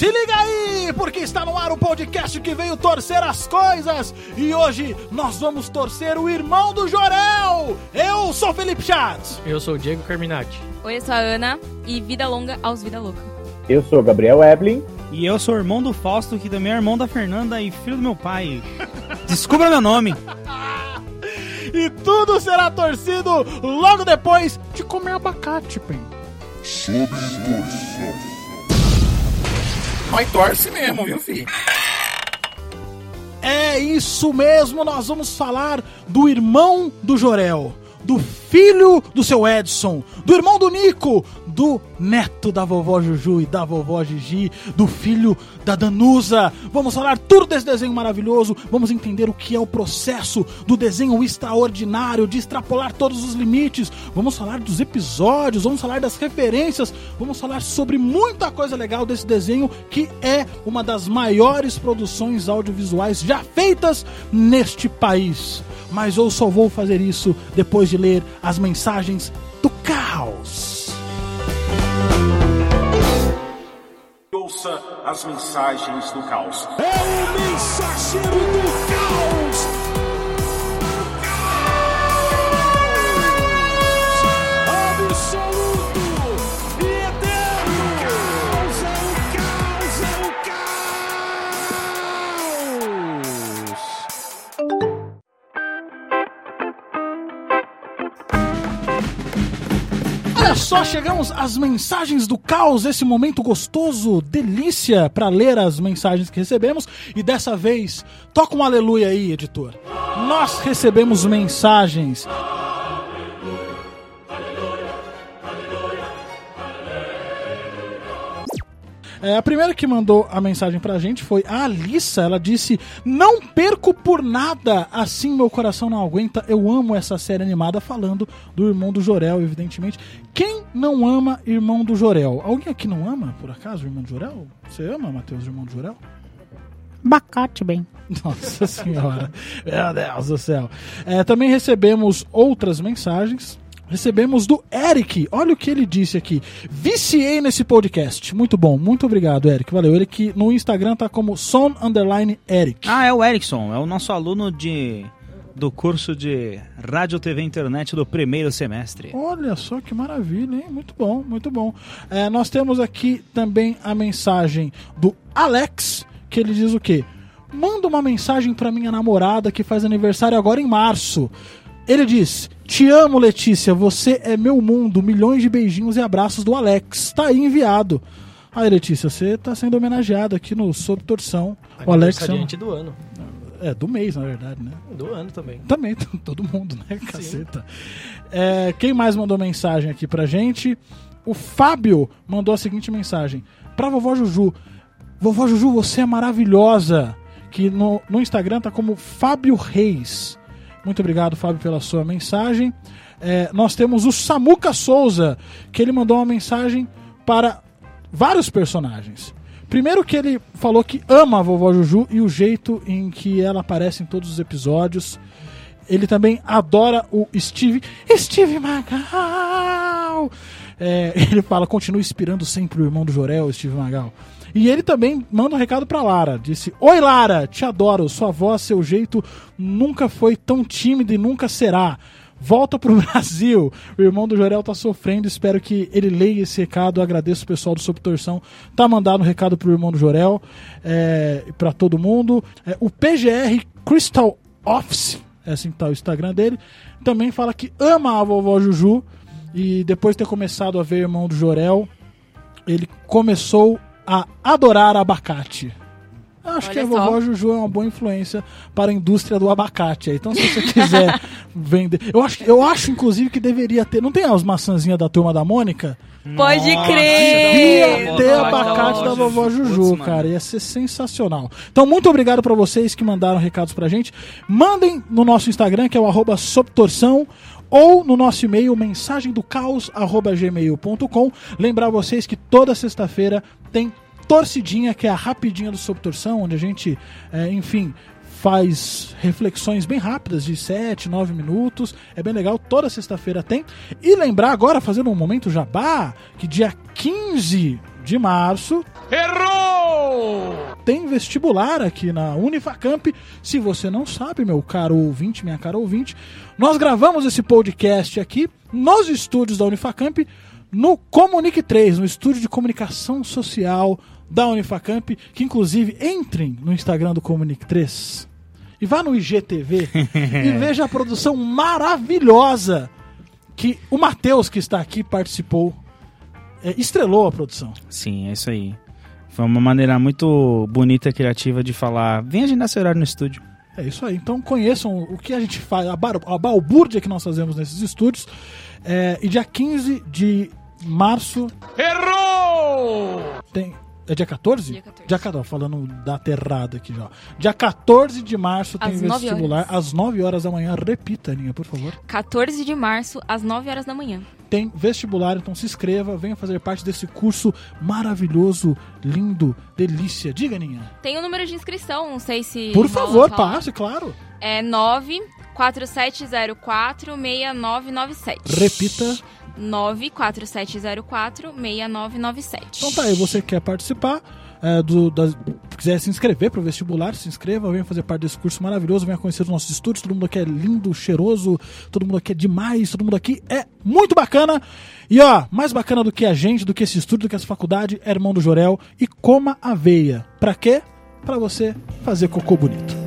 Se liga aí, porque está no ar o podcast que veio torcer as coisas. E hoje nós vamos torcer o irmão do Jorel. Eu sou Felipe Chats. Eu sou o Diego Carminati. Oi, eu sou a Ana e vida longa aos vida louca. Eu sou o Gabriel Eblin. E eu sou o irmão do Fausto, que também é irmão da Fernanda e filho do meu pai. Descubra meu nome. E tudo será torcido logo depois de comer abacate, Pen. Sob torção. Mas torce mesmo, viu, filho? É isso mesmo, nós vamos falar do irmão do Jorel, do filho do seu Edson, do irmão do Nico, do neto da vovó Juju e da vovó Gigi, do filho da Danusa. Vamos falar tudo desse desenho maravilhoso, vamos entender o que é o processo do desenho extraordinário, de extrapolar todos os limites. Vamos falar dos episódios, vamos falar das referências, vamos falar sobre muita coisa legal desse desenho que é uma das maiores produções audiovisuais já feitas neste país. Mas eu só vou fazer isso depois de ler as mensagens do caos. Ouça as mensagens do caos. É o mensageiro do só, chegamos às mensagens do caos, esse momento gostoso, delícia para ler as mensagens que recebemos. E dessa vez, toca um aleluia aí, editor. Nós recebemos mensagens. É, a primeira que mandou a mensagem pra gente foi a Alissa. Ela disse: Não perco por nada, assim meu coração não aguenta. Eu amo essa série animada, falando do irmão do Jorel, evidentemente. Quem não ama irmão do Jorel? Alguém aqui não ama, por acaso, irmão do Jorel? Você ama, Matheus, irmão do Jorel? Bacate bem. Nossa senhora, meu Deus do céu. É, também recebemos outras mensagens. Recebemos do Eric. Olha o que ele disse aqui. Viciei nesse podcast. Muito bom. Muito obrigado, Eric. Valeu. Ele que no Instagram tá como son underline Eric. Ah, é o Erickson, é o nosso aluno de do curso de Rádio TV e Internet do primeiro semestre. Olha só que maravilha, hein? Muito bom, muito bom. É, nós temos aqui também a mensagem do Alex, que ele diz o quê? Manda uma mensagem pra minha namorada que faz aniversário agora em março. Ele diz: Te amo, Letícia, você é meu mundo. Milhões de beijinhos e abraços do Alex. Tá aí enviado. Aí, Letícia, você tá sendo homenageado aqui no Sob Torção. O Alex. é um- Aniversariante do ano. É, do mês, na verdade, né? Do ano também. Também, todo mundo, né? Caceta. É, quem mais mandou mensagem aqui pra gente? O Fábio mandou a seguinte mensagem. Pra vovó Juju. Vovó Juju, você é maravilhosa. Que no, no Instagram tá como Fábio Reis. Muito obrigado, Fábio, pela sua mensagem. É, nós temos o Samuca Souza, que ele mandou uma mensagem para vários personagens. Primeiro que ele falou que ama a vovó Juju e o jeito em que ela aparece em todos os episódios. Ele também adora o Steve. Steve Magal! É, ele fala, continua inspirando sempre o irmão do Jorel, Steve Magal. E ele também manda um recado pra Lara. Disse: Oi, Lara, te adoro. Sua voz, seu jeito nunca foi tão tímido e nunca será. Volta pro Brasil. O irmão do Jorel tá sofrendo. Espero que ele leia esse recado. Agradeço o pessoal do Sob Torção. Tá mandando um recado pro irmão do Jorel. É, e pra todo mundo. É, o PGR Crystal Office, é assim que tá o Instagram dele, também fala que ama a vovó Juju. E depois de ter começado a ver o irmão do Jorel, ele começou a adorar abacate. Eu acho Olha que a só. vovó Juju é uma boa influência para a indústria do abacate. Então, se você quiser vender. Eu acho, eu acho, inclusive, que deveria ter. Não tem as maçãzinhas da turma da Mônica? Pode Ia crer! ter Vovó abacate da vovó Juju, cara. Ia ser sensacional. Então, muito obrigado pra vocês que mandaram recados pra gente. Mandem no nosso Instagram, que é o arroba sobtorção, ou no nosso e-mail, mensagem do. Lembrar vocês que toda sexta-feira tem Torcidinha, que é a rapidinha do Sob Torção, onde a gente, é, enfim, faz reflexões bem rápidas, de 7, 9 minutos. É bem legal, toda sexta-feira tem. E lembrar agora, fazendo um momento jabá, que dia 15 de março. Errou! Tem vestibular aqui na Unifacamp. Se você não sabe, meu caro ouvinte, minha cara ouvinte, nós gravamos esse podcast aqui nos estúdios da Unifacamp, no Comunique 3, no estúdio de comunicação social da Unifacamp, que inclusive entrem no Instagram do Comunique 3 e vá no IGTV e veja a produção maravilhosa que o Matheus, que está aqui, participou, é, estrelou a produção. Sim, é isso aí. Foi uma maneira muito bonita e criativa de falar. Vem agendar seu horário no estúdio. É isso aí. Então conheçam o que a gente faz, a, bar, a balbúrdia que nós fazemos nesses estúdios. É, e dia 15 de março. Errou! Tem. É dia 14? Dia 14. Dia 14, falando da terrada aqui já. Dia 14 de março tem Às nove vestibular, horas. às 9 horas da manhã. Repita, Aninha, por favor. 14 de março, às 9 horas da manhã. Tem vestibular, então se inscreva, venha fazer parte desse curso maravilhoso, lindo, delícia. Diga, Aninha. Tem o número de inscrição, não sei se. Por favor, passe, claro. É 94704 6997. Repita. 94704 6997. Então tá aí, você quer participar, é, do, quiser se inscrever pro vestibular, se inscreva, venha fazer parte desse curso maravilhoso, venha conhecer os nossos estúdios, todo mundo aqui é lindo, cheiroso, todo mundo aqui é demais, todo mundo aqui é muito bacana. E ó, mais bacana do que a gente, do que esse estúdio, do que essa faculdade, é Irmão do Jorel e coma aveia. Pra quê? Pra você fazer cocô bonito.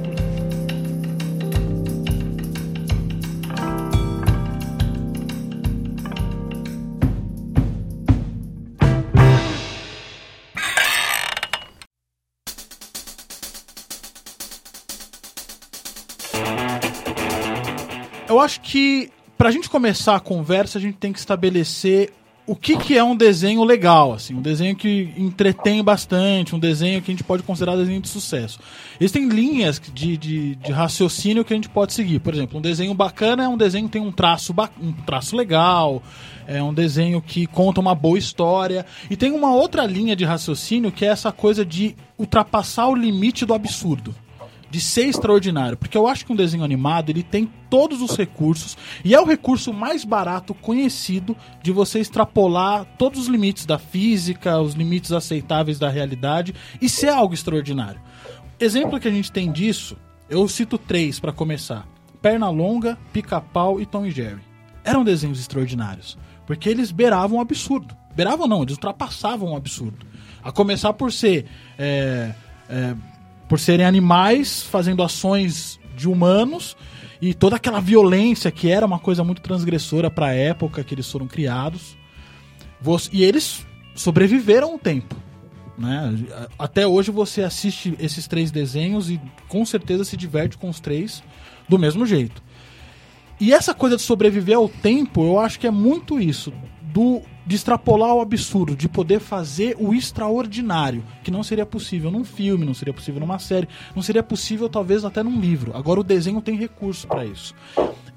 Acho que pra gente começar a conversa, a gente tem que estabelecer o que, que é um desenho legal, assim, um desenho que entretém bastante, um desenho que a gente pode considerar desenho de sucesso. Existem linhas de, de, de raciocínio que a gente pode seguir. Por exemplo, um desenho bacana é um desenho que tem um traço, um traço legal, é um desenho que conta uma boa história. E tem uma outra linha de raciocínio que é essa coisa de ultrapassar o limite do absurdo de ser extraordinário, porque eu acho que um desenho animado ele tem todos os recursos e é o recurso mais barato conhecido de você extrapolar todos os limites da física, os limites aceitáveis da realidade e ser algo extraordinário. Exemplo que a gente tem disso, eu cito três para começar: Pernalonga, Pica-Pau e Tom e Jerry. Eram desenhos extraordinários, porque eles beiravam o absurdo. Beiravam não, eles ultrapassavam o absurdo. A começar por ser é, é, por serem animais fazendo ações de humanos e toda aquela violência que era uma coisa muito transgressora para a época que eles foram criados. E eles sobreviveram o tempo. Né? Até hoje você assiste esses três desenhos e com certeza se diverte com os três do mesmo jeito. E essa coisa de sobreviver ao tempo, eu acho que é muito isso. Do, de extrapolar o absurdo, de poder fazer o extraordinário, que não seria possível num filme, não seria possível numa série, não seria possível talvez até num livro. Agora o desenho tem recurso para isso.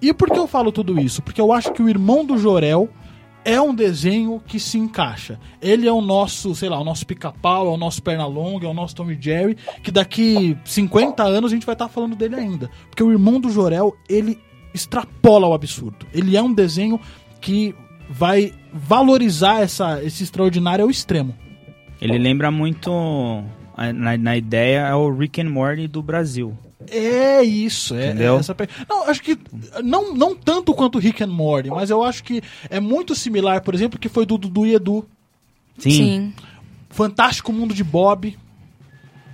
E por que eu falo tudo isso? Porque eu acho que o irmão do Jorel é um desenho que se encaixa. Ele é o nosso, sei lá, o nosso pica-pau, é o nosso Pernalonga, é o nosso Tom e Jerry, que daqui 50 anos a gente vai estar falando dele ainda. Porque o irmão do Jorel, ele extrapola o absurdo. Ele é um desenho que vai valorizar essa, esse extraordinário ao extremo. Ele lembra muito, na, na ideia, é o Rick and Morty do Brasil. É isso, é, Entendeu? é essa pe- Não, acho que não, não tanto quanto Rick and Morty, mas eu acho que é muito similar, por exemplo, que foi do Dudu e Edu. Sim. Fantástico Mundo de Bob,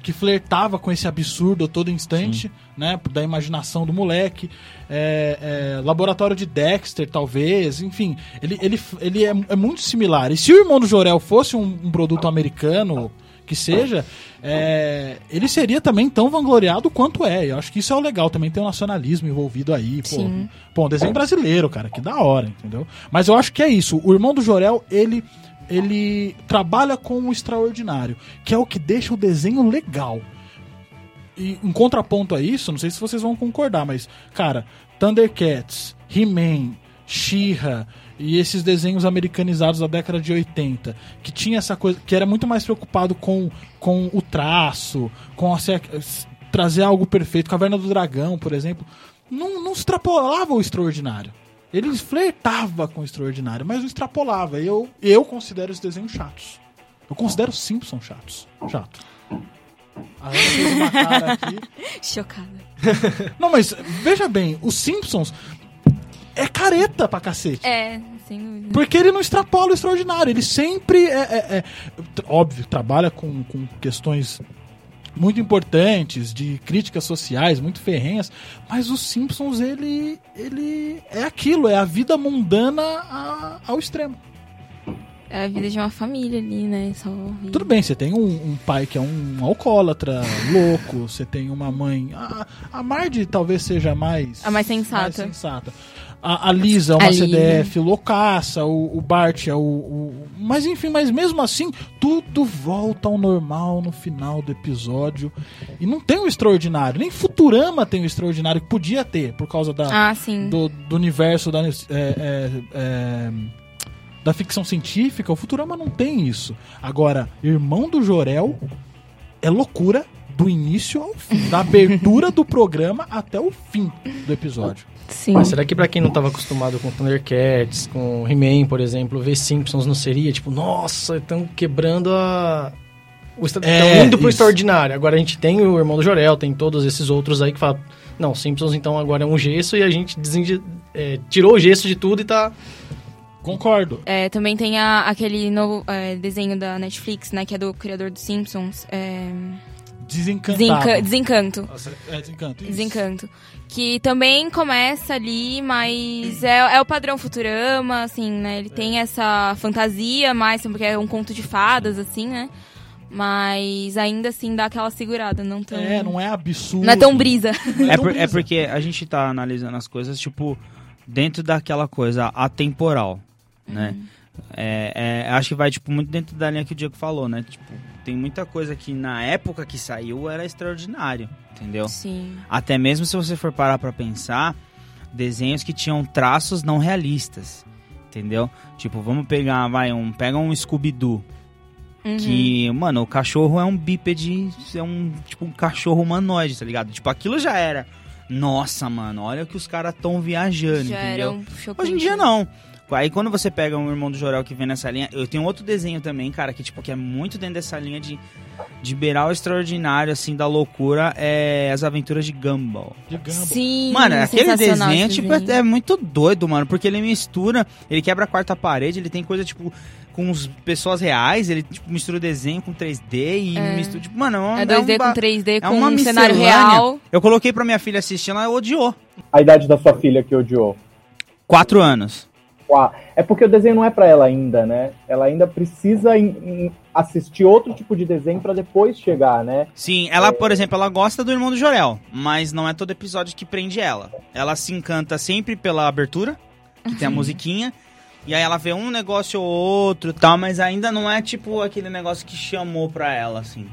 que flertava com esse absurdo a todo instante, né? Da imaginação do moleque. É, é, Laboratório de Dexter, talvez. Enfim, ele, ele, ele é, é muito similar. E se o Irmão do Jorel fosse um, um produto americano, que seja, é, ele seria também tão vangloriado quanto é. Eu acho que isso é o legal, também tem o nacionalismo envolvido aí. Pô, Sim. pô um desenho brasileiro, cara, que da hora, entendeu? Mas eu acho que é isso. O Irmão do Jorel, ele ele trabalha com o extraordinário, que é o que deixa o desenho legal. E em contraponto a isso, não sei se vocês vão concordar, mas, cara, Thundercats, He-Man, She-Ra e esses desenhos americanizados da década de 80, que tinha essa coisa, que era muito mais preocupado com, com o traço, com a, trazer algo perfeito, Caverna do Dragão, por exemplo, não, não extrapolava o extraordinário. Ele flertava com o extraordinário, mas não extrapolava. Eu, eu considero esses desenhos chatos. Eu considero Simpsons chatos. Chato. A Ana fez uma cara aqui. Chocada. Não, mas veja bem, os Simpsons é careta pra cacete. É, dúvida. Porque ele não extrapola o extraordinário. Ele sempre é. é- é- óbvio, trabalha com, com questões muito importantes, de críticas sociais, muito ferrenhas. Mas os Simpsons, ele. ele é aquilo, é a vida mundana a- ao extremo. É a vida de uma família ali, né? Só. Tudo bem, você tem um, um pai que é um alcoólatra, louco, você tem uma mãe. A, a Marge talvez seja mais. A mais sensata. mais sensata. A, a Lisa é uma. CDF loucaça, o, o Bart é o, o- Mas enfim, mas mesmo assim, tudo volta ao normal no final do episódio. E não tem o extraordinário. Nem Futurama tem o extraordinário que podia ter, por causa da, Ah, do, do universo da, é, é, é, da ficção científica, o Futurama não tem isso. Agora, Irmão do Jorel é loucura do início ao fim, da abertura do programa até o fim do episódio. Sim. Mas será que pra quem não tava acostumado com Thundercats, com He-Man, por exemplo, ver Simpsons não seria tipo, nossa, estão quebrando a. O extra... É, indo pro isso. extraordinário. Agora a gente tem o Irmão do Jorel, tem todos esses outros aí que falam, não, Simpsons então agora é um gesso e a gente desendi- é, tirou o gesso de tudo e tá. Concordo. É, também tem a- aquele novo é, desenho da Netflix, né? Que é do criador dos Simpsons. É... Desencantado. Desenca- Desencanto. Nossa, é desencanto. isso. Desencanto. Que também começa ali, mas é, é o padrão Futurama, assim, né? Ele tem essa fantasia mais, porque é um conto de fadas, assim, né? Mas ainda assim dá aquela segurada, não tão. É, não é absurdo. não é tão brisa. É, tão por- é porque a gente tá analisando as coisas, tipo, dentro daquela coisa atemporal, né? É, é, acho que vai, tipo, muito dentro da linha que o Diego falou, né? Tipo, tem muita coisa que na época que saiu era extraordinário, entendeu? Sim. Até mesmo se você for parar pra pensar, desenhos que tinham traços não realistas, entendeu? Tipo, vamos pegar, vai, um, pega um Scooby-Doo, Uhum. que, mano, o cachorro é um bípede, é um, tipo, um cachorro humanoide, tá ligado? Tipo, aquilo já era, nossa, mano, olha que os caras tão viajando, Já entendeu? um. Hoje em dia não. Aí quando você pega um irmão do Jorel que vem nessa linha, eu tenho outro desenho também, cara, que tipo que é muito dentro dessa linha de de beirar o extraordinário assim da loucura, é as aventuras de Gumball. De Gumball. Sim, Mano, aquele sensacional desenho tipo desenho. é, é muito doido, mano, porque ele mistura, ele quebra a quarta parede, ele tem coisa tipo com os pessoas reais, ele tipo mistura o desenho com 3D e É. mistura, tipo, mano, é, um- É 2D um ba- com 3D é com uma um cenário real. Eu coloquei pra minha filha assistir, ela odiou. A idade da sua filha que odiou. Quatro anos. Uá, É porque o desenho não é pra ela ainda, né? Ela ainda precisa em- em assistir outro tipo de desenho pra depois chegar, né? Sim, ela, por exemplo, ela gosta do Irmão do Jorel, mas não é todo episódio que prende ela. Ela se encanta sempre pela abertura, que tem a musiquinha, e aí ela vê um negócio ou outro e tal, mas ainda não é tipo aquele negócio que chamou pra ela, assim.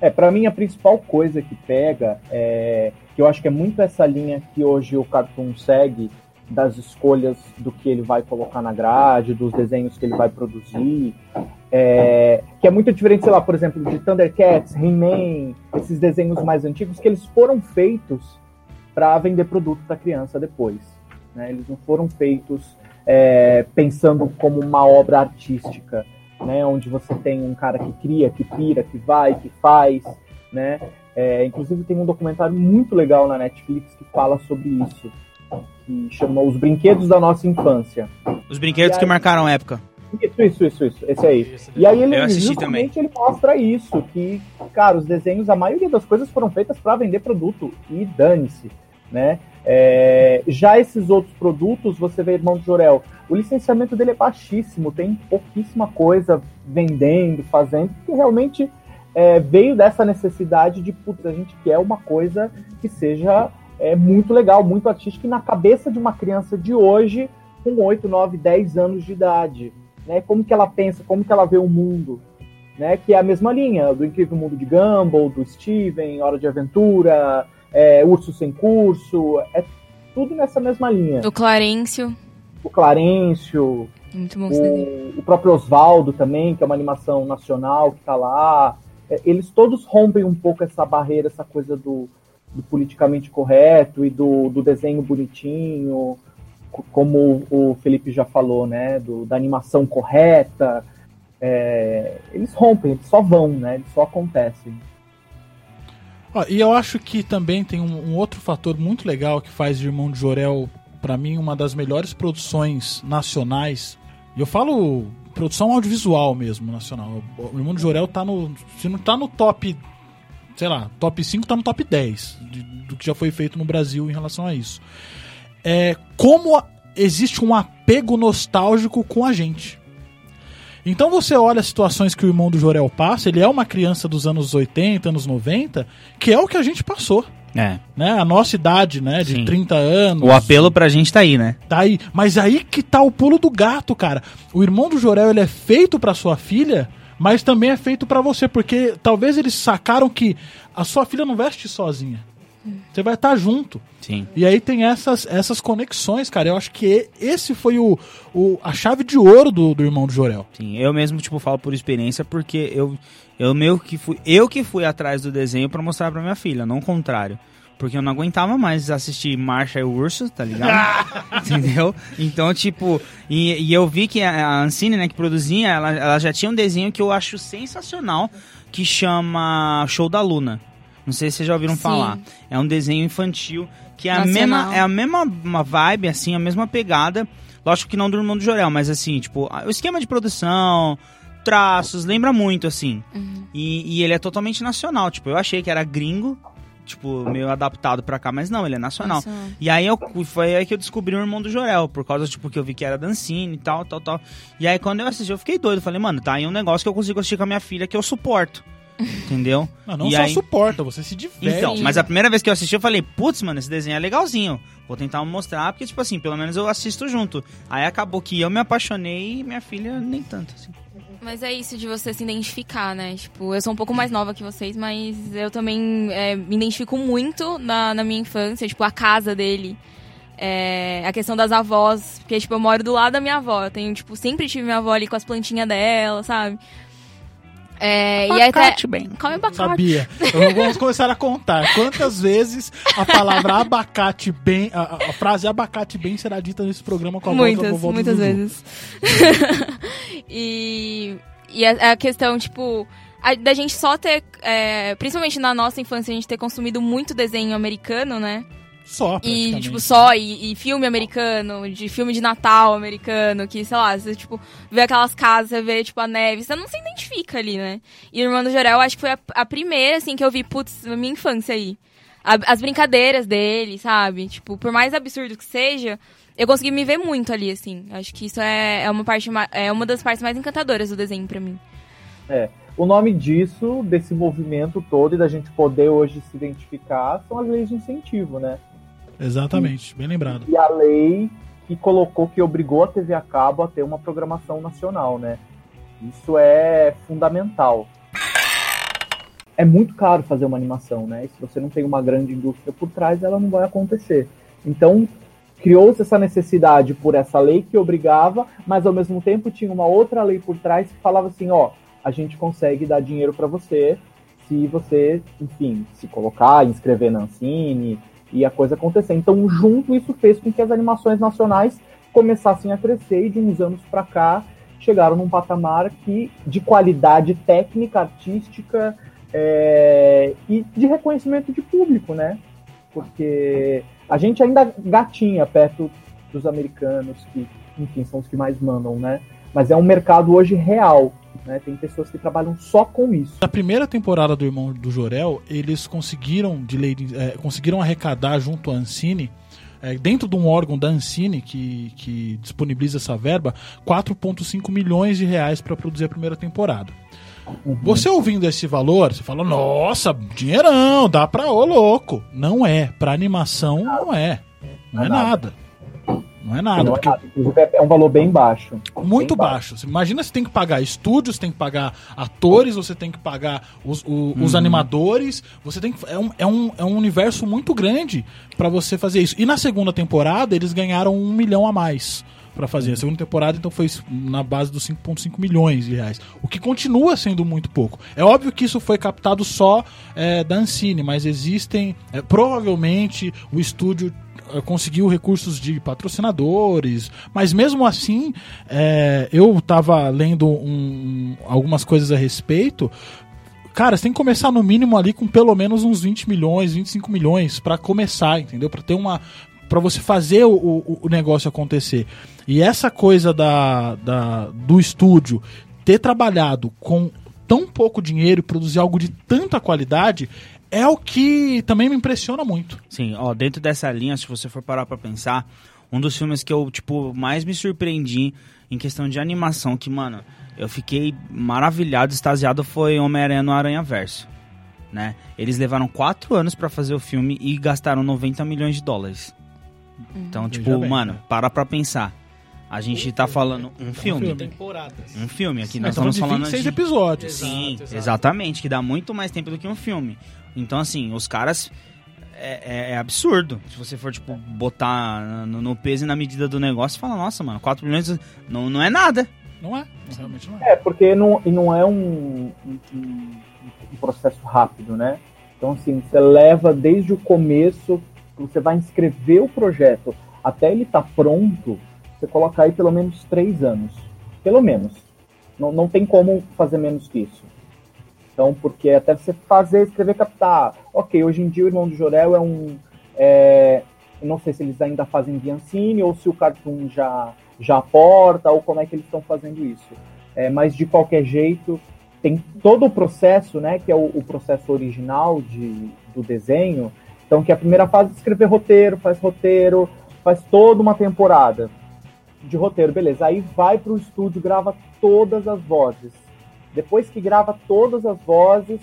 É, pra mim a principal coisa que pega é que eu acho que é muito essa linha que hoje o Cartoon segue das escolhas do que ele vai colocar na grade, dos desenhos que ele vai produzir, é, que é muito diferente, sei lá, por exemplo, de Thundercats, He-Man, esses desenhos mais antigos que eles foram feitos para vender produto para criança depois. Né? Eles não foram feitos é, pensando como uma obra artística, né? Onde você tem um cara que cria, que pira, que vai, que faz, né? É, inclusive tem um documentário muito legal na Netflix que fala sobre isso, que chamou Os Brinquedos da Nossa Infância. Os brinquedos que marcaram época. Isso, isso, isso, isso, esse aí. E aí ele justamente ele mostra isso, que, cara, os desenhos, a maioria das coisas foram feitas para vender produto e dane-se, né? É, já esses outros produtos, você vê Irmão do Jorel, o licenciamento dele é baixíssimo, tem pouquíssima coisa vendendo, fazendo, porque realmente é, veio dessa necessidade de, putz, a gente quer uma coisa que seja é, muito legal, muito artística, e na cabeça de uma criança de hoje, com 8, 9, 10 anos de idade né? Como que ela pensa, como que ela vê o mundo, né? Que é a mesma linha do Incrível Mundo de Gumball, do Steven, Hora de Aventura, é, Urso Sem Curso, é tudo nessa mesma linha. O Clarencio. O Clarencio, Muito bom o, o próprio Oswaldo também, que é uma animação nacional que tá lá. É, eles todos rompem um pouco essa barreira, essa coisa do, do politicamente correto e do, do desenho bonitinho, co- como o Felipe já falou, né? Do, da animação correta. É, eles rompem, eles só vão, né? Eles só acontecem. Ó, e eu acho que também tem um, um outro fator muito legal que faz de Irmão de Jorel, pra mim, uma das melhores produções nacionais. E eu falo produção audiovisual mesmo, nacional. O Irmão de Jorel tá no. Se não tá no top. Sei lá, top 5, tá no top 10 de- do que já foi feito no Brasil em relação a isso. É como a- existe um apego nostálgico com a gente. Então você olha as situações que o irmão do Jorel passa, ele é uma criança dos anos 80, anos 90, que é o que a gente passou. É. Né? A nossa idade, né? De Sim. 30 anos. O apelo pra gente tá aí, né? Tá aí. Mas aí que tá o pulo do gato, cara. O irmão do Jorel, ele é feito pra sua filha, mas também é feito pra você, porque talvez eles sacaram que a sua filha não veste sozinha. Você vai estar junto. Sim. E aí tem essas, essas conexões, cara. Eu acho que esse foi o, o, a chave de ouro do, do irmão do Jorel. Sim, eu mesmo, tipo, falo por experiência porque eu, eu meio que fui, eu que fui atrás do desenho pra mostrar pra minha filha, não o contrário. Porque eu não aguentava mais assistir Marcha e o Urso, tá ligado? Entendeu? Então, tipo, e, e eu vi que a, Ancine, né, que produzia, ela, ela já tinha um desenho que eu acho sensacional, que chama Show da Luna. Não sei se vocês já ouviram Sim. falar. É um desenho infantil que é a mesma, é a mesma uma vibe, assim, a mesma pegada. Lógico que não do Irmão do Jorel, mas assim, tipo, o esquema de produção, traços, lembra muito, assim. E, e ele é totalmente nacional. Tipo, eu achei que era gringo, tipo, meio adaptado pra cá, mas não, ele é nacional. Nacional. E aí eu, foi aí que eu descobri o Irmão do Jorel, por causa, tipo, que eu vi que era Dancine e tal, tal, tal. E aí quando eu assisti, eu fiquei doido. Falei, mano, tá aí um negócio que eu consigo assistir com a minha filha que eu suporto. Entendeu? Não, não E só aí- suporta, você se diverte. Então, mas a primeira vez que eu assisti, eu falei, putz, mano, esse desenho é legalzinho. Vou tentar mostrar, porque, tipo assim, pelo menos eu assisto junto. Aí acabou que eu me apaixonei e minha filha nem tanto, assim. Mas é isso de você se identificar, né? Tipo, eu sou um pouco mais nova que vocês, mas eu também é, me identifico muito na, na minha infância, tipo, a casa dele. É, a questão das avós, porque, tipo, eu moro do lado da minha avó. Eu tenho, tipo, sempre tive minha avó ali com as plantinhas dela, sabe? É, e até. bem. Come abacate. Sabia. Vamos começar a contar. Quantas vezes a palavra abacate bem, a, a- frase abacate bem será dita nesse programa com a voz da Muitas, vovó do muitas Dudu. vezes. e e a, a questão, tipo, a- da gente só ter, é, principalmente na nossa infância, a gente ter consumido muito desenho americano, né? Só, E, tipo, só, e, e filme americano, de filme de Natal americano, que, sei lá, você, tipo, vê aquelas casas, você vê, tipo, a neve, você não se identifica ali, né? E Irmão do Jorel, acho que foi a, a primeira, assim, que eu vi, putz, na minha infância aí. A- as brincadeiras dele, sabe? Tipo, por mais absurdo que seja, eu consegui me ver muito ali, assim. Acho que isso é, é uma parte, é uma das partes mais encantadoras do desenho pra mim. O nome disso, desse movimento todo e da gente poder hoje se identificar, são as leis de incentivo, né? Exatamente, bem lembrado. E a lei que colocou, que obrigou a TV a cabo a ter uma programação nacional, né? Isso é fundamental. É muito caro fazer uma animação, né? E se você não tem uma grande indústria por trás, ela não vai acontecer. Então, criou-se essa necessidade por essa lei que obrigava, mas ao mesmo tempo tinha uma outra lei por trás que falava assim, ó, a gente consegue dar dinheiro para você se você, enfim, se colocar, inscrever na Ancine e a coisa acontecer. Então, junto isso fez com que as animações nacionais começassem a crescer e de uns anos para cá chegaram num patamar que de qualidade técnica, artística é, e de reconhecimento de público, né? Porque a gente ainda gatinha perto dos americanos, que, enfim, são os que mais mandam, né? Mas é um mercado hoje real, né? Tem pessoas que trabalham só com isso. Na primeira temporada do Irmão do Jorel, eles conseguiram de lei, é, conseguiram arrecadar junto à Ancine, é, dentro de um órgão da Ancine que, que disponibiliza essa verba, 4,5 milhões de reais para produzir a primeira temporada. Você ouvindo esse valor, você fala, nossa, dinheirão, dá pra ô louco. Não é, pra animação não é. Não é nada. Não é nada, Não é porque nada. Inclusive, é- é um valor bem baixo. muito Bem baixo. Você imagina você tem que pagar estúdios, tem que pagar atores, você tem que pagar os, o- os animadores, você tem que, é, um, é, um, é um universo muito grande pra você fazer isso. E na segunda temporada eles ganharam um milhão a mais pra fazer. A segunda temporada então foi na base dos 5,5 milhões de reais, o que continua sendo muito pouco. É óbvio que isso foi captado só é, da Ancine, mas existem é, provavelmente o estúdio conseguiu recursos de patrocinadores, mas mesmo assim, é, eu tava lendo um- algumas coisas a respeito. cara, você tem que começar no mínimo ali com pelo menos uns 20 milhões, 25 milhões pra começar, entendeu? Pra ter uma. Pra você fazer o, o, o negócio acontecer. E essa coisa da, da, do estúdio ter trabalhado com tão pouco dinheiro e produzir algo de tanta qualidade é o que também me impressiona muito. Sim, ó, dentro dessa linha, se você for parar pra pensar, um dos filmes que eu, tipo, mais me surpreendi em questão de animação, que, mano, eu fiquei maravilhado, extasiado, foi Homem-Aranha no Aranha Verso. Né? Eles levaram quatro anos pra fazer o filme e gastaram 90 milhões de dólares. Então, tipo, bem, mano, né? para pra pensar. A gente tá falando um filme. filme. Temporadas. Um filme aqui, Nós nós estamos de falando 26 de... episódios. Sim, Exato, exato. exatamente, que dá muito mais tempo do que um filme. Então, assim, os caras. É, é- é absurdo. Se você for, tipo, botar no, no peso e na medida do negócio, fala, nossa, mano, 4 milhões não, não é nada. Não é? Realmente não é. É, porque não, não é um, um, um- processo rápido, né? Então, assim, você leva desde o começo, você vai inscrever o projeto até ele estar pronto, você coloca aí pelo menos três anos. Pelo menos. Não, não tem como fazer menos que isso. Então, porque até você fazer, escrever, captar. Ok, hoje em dia o Irmão do Jorel é um. É, não sei se eles ainda fazem via Ancine ou se o Cartoon já, já aporta ou como é que eles estão fazendo isso. É, mas de qualquer jeito, tem todo o processo, né, que é o, o processo original de, do desenho. Então, que a primeira fase é escrever roteiro, faz roteiro, faz toda uma temporada de roteiro, beleza. Aí vai para o estúdio, grava todas as vozes. Depois que grava todas as vozes,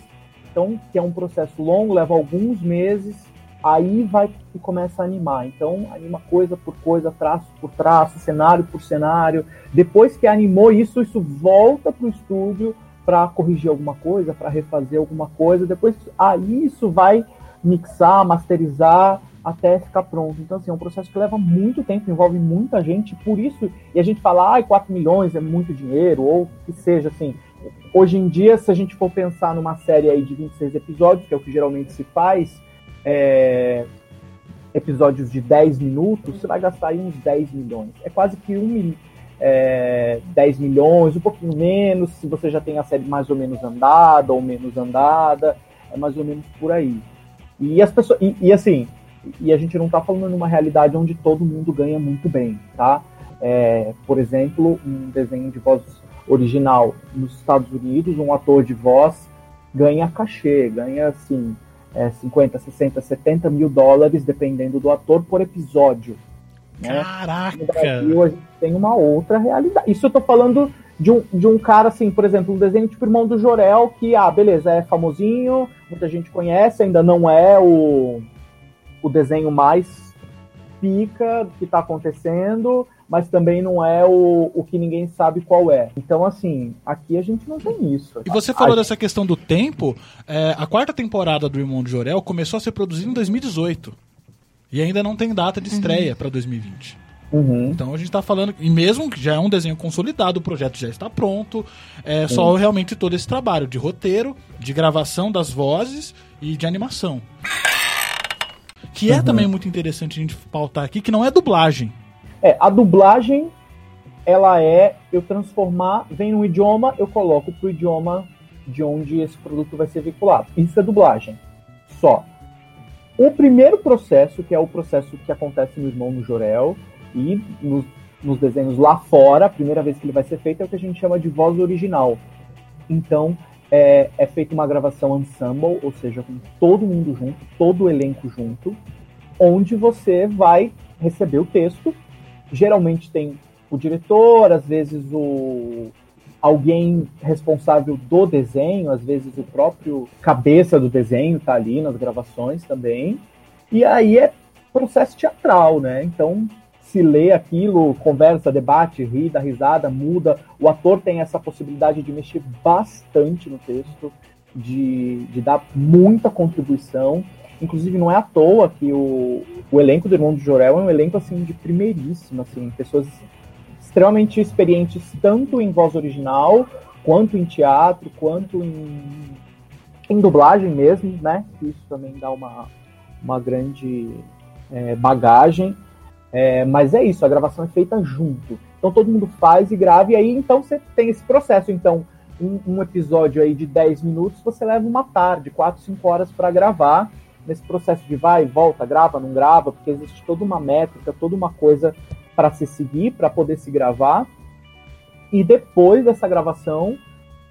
então, que é um processo longo, leva alguns meses, aí vai e começa a animar. Então, anima coisa por coisa, traço por traço, cenário por cenário. Depois que animou isso, isso volta para o estúdio para corrigir alguma coisa, para refazer alguma coisa. Depois, aí isso vai mixar, masterizar até ficar pronto. Então, assim, é um processo que leva muito tempo, envolve muita gente, por isso, e a gente fala, ai, 4 milhões é muito dinheiro, ou que seja, assim, hoje em dia, se a gente for pensar numa série aí de 26 episódios, que é o que geralmente se faz, é, episódios de 10 minutos, você vai gastar aí uns 10 milhões. É quase que um mil, é, 10 milhões, um pouquinho menos, se você já tem a série mais ou menos andada ou menos andada, é mais ou menos por aí. E as pessoas. E, e assim, e a gente não está falando numa realidade onde todo mundo ganha muito bem, tá? É, por exemplo, um desenho de voz original nos Estados Unidos, um ator de voz ganha cachê, ganha assim é, 50, 60, 70 mil dólares, dependendo do ator, por episódio. Né? No Caraca! Brasil, a gente tem uma outra realidade. Isso eu tô falando de um, de um cara, assim, por exemplo, um desenho tipo Irmão do Jorel, que, ah, beleza, é famosinho, muita gente conhece, ainda não é o, o desenho mais pica que tá acontecendo, mas também não é o, o que ninguém sabe qual é. Então, assim, aqui a gente não tem isso. E você falou dessa questão do tempo. é, a quarta temporada do Irmão de Jorel começou a ser produzida em 2018. E ainda não tem data de estreia pra 2020. Uhum. Então a gente tá falando. E mesmo que já é um desenho consolidado, o projeto já está pronto. É só realmente todo esse trabalho de roteiro, de gravação das vozes e de animação. Que é também muito interessante a gente pautar aqui, que não é dublagem. É, a dublagem, ela é eu transformar, vem no idioma, eu coloco pro idioma de onde esse produto vai ser veiculado. Isso é dublagem. Só. O primeiro processo, que é o processo que acontece no Irmão no Jorel e nos, nos desenhos lá fora, a primeira vez que ele vai ser feito é o que a gente chama de voz original. Então, é, é feita uma gravação ensemble, ou seja, com todo mundo junto, todo o elenco junto, onde você vai receber o texto. Geralmente tem o diretor, às vezes o alguém responsável do desenho, às vezes o próprio cabeça do desenho tá ali nas gravações também. E aí é processo teatral, né? Então se lê aquilo, conversa, debate, ri, dá risada, muda. O ator tem essa possibilidade de mexer bastante no texto, de, de dar muita contribuição. Inclusive, não é à toa que o, o elenco do Irmão do Jorel é um elenco assim de primeiríssimo, assim, pessoas extremamente experientes tanto em voz original, quanto em teatro, quanto em, em dublagem mesmo, né? Isso também dá uma, uma grande é, bagagem. É, mas é isso, a gravação é feita junto. Então todo mundo faz e grava, e aí então você tem esse processo. Então, um, episódio aí de 10 minutos, você leva uma tarde, 4, 5 horas para gravar. Nesse processo de vai, volta, grava, não grava, porque existe toda uma métrica, toda uma coisa para se seguir, para poder se gravar. E depois dessa gravação,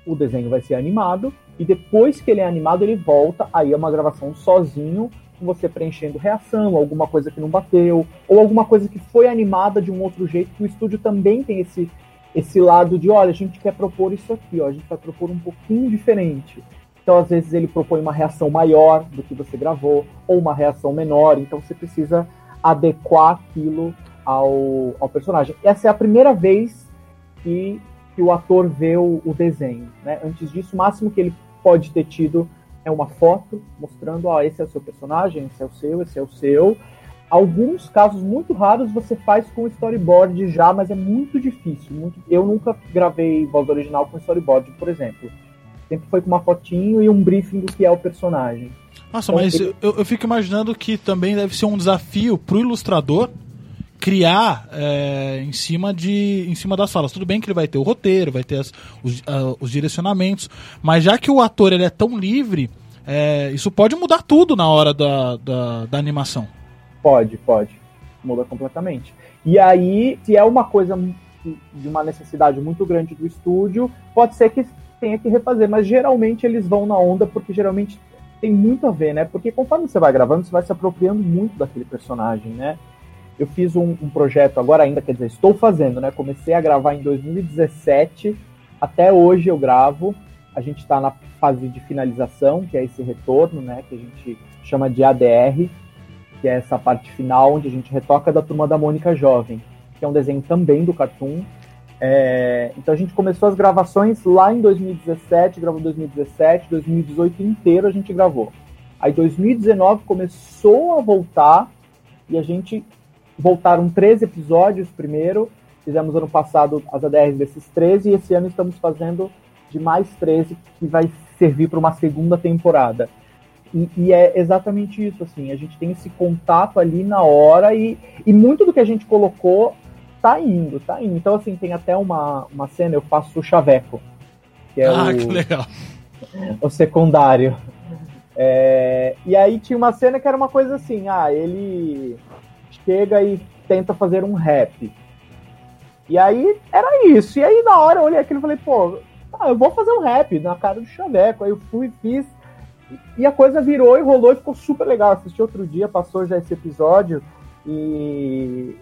o desenho vai ser animado. E depois que ele é animado, ele volta. Aí é uma gravação sozinho, com você preenchendo reação, alguma coisa que não bateu, ou alguma coisa que foi animada de um outro jeito, que o estúdio também tem esse, esse lado de, olha, a gente quer propor isso aqui, ó, a gente vai propor um pouquinho diferente. Então, às vezes, ele propõe uma reação maior do que você gravou, ou uma reação menor, então você precisa adequar aquilo ao, ao personagem. Essa é a primeira vez que, que o ator vê o, o desenho. Né? Antes disso, o máximo que ele pode ter tido é uma foto mostrando, ó, esse é o seu personagem, esse é o seu, esse é o seu. Alguns casos muito raros você faz com storyboard já, mas é muito difícil. Muito... Eu nunca gravei voz original com storyboard, por exemplo. Sempre foi com uma fotinho e um briefing do que é o personagem. Nossa, Então, mas ele- eu, eu fico imaginando que também deve ser um desafio pro ilustrador criar é, em cima de em cima das falas. Tudo bem que ele vai ter o roteiro, vai ter as- os, ah, os direcionamentos, mas já que o ator ele é tão livre, é, isso pode mudar tudo na hora da, da, da animação. Pode, pode. Muda completamente. E aí, se é uma coisa de uma necessidade muito grande do estúdio, pode ser que tenha que refazer, mas geralmente eles vão na onda porque geralmente tem muito a ver, né? Porque conforme você vai gravando, você vai se apropriando muito daquele personagem, né? Eu fiz um, um projeto agora ainda, quer dizer, estou fazendo, né? Comecei a gravar em 2017, até hoje eu gravo. A gente está na fase de finalização, que é esse retorno, né? Que a gente chama de ADR, que é essa parte final onde a gente retoca da turma da Mônica Jovem, que é um desenho também do Cartoon. É, então a gente começou as gravações lá em 2017, gravou 2017, 2018 inteiro a gente gravou. Aí 2019 começou a voltar e a gente voltaram 13 episódios primeiro, fizemos ano passado as ADRs desses 13 e esse ano estamos fazendo de mais 13 que vai servir para uma segunda temporada. E, e é exatamente isso, assim, a gente tem esse contato ali na hora e, e muito do que a gente colocou tá indo, tá indo. Então, assim, tem até uma, uma cena, eu faço o chaveco, que é ah, o, que legal. o secundário. É, e aí tinha uma cena que era uma coisa assim, ah, ele chega e tenta fazer um rap. E aí era isso. E aí na hora eu olhei aquilo e falei, pô, ah, eu vou fazer um rap na cara do Chaveco. Aí eu fui, fiz. E a coisa virou e rolou e ficou super legal. Assisti outro dia, passou já esse episódio e.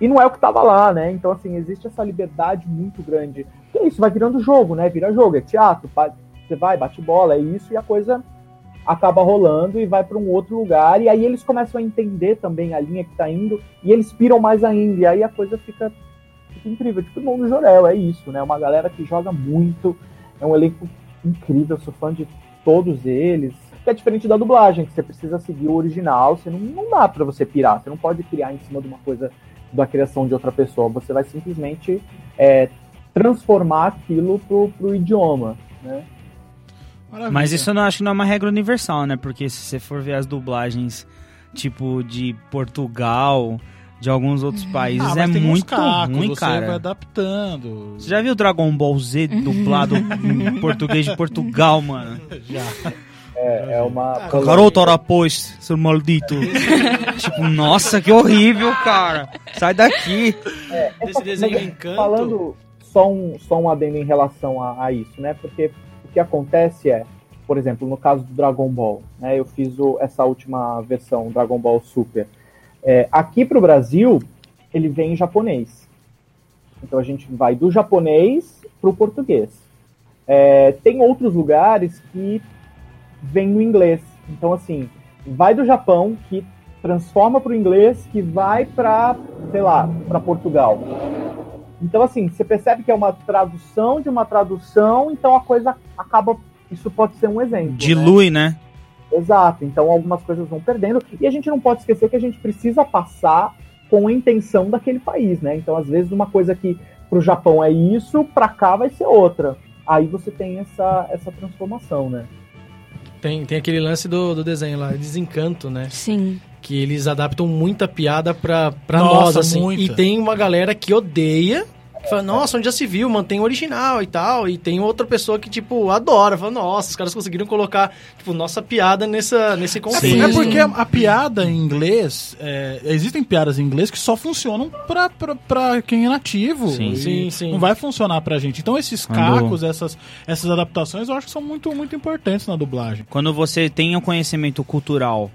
E não é o que tava lá, né? Então, assim, existe essa liberdade muito grande. Que é isso, vai virando jogo, né? Vira jogo, é teatro, você vai, bate bola, é isso, e a coisa acaba rolando e vai para um outro lugar. E aí eles começam a entender também a linha que tá indo, e eles piram mais ainda. E aí a coisa fica, fica incrível. Tipo, o mundo Jorel, é isso, né? Uma galera que joga muito, é um elenco incrível, sou fã de todos eles. Que é diferente da dublagem, que você precisa seguir o original, você não, não dá para você pirar, você não pode criar em cima de uma coisa da criação de outra pessoa, você vai simplesmente é, transformar aquilo pro, pro idioma, né? Maravilha. Mas isso eu não acho que não é uma regra universal, né? Porque se você for ver as dublagens, tipo, de Portugal, de alguns outros países, Ah, é muito cacos, ruim, você cara. vai adaptando. Você já viu Dragon Ball Z dublado em português de Portugal, mano? Já. É, é uma. Garoto, ora pois, seu maldito. tipo, nossa, que horrível, cara. Sai daqui. Desse desenho Mas, Encanto. Falando só um, só um adendo em relação a, a isso, né? Porque o que acontece é, por exemplo, no caso do Dragon Ball, né? Eu fiz o- essa última versão, Dragon Ball Super. É, aqui pro Brasil, ele vem em japonês. Então a gente vai do japonês pro português. É, tem outros lugares que vem no inglês. Então, assim, vai do Japão, que transforma para o inglês, que vai para, sei lá, para Portugal. Então, assim, você percebe que é uma tradução de uma tradução, então a coisa acaba. Isso pode ser um exemplo. né? Dilui, né? Exato. Então algumas coisas vão perdendo. E a gente não pode esquecer que a gente precisa passar com a intenção daquele país, né? Então, às vezes, uma coisa que pro Japão é isso, pra cá vai ser outra. Aí você tem essa, essa transformação, né? Tem, tem aquele lance do, do desenho lá, Desencanto, né? Sim. Que eles adaptam muita piada pra, pra Nossa, nós, assim. muita. E tem uma galera que odeia Fala, nossa, onde já se viu, mantém o original e tal. E tem outra pessoa que, tipo, adora. Fala, nossa, os caras conseguiram colocar, tipo, nossa piada nessa, nesse conceito. é porque a, a piada em inglês, é, existem piadas em inglês que só funcionam pra, pra, pra quem é nativo. Sim. e Sim, sim. Não vai funcionar pra gente. Então esses cacos, essas, essas adaptações, eu acho que são muito, muito importantes na dublagem. Quando você tem um conhecimento cultural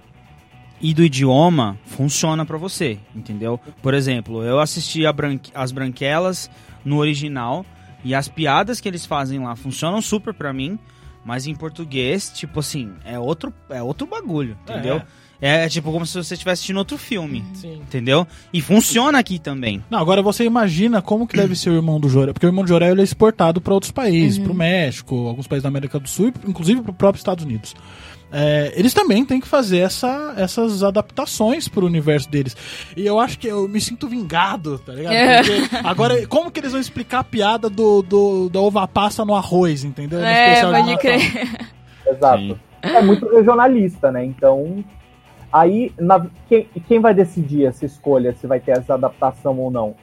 e do idioma, funciona pra você, entendeu? Por exemplo, eu assisti a Branque- as Branquelas no original e as piadas que eles fazem lá funcionam super pra mim, mas em português, tipo assim, é outro, é outro bagulho, entendeu? É, tipo como se você estivesse assistindo outro filme, Sim. entendeu? E funciona aqui também. Não, agora você imagina como que deve ser o irmão do Jorel, porque o irmão do Jorel ele é exportado para outros países, pro México, alguns países da América do Sul, e, inclusive pro próprio Estados Unidos. É, eles também têm que fazer essa, essas adaptações pro universo deles. E eu acho que eu me sinto vingado, tá ligado? Porque agora, como que eles vão explicar a piada do, do, da uva passa no arroz, entendeu? No É, pode crer. Exato. Sim. É muito regionalista, né? Então, aí, na- quem, quem vai decidir essa escolha, se vai ter essa adaptação ou não?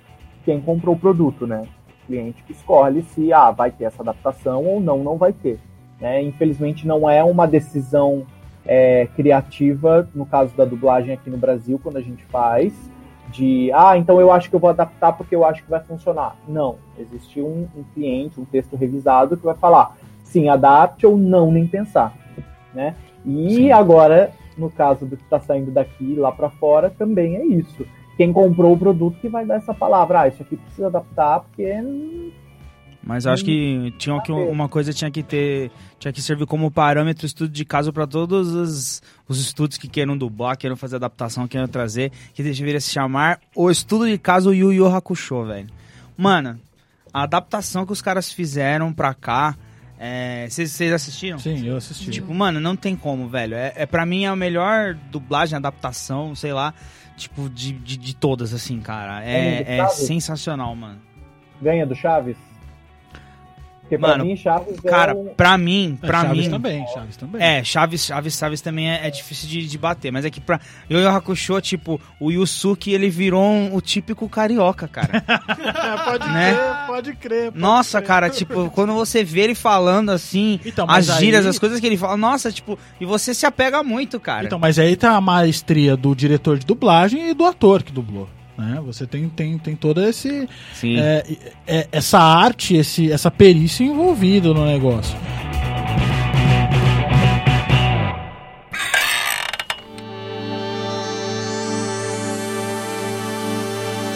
Quem comprou o produto, né? O cliente que escolhe se ah, vai ter essa adaptação ou não, não vai ter. Né? Infelizmente, não é uma decisão é, criativa, no caso da dublagem aqui no Brasil, quando a gente faz, de ah, então eu acho que eu vou adaptar porque eu acho que vai funcionar. Não. Existe um, um cliente, um texto revisado que vai falar sim, adapte ou não, nem pensar. Né? E Sim. agora, no caso do que está saindo daqui lá para fora, também é isso. Quem comprou o produto que vai dar essa palavra, ah, isso aqui precisa adaptar porque Mas eu acho que tinha que uma coisa tinha que ter, tinha que servir como parâmetro estudo de caso para todos os, os estudos que queiram dublar, queiram fazer adaptação, queiram trazer, que deveria se chamar o estudo de caso Yu Yu Hakusho, velho. Mano, a adaptação que os caras fizeram pra cá, é, vocês vocês assistiram? Sim, eu assisti. Tipo, mano, não tem como, velho. É, é para mim é a melhor dublagem, adaptação, sei lá, tipo de, de, de todas assim, cara. É, é sensacional, mano. ganha do Chaves. Porque pra Mano, mim, Chaves Cara, é um... pra mim, É, pra Chaves mim. também, Chaves também. É, Chaves, Chaves, Chaves também é, é difícil de, de bater, mas é que pra Yu Yu Hakusho, tipo, o Yusuke, ele virou um- o típico carioca, cara. pode Né? crer, pode crer. pode Nossa, crer. cara, tipo, quando você vê ele falando assim, Então, as mas gírias, aí- as coisas que ele fala, nossa, tipo, e você se apega muito, cara. Então, mas aí tá a maestria do diretor de dublagem e do ator que dublou. Né? Você tem, tem, tem toda esse, Sim. é, é, essa arte, esse, essa perícia envolvida no negócio.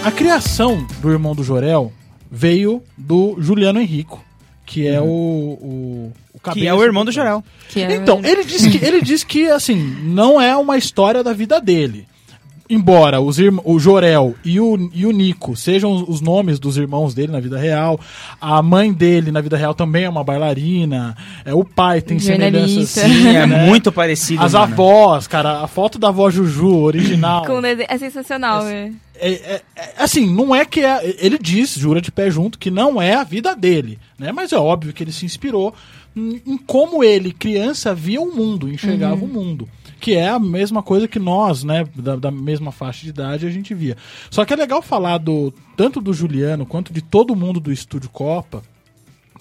A criação do irmão do Jorel veio do Juliano Henrico, que é o, o, o que é o irmão do Jorel. Que é- então, ele diz que, ele diz que assim, não é uma história da vida dele. Embora os irm- o Jorel e o, e o Nico sejam os, os nomes dos irmãos dele na vida real, a mãe dele na vida real também é uma bailarina, é, o pai tem semelhanças sim, É né? muito parecido, As mano. avós, cara, a foto da avó Juju, original. É sensacional, velho. É, é- é- assim, não é que é, ele diz, jura de pé junto, que não é a vida dele, né? Mas é óbvio que ele se inspirou em, em como ele, criança, via o mundo, enxergava o mundo. Que é a mesma coisa que nós, né, da, da mesma faixa de idade, a gente via. Só que é legal falar do tanto do Juliano quanto de todo mundo do Estúdio Copa,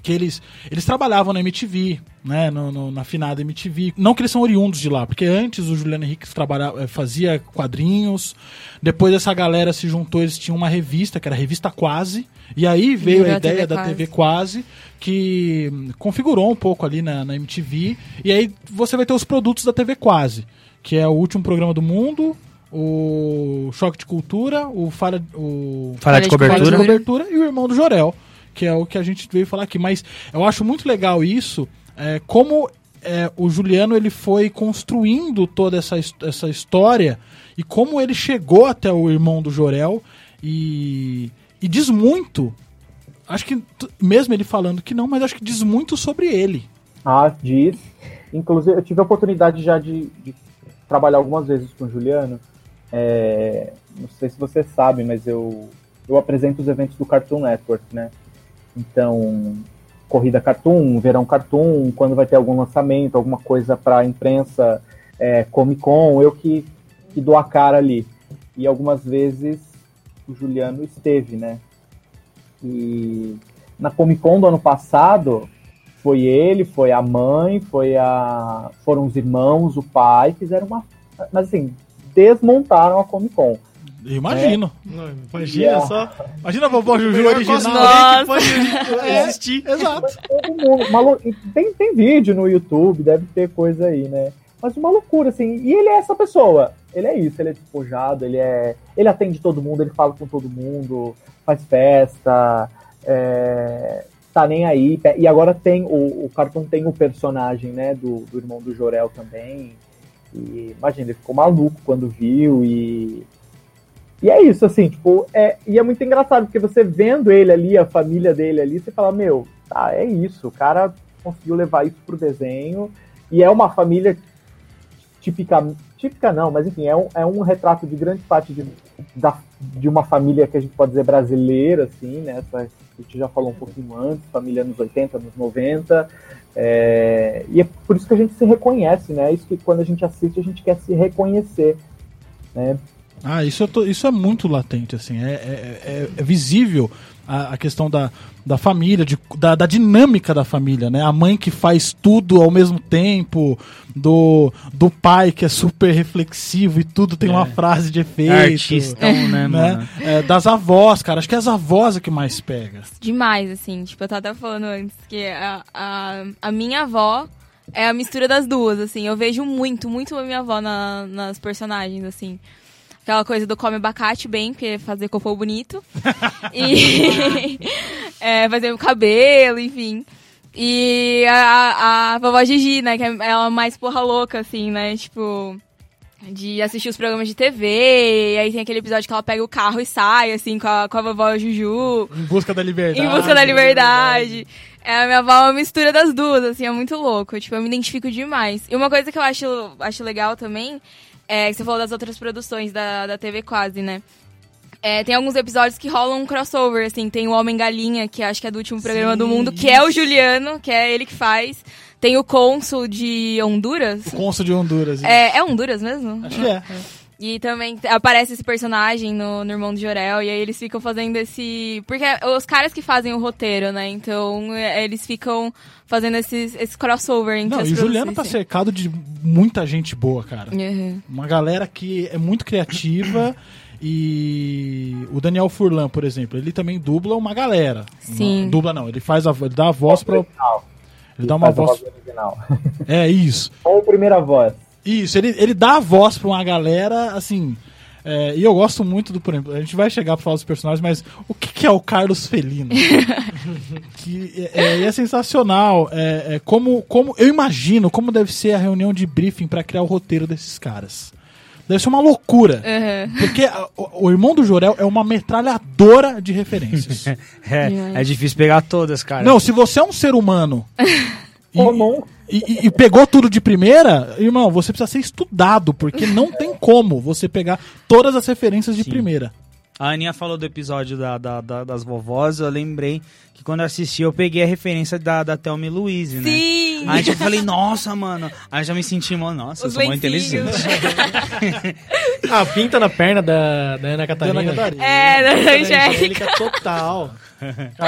que eles, eles trabalhavam na MTV, né, no, no- na finada MTV. Não que eles são oriundos de lá, porque antes o Juliano Henrique trabalhava, eh, fazia quadrinhos, depois essa galera se juntou, eles tinham uma revista, que era a Revista Quase, e aí veio Virou a a TV ideia da Quase. TV Quase, que configurou um pouco ali na, na MTV, e aí você vai ter os produtos da TV Quase, que é o último programa do mundo, o Choque de Cultura, o Falha, o Falha de Falha de Falha de cobertura. cobertura e o irmão do Jorel, que é o que a gente veio falar aqui. Mas eu acho muito legal isso, é, como é, o Juliano ele foi construindo toda essa, essa história e como ele chegou até o irmão do Jorel e, e diz muito. Acho que, mesmo ele falando que não, mas acho que diz muito sobre ele. Ah, diz. Inclusive, eu tive a oportunidade já de, de trabalhar algumas vezes com o Juliano. É, não sei se você sabe, mas eu, eu apresento os eventos do Cartoon Network, né? Então, Corrida Cartoon, Verão Cartoon, quando vai ter algum lançamento, alguma coisa para imprensa, é, Comic Con, eu que, que dou a cara ali. E algumas vezes o Juliano esteve, né? E na Comic Con do ano passado, foi ele, foi a mãe, foi a, foram os irmãos, o pai, fizeram uma. Mas assim, desmontaram a Comic Con. Imagino. Não, imagina É. só. Imagina a vovó Juju original. cosplay que pode É, existir. Exato. Todo mundo, malu- tem, tem vídeo no YouTube, deve ter coisa aí, né? Mas uma loucura, assim. E ele é essa pessoa. Ele é isso, ele é despojado, ele é. Ele atende todo mundo, ele fala com todo mundo, faz festa, é, tá nem aí. E agora tem. O, o Cartoon tem o personagem, né, do, do irmão do Jorel também. E imagina, ele ficou maluco quando viu e. E é isso, assim, tipo, é, e é muito engraçado, porque você vendo ele ali, a família dele ali, você fala, meu, tá, é isso, o cara conseguiu levar isso pro desenho, e é uma família típica, típica não, mas enfim, é um, é um retrato de grande parte de, da, de uma família que a gente pode dizer brasileira, assim, né, essa, a gente já falou um pouquinho antes, família anos 80, anos 90, é, e é por isso que a gente se reconhece, né, é isso que quando a gente assiste a gente quer se reconhecer, né, Ah, isso, eu tô- isso é muito latente, assim. É, é- é- é visível a, a questão da, da família, de- da, da dinâmica da família, né? A mãe que faz tudo ao mesmo tempo, do, do pai que é super reflexivo e tudo tem uma frase de efeito. Artistão, né, né? É, das avós, cara. Acho que é as avós é que mais pega. Demais, assim. Tipo, eu tava até falando antes que a, a, a minha avó é a mistura das duas, assim. Eu vejo muito, muito a minha avó na- nas personagens, assim. Aquela coisa do come abacate bem, porque fazer cocô bonito. e é, fazer o cabelo, enfim. E a, a, a vovó Gigi, né? Que é ela mais porra louca, assim, né? Tipo, de assistir os programas de TV. E aí tem aquele episódio que ela pega o carro e sai, assim, com a, com a vovó Juju. Em busca da liberdade. Em busca da liberdade. É, a minha avó é uma mistura das duas, assim, é muito louco. Tipo, eu me identifico demais. E uma coisa que eu acho, acho legal também é que você falou das outras produções da, da TV Quase, né? É, tem alguns episódios que rolam um crossover, assim. Tem o Homem Galinha, que acho que é do último programa do mundo, que é o Juliano, que é ele que faz. Tem o Cônsul de Honduras. O Consul de Honduras. É, é Honduras mesmo? Acho que é. E também aparece esse personagem no, no Irmão do Jorel, e aí eles ficam fazendo esse. Porque é os caras que fazem o roteiro, né? Então é, eles ficam fazendo esses, esse crossover entre Não, as e o Juliano tá cercado de muita gente boa, cara. Uhum. Uma galera que é muito criativa e o Daniel Furlan, por exemplo, ele também dubla uma galera. Sim. Uma- dubla não, ele faz a, ele dá a voz para original. ele dá uma voz. original. É isso. Ou primeira voz. Isso, ele, ele dá a voz pra uma galera, assim. é, e eu gosto muito do, por exemplo, a gente vai chegar pra falar dos personagens, mas o que, que é o Carlos Felino? que é, é- é sensacional. É, é como, como eu imagino como deve ser a reunião de briefing pra criar o roteiro desses caras. Deve ser uma loucura. Uhum. Porque a- o, o irmão do Jorel é uma metralhadora de referências. É, é difícil pegar todas, cara. Não, se você é um ser humano e, Comum. e, e- e pegou tudo de primeira, irmão, você precisa ser estudado, porque não tem como você pegar todas as referências de Sim. primeira. A Aninha falou do episódio da, da- da- das vovós, eu lembrei que quando eu assisti eu peguei a referência da, da Thelma e Louise, né? Sim! Aí tipo, eu falei, nossa, mano. Aí já me senti, mano, nossa, Os eu sou muito lencinhos. inteligente. Ah, pinta na perna da, da Ana Catarina. Ana Catarina. É, da Angélica. Angélica. total.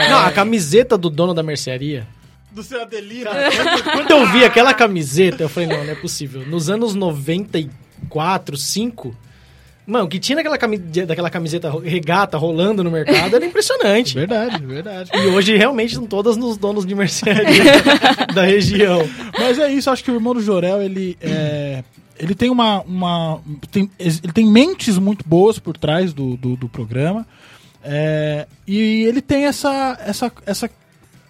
Não, a camiseta do dono da mercearia. Do seu Adelira. Quando eu vi aquela camiseta, eu falei, não, não é possível. Nos anos 94, 5, mano, o que tinha daquela, cami daquela camiseta regata rolando no mercado era impressionante. Verdade, verdade. E hoje realmente são todas nos donos de mercearia da região. Mas é isso, acho que o irmão do Jorel, ele é, ele tem uma. uma tem, ele tem mentes muito boas por trás do, do, do programa. é, e ele tem essa, essa, essa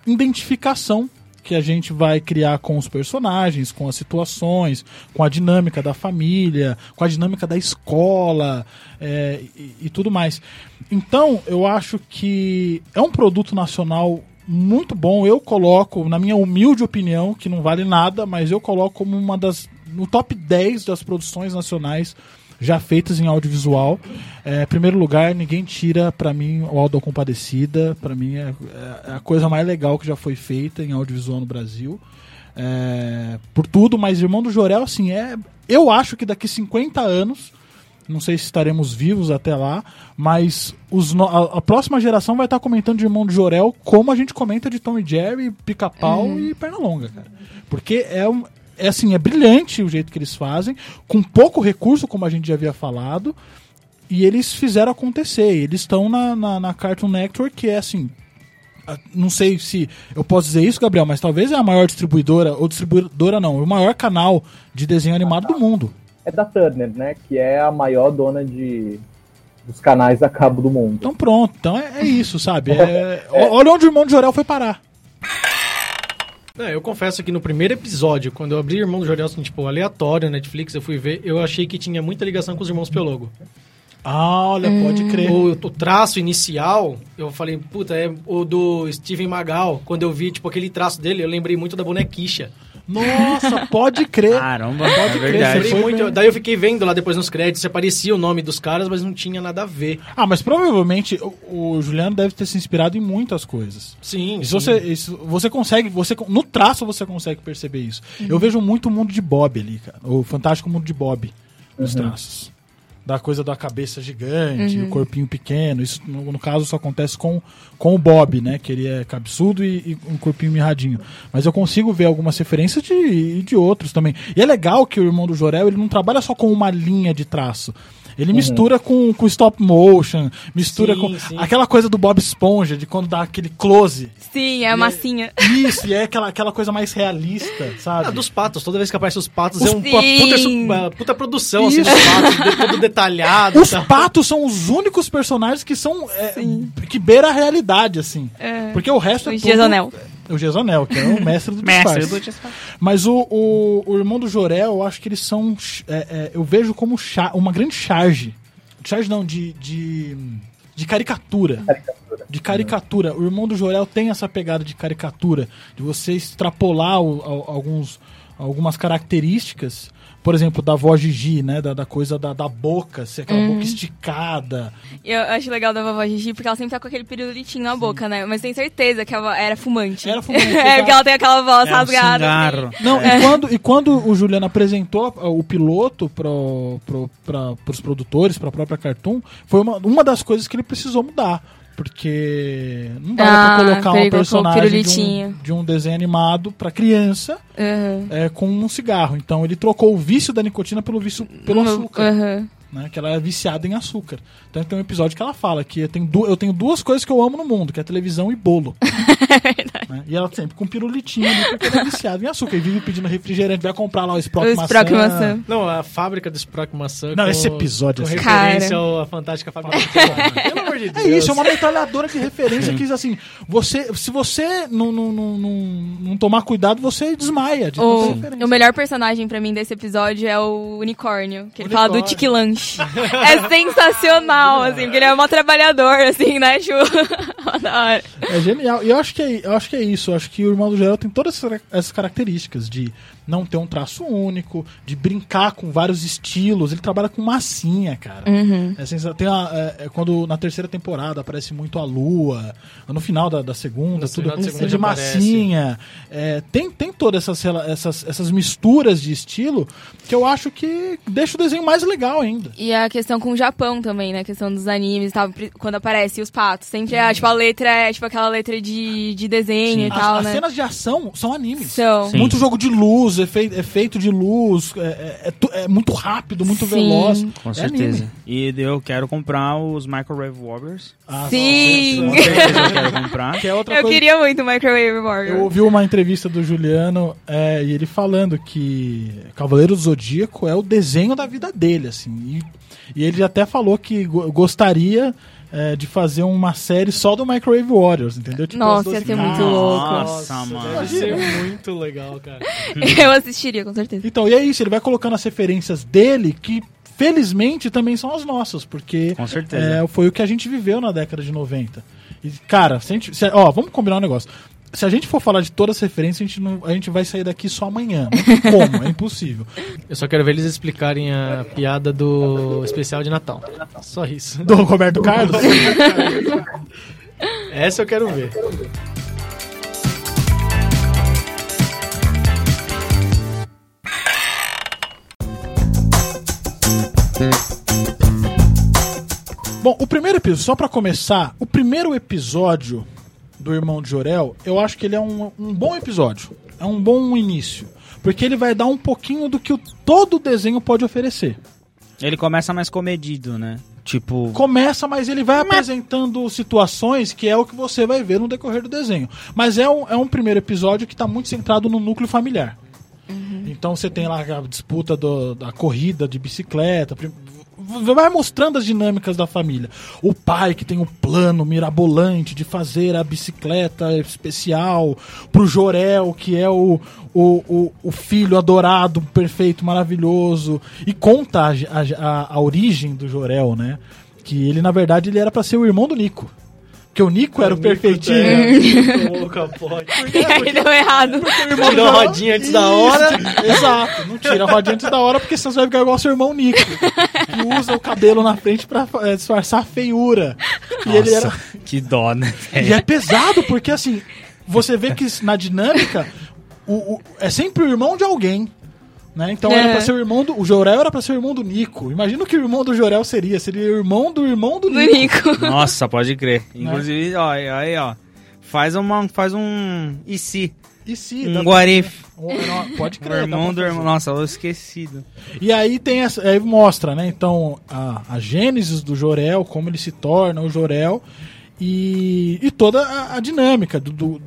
identificação que a gente vai criar com os personagens, com as situações, com a dinâmica da família, com a dinâmica da escola é, e, e tudo mais. Então, eu acho que é um produto nacional muito bom. Eu coloco, na minha humilde opinião, que não vale nada, mas eu coloco como uma das. no top 10 das produções nacionais já feitas em audiovisual. É, primeiro lugar, ninguém tira pra mim o Aldo Compadecida. Pra mim é, é a coisa mais legal que já foi feita em audiovisual no Brasil. É, por tudo, mas Irmão do Jorel, assim, é. Eu acho que daqui 50 anos Não sei se estaremos vivos até lá, mas os no- a, próxima geração vai estar comentando de Irmão de Jorel como a gente comenta de Tom e Jerry, Pica-Pau e Pernalonga, cara. Porque é, um, é assim, é brilhante o jeito que eles fazem, com pouco recurso, como a gente já havia falado, e eles fizeram acontecer. Eles estão na, na, na Cartoon Network, que é assim. Não sei se eu posso dizer isso, Gabriel, mas talvez é a maior distribuidora, ou distribuidora não, o maior canal de desenho animado do mundo. É da Turner, né? Que é a maior dona de dos canais a cabo do mundo. Então pronto, então é, é isso, sabe? É- o- Olha onde o irmão de Jorel foi parar. Não, eu confesso que no primeiro episódio, quando eu abri Irmão do Jorel, assim, tipo, aleatório, Netflix, eu fui ver, eu achei que tinha muita ligação com os irmãos Pelogo. Ah, olha, pode crer. O, o traço inicial, eu falei, puta, é o do Steven Magal. Quando eu vi, tipo, aquele traço dele, eu lembrei muito da bonequicha. Nossa, pode crer. Caramba, Pode é crer, foi muito- daí eu fiquei vendo lá depois nos créditos, aparecia o nome dos caras, mas não tinha nada a ver. Ah, mas provavelmente o, o Juliano deve ter se inspirado em muitas coisas. Sim, Isso sim. você, isso você consegue, você no traço você consegue perceber isso. Eu vejo muito o mundo de Bob ali, cara. O fantástico mundo de Bob nos traços. Da coisa da cabeça gigante, o corpinho pequeno. Isso, no, no caso, só acontece com, com o Bob, né? Que ele é cabeçudo e, e um corpinho mirradinho. Mas eu consigo ver algumas referências de, de outros também. E é legal que o irmão do Jorel, ele não trabalha só com uma linha de traço. Ele mistura com, com stop motion, mistura Sim, com sim. aquela coisa do Bob Esponja, de quando dá aquele close. Sim, é a massinha. Isso, e é aquela, aquela coisa mais realista, sabe? Ah, dos patos, toda vez que aparece os patos Os- é um- uma puta, puta produção, assim, Isso. dos patos, de- todo detalhado. Os tal. patos são os únicos personagens que são. é, que beira a realidade, assim. É. Porque o resto é O tudo... O Gesonel, que é o mestre do Mestre disfarce. do disfarce. Mas o, o, o irmão do Jorel, eu acho que eles são. é, é, eu vejo como cha- uma grande charge. Charge não, de. de, de caricatura. De caricatura. O irmão do Jorel tem essa pegada de caricatura, de você extrapolar o- al- alguns, algumas características. Por exemplo, da voz Gigi, né? Da, da coisa da, da boca, ser aquela boca esticada. Eu acho legal da vovó Gigi porque ela sempre tá com aquele pirulitinho na boca, né? Mas tenho certeza que ela era fumante. Era fumante, é, porque ela tem aquela voz É um rasgada. assim. Não, e, quando, e quando o Juliano apresentou o piloto pro, pro, pra, pros produtores, pra própria Cartoon, foi uma, uma das coisas que ele precisou mudar. Porque não dava Ah, pra colocar uma personagem de um, de um desenho animado pra criança Aham. é, com um cigarro. Então ele trocou o vício da nicotina pelo vício pelo açúcar. Aham. Né, que ela é viciada em açúcar. Então tem um episódio que ela fala que eu tenho, du eu tenho duas coisas que eu amo no mundo, que é televisão e bolo. Né? E ela sempre com pirulitinho porque ela é viciada em açúcar. E vive pedindo refrigerante, vai comprar lá o Sprock O Sprock maçã. Não, a fábrica do Sprock Maçã. Não, com- esse episódio, Com assim. referência Cara. ao- à fantástica fábrica do chocolate. Pelo amor de É Deus. isso, é uma metralhadora de referência que assim, você, se você não, não, não, não, não tomar cuidado, você desmaia de O, o melhor personagem pra mim desse episódio é o unicórnio, que ele fala do Unicórnio. Tique Lanche. É sensacional, assim, porque ele é um trabalhador, assim, né, Ju? É genial. E eu acho que é, eu acho que é isso. Eu acho que o Irmão do Geraldo tem todas essas características de não ter um traço único, de brincar com vários estilos. Ele trabalha com massinha, cara. Uhum. É sensa- tem a- é- é quando na terceira temporada aparece muito a lua, no final da, da segunda, No tudo final da segunda de massinha. É, tem, tem todas essas, essas, essas misturas de estilo que eu acho que deixa o desenho mais legal ainda. E a questão com o Japão também, né? A questão dos animes e tal, pri- quando aparece os patos. Sempre é, tipo, a letra é tipo aquela letra de, de desenho e As, tal, as né? cenas de ação são animes. São. Sim. Muito jogo de luz, efeito, efeito de luz, é, é- é é muito rápido, muito Sim. veloz. Com É certeza. anime. E eu quero comprar os Microwave Warriors. Ah, Sim. Com certeza eu quero comprar. Que é outra Eu coisa. queria muito Microwave Warrior. Eu ouvi uma entrevista do Juliano é, e ele falando que Cavaleiro do Zodíaco é o desenho da vida dele, assim. E, e ele até falou que go- gostaria é, de fazer uma série só do Microwave Warriors, entendeu? Tipo, Nossa, ia ser muito louco. Nossa, Deve mano. ser muito legal, cara. Eu assistiria, com certeza. Então, e é isso, ele vai colocando as referências dele que felizmente também são as nossas, porque Com certeza. é, foi o que a gente viveu na década de 90. E, cara, se a gente, se- ó, vamos combinar um negócio. Se a gente for falar de todas as referências, a gente, não, a gente vai sair daqui só amanhã. Como, é impossível. Eu só quero ver eles explicarem a piada do especial de Natal. Só isso. Do Roberto Carlos. Essa eu quero ver. Bom, o primeiro episódio, só pra começar, o primeiro episódio do Irmão de Jorel, eu acho que ele é um, um bom episódio. É um bom início. Porque ele vai dar um pouquinho do que o, todo o desenho pode oferecer. Ele começa mais comedido, né? Tipo. Começa, mas ele vai apresentando situações que é o que você vai ver no decorrer do desenho. Mas é um, é um primeiro episódio que está muito centrado no núcleo familiar. Então você tem lá a disputa do- da corrida de bicicleta. Vai mostrando as dinâmicas da família. O pai que tem o plano mirabolante de fazer a bicicleta especial pro Jorel, que é o, o, o, o filho adorado, perfeito, maravilhoso. E conta a, a, a origem do Jorel, né? Que ele, na verdade, ele era pra ser o irmão do Nico. Porque o Nico era o perfeitinho. Nunca pode. E aí deu errado. Tirou a rodinha antes da hora. Exato, não tira a rodinha antes da hora, porque senão você vai ficar igual seu irmão Nico, que usa o cabelo na frente pra é, disfarçar a feiura. E Nossa, ele era. que dó, né? E é pesado, porque assim, você vê que na dinâmica, o, o- é sempre o irmão de alguém. Né? Então era É. pra ser o irmão do. O Jorel era pra ser o irmão do Nico. Imagina o que o irmão do Jorel seria. Seria o irmão do irmão do Do Nico. Nico. Nossa, pode crer. Inclusive, ó, aí, ó. Faz, uma, faz um. E se? E se? Um dá- what if? Não, Pode O crer. dá irmão do irmão. Nossa, eu esquecido. E aí tem essa, aí mostra, né? Então a, a gênesis do Jorel, como ele se torna o Jorel e, e toda a, a dinâmica do, do,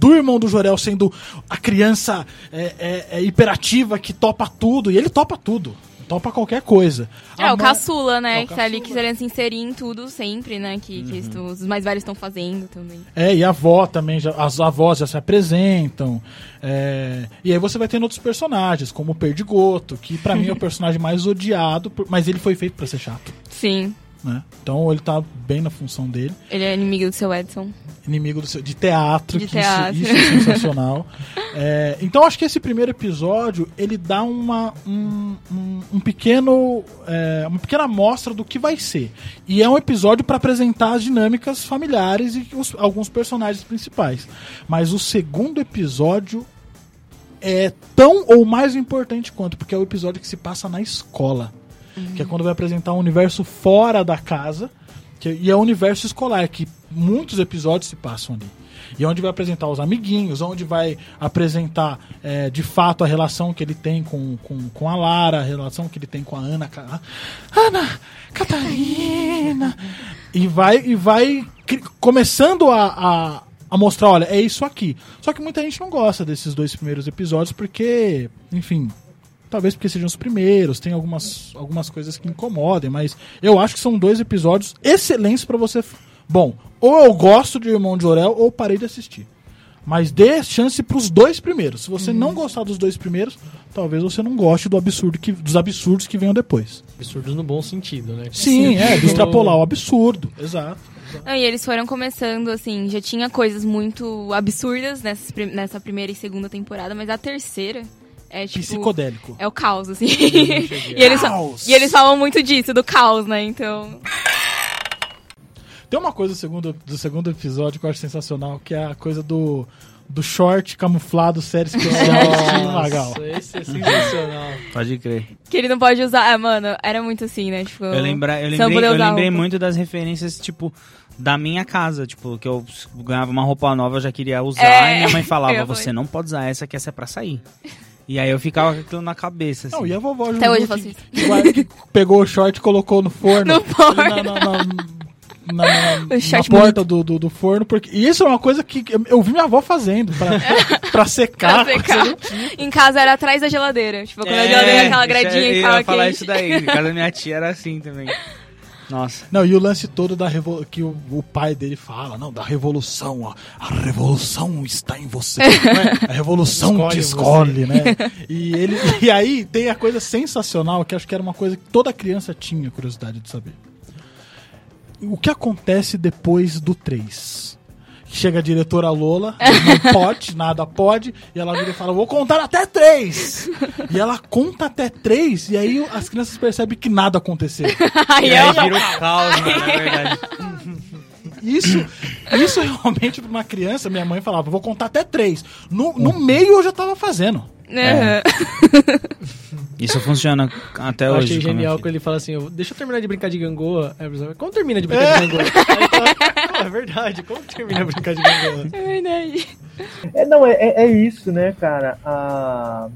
do irmão do Jorel sendo a criança é, é- é hiperativa que topa tudo e ele topa tudo, topa qualquer coisa. É, A o mãe- caçula, né? É, o que tá ali caçula. querendo se inserir em tudo sempre, né? Que, que isso- os mais velhos estão fazendo também. É, e a avó também, já, as avós já se apresentam. é, e aí você vai tendo outros personagens, como o Perdigoto, que pra mim é o personagem mais odiado, mas ele foi feito pra ser chato. Sim. Né? Então ele tá bem na função dele. Ele é inimigo do seu Edson. Inimigo do seu- de teatro, De que teatro. Isso, isso é sensacional. É, então acho que esse primeiro episódio ele dá uma, um, um, um pequeno, é, uma pequena amostra do que vai ser. E é um episódio para apresentar as dinâmicas familiares e os- alguns personagens principais. Mas o segundo episódio é tão ou mais importante quanto, porque é o episódio que se passa na escola. Que é quando vai apresentar um universo fora da casa. que- e é o universo escolar, que muitos episódios se passam ali. E é onde vai apresentar os amiguinhos, onde vai apresentar é, de fato a relação que ele tem com, com, com a Lara, a relação que ele tem com a Ana. Ca- Ana Catarina! E vai, e vai começando a, a, a mostrar, olha, é isso aqui. Só que muita gente não gosta desses dois primeiros episódios porque, enfim, talvez porque sejam os primeiros, tem algumas, algumas coisas que incomodem, mas eu acho que são dois episódios excelentes pra você. Bom, ou eu gosto de Irmão de Orel ou parei de assistir. Mas dê chance pros dois primeiros. Se você não gostar dos dois primeiros, talvez você não goste do absurdo que, dos absurdos que venham depois. Absurdo no bom sentido, né? Sim, é, de extrapolar o absurdo. Exato. Não, e eles foram começando, assim, já tinha coisas muito absurdas nessas prim- nessa primeira e segunda temporada, mas a terceira é tipo. Psicodélico. É o caos, assim. e, eles, Caos. e eles falam muito disso, do caos, né? Então. Tem uma coisa do segundo, do segundo episódio que eu acho sensacional, que é a coisa do, do short camuflado série especial Magal. Nossa, esse é sensacional. Pode crer. Que ele não pode usar. Ah, mano, era muito assim, né? Tipo, Eu, lembra, eu lembrei, eu lembrei muito das referências, tipo, da minha casa. Tipo, que eu ganhava uma roupa nova, eu já queria usar. É, e minha mãe falava, você não pode usar essa, que essa é pra sair. E aí eu ficava com aquilo na cabeça, assim. Não, e a vovó Juju Até hoje eu faço isso. que guarda- que pegou o short e colocou no forno. No forno. Na, na- na- na- na- porta do, do, do forno. Porque, e isso é uma coisa que eu- eu vi minha avó fazendo pra, pra secar. Pra secar. Em casa era atrás da geladeira. Tipo, quando a geladeira é aquela gradinha eu que ia tava falar quente. isso daí. Em casa da minha tia era assim também. Nossa. Não, e o lance todo da revol... que o, o pai dele fala, não, da revolução, ó, a revolução está em você. Não é? A revolução Escolhe te escolhe, né? E, ele, e aí tem a coisa sensacional, que acho que era uma coisa que toda criança tinha curiosidade de saber. O que acontece depois do 3? Chega a diretora Lola, não pode, nada pode, e ela vira e fala, vou contar até três! E ela conta até três, e aí as crianças percebem que nada aconteceu. Aí E eu- aí vira o caos, mano, é verdade. Isso, isso realmente pra uma criança, minha mãe falava, vou contar até três. No, no meio eu já tava fazendo. Aham. Isso funciona até Eu hoje. achei minha genial quando ele fala assim, eu- deixa eu terminar de brincar de gangorra. Aí a pessoa, como termina de brincar de gangorra? Falo, "Ah, é verdade, como termina de brincar de gangorra? É verdade. É, não, é, é, é isso, né, cara? A-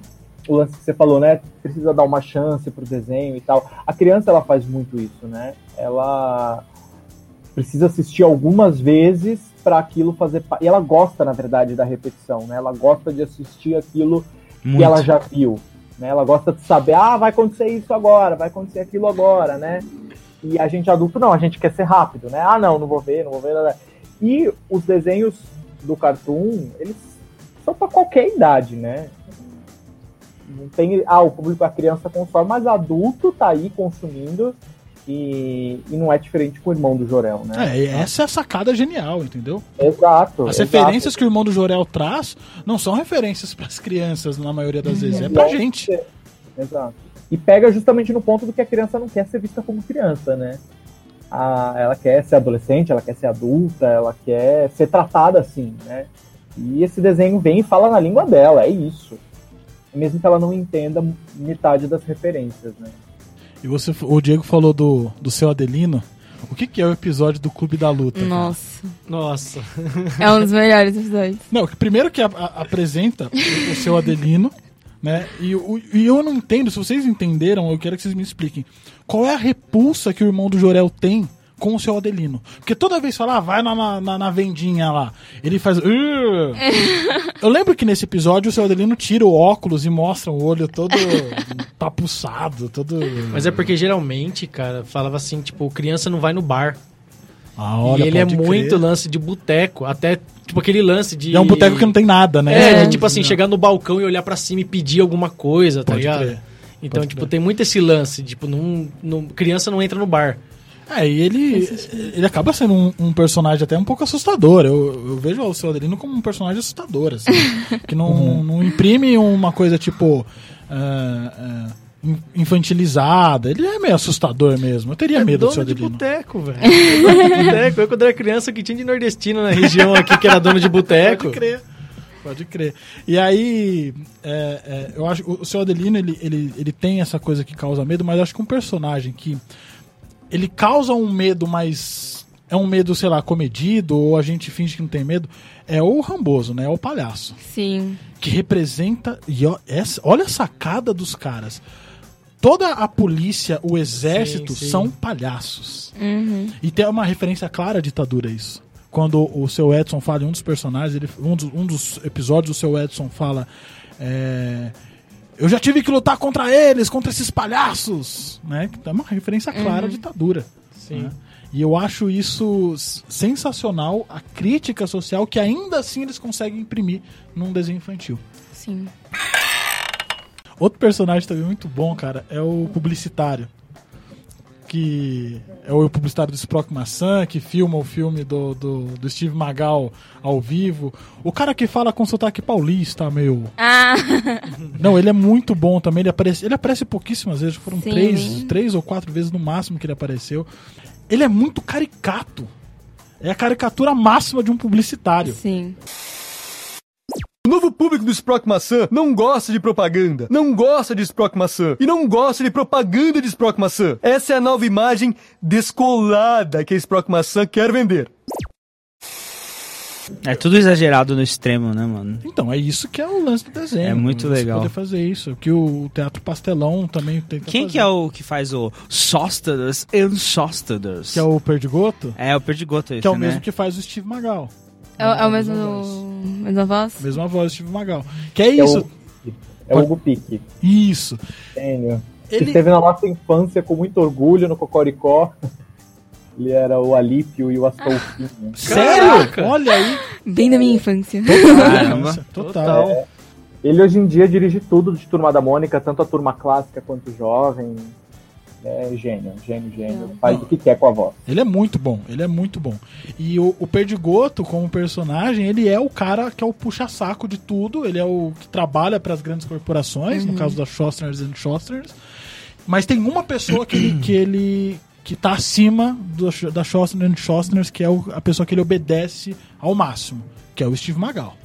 o lance que você falou, né? Precisa dar uma chance pro desenho e tal. A criança, ela faz muito isso, né? Ela precisa assistir algumas vezes para aquilo fazer... E ela gosta, na verdade, da repetição, né? Ela gosta de assistir aquilo Muito. que ela já viu. Né? Ela gosta de saber, ah, vai acontecer isso agora, vai acontecer aquilo agora, né? E a gente adulto não, a gente quer ser rápido, né? Ah, não, não vou ver, não vou ver. nada. E os desenhos do Cartoon, eles são para qualquer idade, né? Não tem, ah, o público, a criança consome, mas adulto tá aí consumindo e, e não é diferente com o irmão do Jorel, né? É, essa é a sacada genial, entendeu? Exato. As exato. referências que o irmão do Jorel traz não são referências pras crianças, na maioria das vezes, é pra Não, gente. Exato. E pega justamente no ponto do que a criança não quer ser vista como criança, né? A, ela quer ser adolescente, ela quer ser adulta, ela quer ser tratada assim, né? E esse desenho vem e fala na língua dela, é isso. Mesmo que ela não entenda metade das referências, né? E você, o Diego falou do, do seu Adelino. O que, que é o episódio do Clube da Luta? cara? Nossa. Nossa. É um dos melhores episódios. Não, primeiro que a- a- apresenta o, o seu Adelino, né? E, o- e eu não entendo, se vocês entenderam, eu quero que vocês me expliquem. Qual é a repulsa que o irmão do Jorel tem com o seu Adelino? Porque toda vez fala, ah, vai na, na- na, vendinha lá. Ele faz. Eu lembro que nesse episódio o seu Adelino tira o óculos e mostra o olho todo papuçado, todo. Mas é porque geralmente, cara, falava assim, tipo, criança não vai no bar. Ah, olha, e ele é pode muito crer. lance de boteco. Até, tipo, aquele lance de. É um boteco que não tem nada, né? É, É. de, tipo assim, chegar no balcão e olhar pra cima e pedir alguma coisa, tá Pode ligado? crer. Então, Pode tipo, crer. tem muito esse lance, tipo, não, não, criança não entra no bar. É, e ele, ele acaba sendo um, um personagem até um pouco assustador. Eu, eu vejo o seu Adelino como um personagem assustador, assim. que não, não imprime uma coisa tipo. ah, in- infantilizada. Ele é meio assustador mesmo. Eu teria É medo do seu dono de Adelino. boteco, velho. É boteco. Eu, quando era criança, que tinha de nordestino na região aqui, que era dono de boteco. Pode crer. Pode crer. E aí, é, é, eu acho o seu Adelino, ele, ele, ele tem essa coisa que causa medo, mas eu acho que um personagem que ele causa um medo mais. É um medo, sei lá, comedido, ou a gente finge que não tem medo, é o Ramboso, né? É o palhaço. Sim. Que representa. E ó, essa, olha a sacada dos caras. Toda a polícia, o exército Sim, sim. são palhaços. Uhum. E tem uma referência clara à ditadura isso. Quando o seu Edson fala em um dos personagens, ele, um, dos, um dos episódios, o seu Edson fala. é, eu já tive que lutar contra eles, contra esses palhaços. Né? Que É uma referência clara à ditadura. Sim. né? E eu acho isso sensacional, a crítica social que ainda assim eles conseguem imprimir num desenho infantil. Sim. Outro personagem também muito bom, cara, é o publicitário. Que é o publicitário do Sprock Maçã, que filma o filme do, do, do Steve Magal ao vivo. O cara que fala com sotaque paulista, meu. Ah, Não, ele é muito bom também. Ele aparece, ele aparece pouquíssimas vezes, foram Sim. três, três ou quatro vezes no máximo que ele apareceu. Ele é muito caricato. É a caricatura máxima de um publicitário. sim. O novo público do Sprock Maçã não gosta de propaganda, não gosta de Sprock Maçã e não gosta de propaganda de Sprock Maçã. Essa é a nova imagem descolada que a Sprock Maçã quer vender. É tudo exagerado no extremo, né, mano? Então, é isso que é o lance do desenho. É muito Você legal. poder fazer isso. Que o Teatro Pastelão também tenta Quem fazer. que é o que faz o Sóstadas and Sóstadas? Que é o Perdigoto? É, o Perdigoto esse, Que é o né? mesmo que faz o Steve Magal. É, o- é o mesmo. Mesma voz. Mesma voz? Mesma voz do Steve Magal. Que é É isso. o, é o Hugo Pique, Isso. gênio. Que Ele- esteve na nossa infância com muito orgulho no Cocoricó. Ele era o Alípio e o Astolfinho. Sério? Caraca! Olha aí. Bem da minha infância. Caramba. Total. É. Ele hoje em dia dirige tudo de Turma da Mônica, tanto a turma clássica quanto jovem. É gênio, gênio, gênio. Faz o que quer com a voz. Ele é muito bom, ele é muito bom. E o, o Perdigoto, como personagem, ele é o cara que é o puxa-saco de tudo, ele é o que trabalha para as grandes corporações, no caso da Schostners and Schostners. Mas tem uma pessoa que ele, que ele que tá acima do, da Schostner and Schostners, que é o- a pessoa que ele obedece ao máximo, que é o Steve Magal.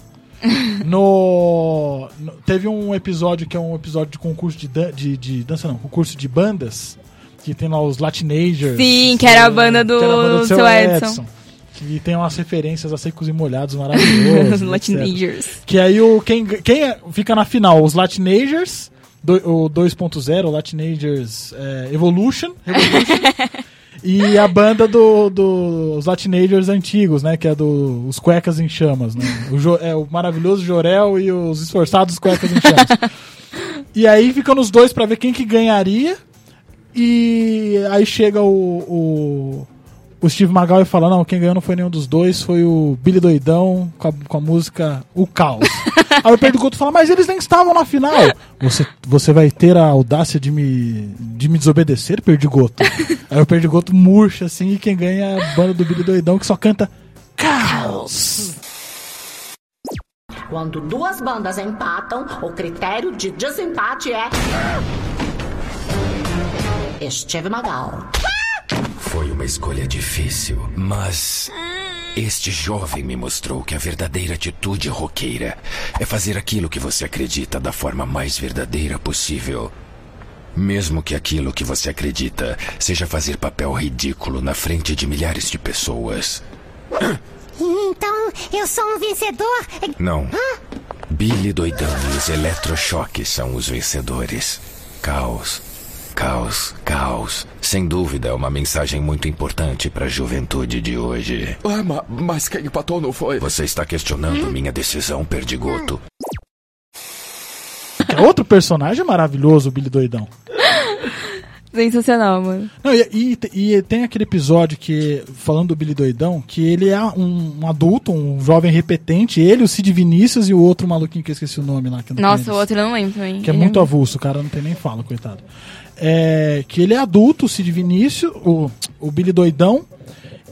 No, no- Teve um episódio que é um episódio de concurso de, dan- de, de dança, não, concurso de bandas, que tem lá os Latinagers. Sim, que era a banda do era a banda seu Edson. Que tem umas referências a secos e molhados maravilhosos. Os. Latinagers. Que aí o, quem, quem é- fica na final? Os Latinagers, do, o 2.0, o Latinagers é, Evolution, Revolution e a banda dos do, os Latinagers antigos, né? Que é do Os Cuecas em Chamas, né? O, Jo- é, o maravilhoso Jorel e os esforçados Cuecas em Chamas. e aí ficam os dois pra ver quem que ganharia. E aí chega o, o, o Steve Magal e fala: Não, quem ganhou não foi nenhum dos dois, foi o Billy Doidão com a, com a música O Caos. aí o Perdigoto fala: Mas eles nem estavam na final. Você, você vai ter a audácia de me, de me desobedecer, Perdigoto? aí o Perdigoto murcha assim e quem ganha é a banda do Billy Doidão que só canta Caos. Quando duas bandas empatam, o critério de desempate é. Steve Magal. Foi uma escolha difícil, mas. Este jovem me mostrou que a verdadeira atitude roqueira é fazer aquilo que você acredita da forma mais verdadeira possível. Mesmo que aquilo que você acredita seja fazer papel ridículo na frente de milhares de pessoas. Então, eu sou um vencedor? Não. Billy Doidão e os eletrochoques são os vencedores. Caos. Caos, caos. Sem dúvida é uma mensagem muito importante para a juventude de hoje. Ah, ma- mas quem empatou não foi? Você está questionando minha decisão, Perdigoto? É outro personagem maravilhoso, o Billy Doidão. Sensacional, mano. Não, e, e- e tem aquele episódio que, falando do Billy Doidão, que ele é um, um adulto, um jovem repetente, ele, o Cid Vinícius e o outro maluquinho que eu esqueci o nome lá. Que Nossa, o outro eu não lembro também. Que é Ele muito avulso, o cara não tem nem fala, coitado. É, que ele é adulto, o Cid Vinícius, o, o Billy Doidão,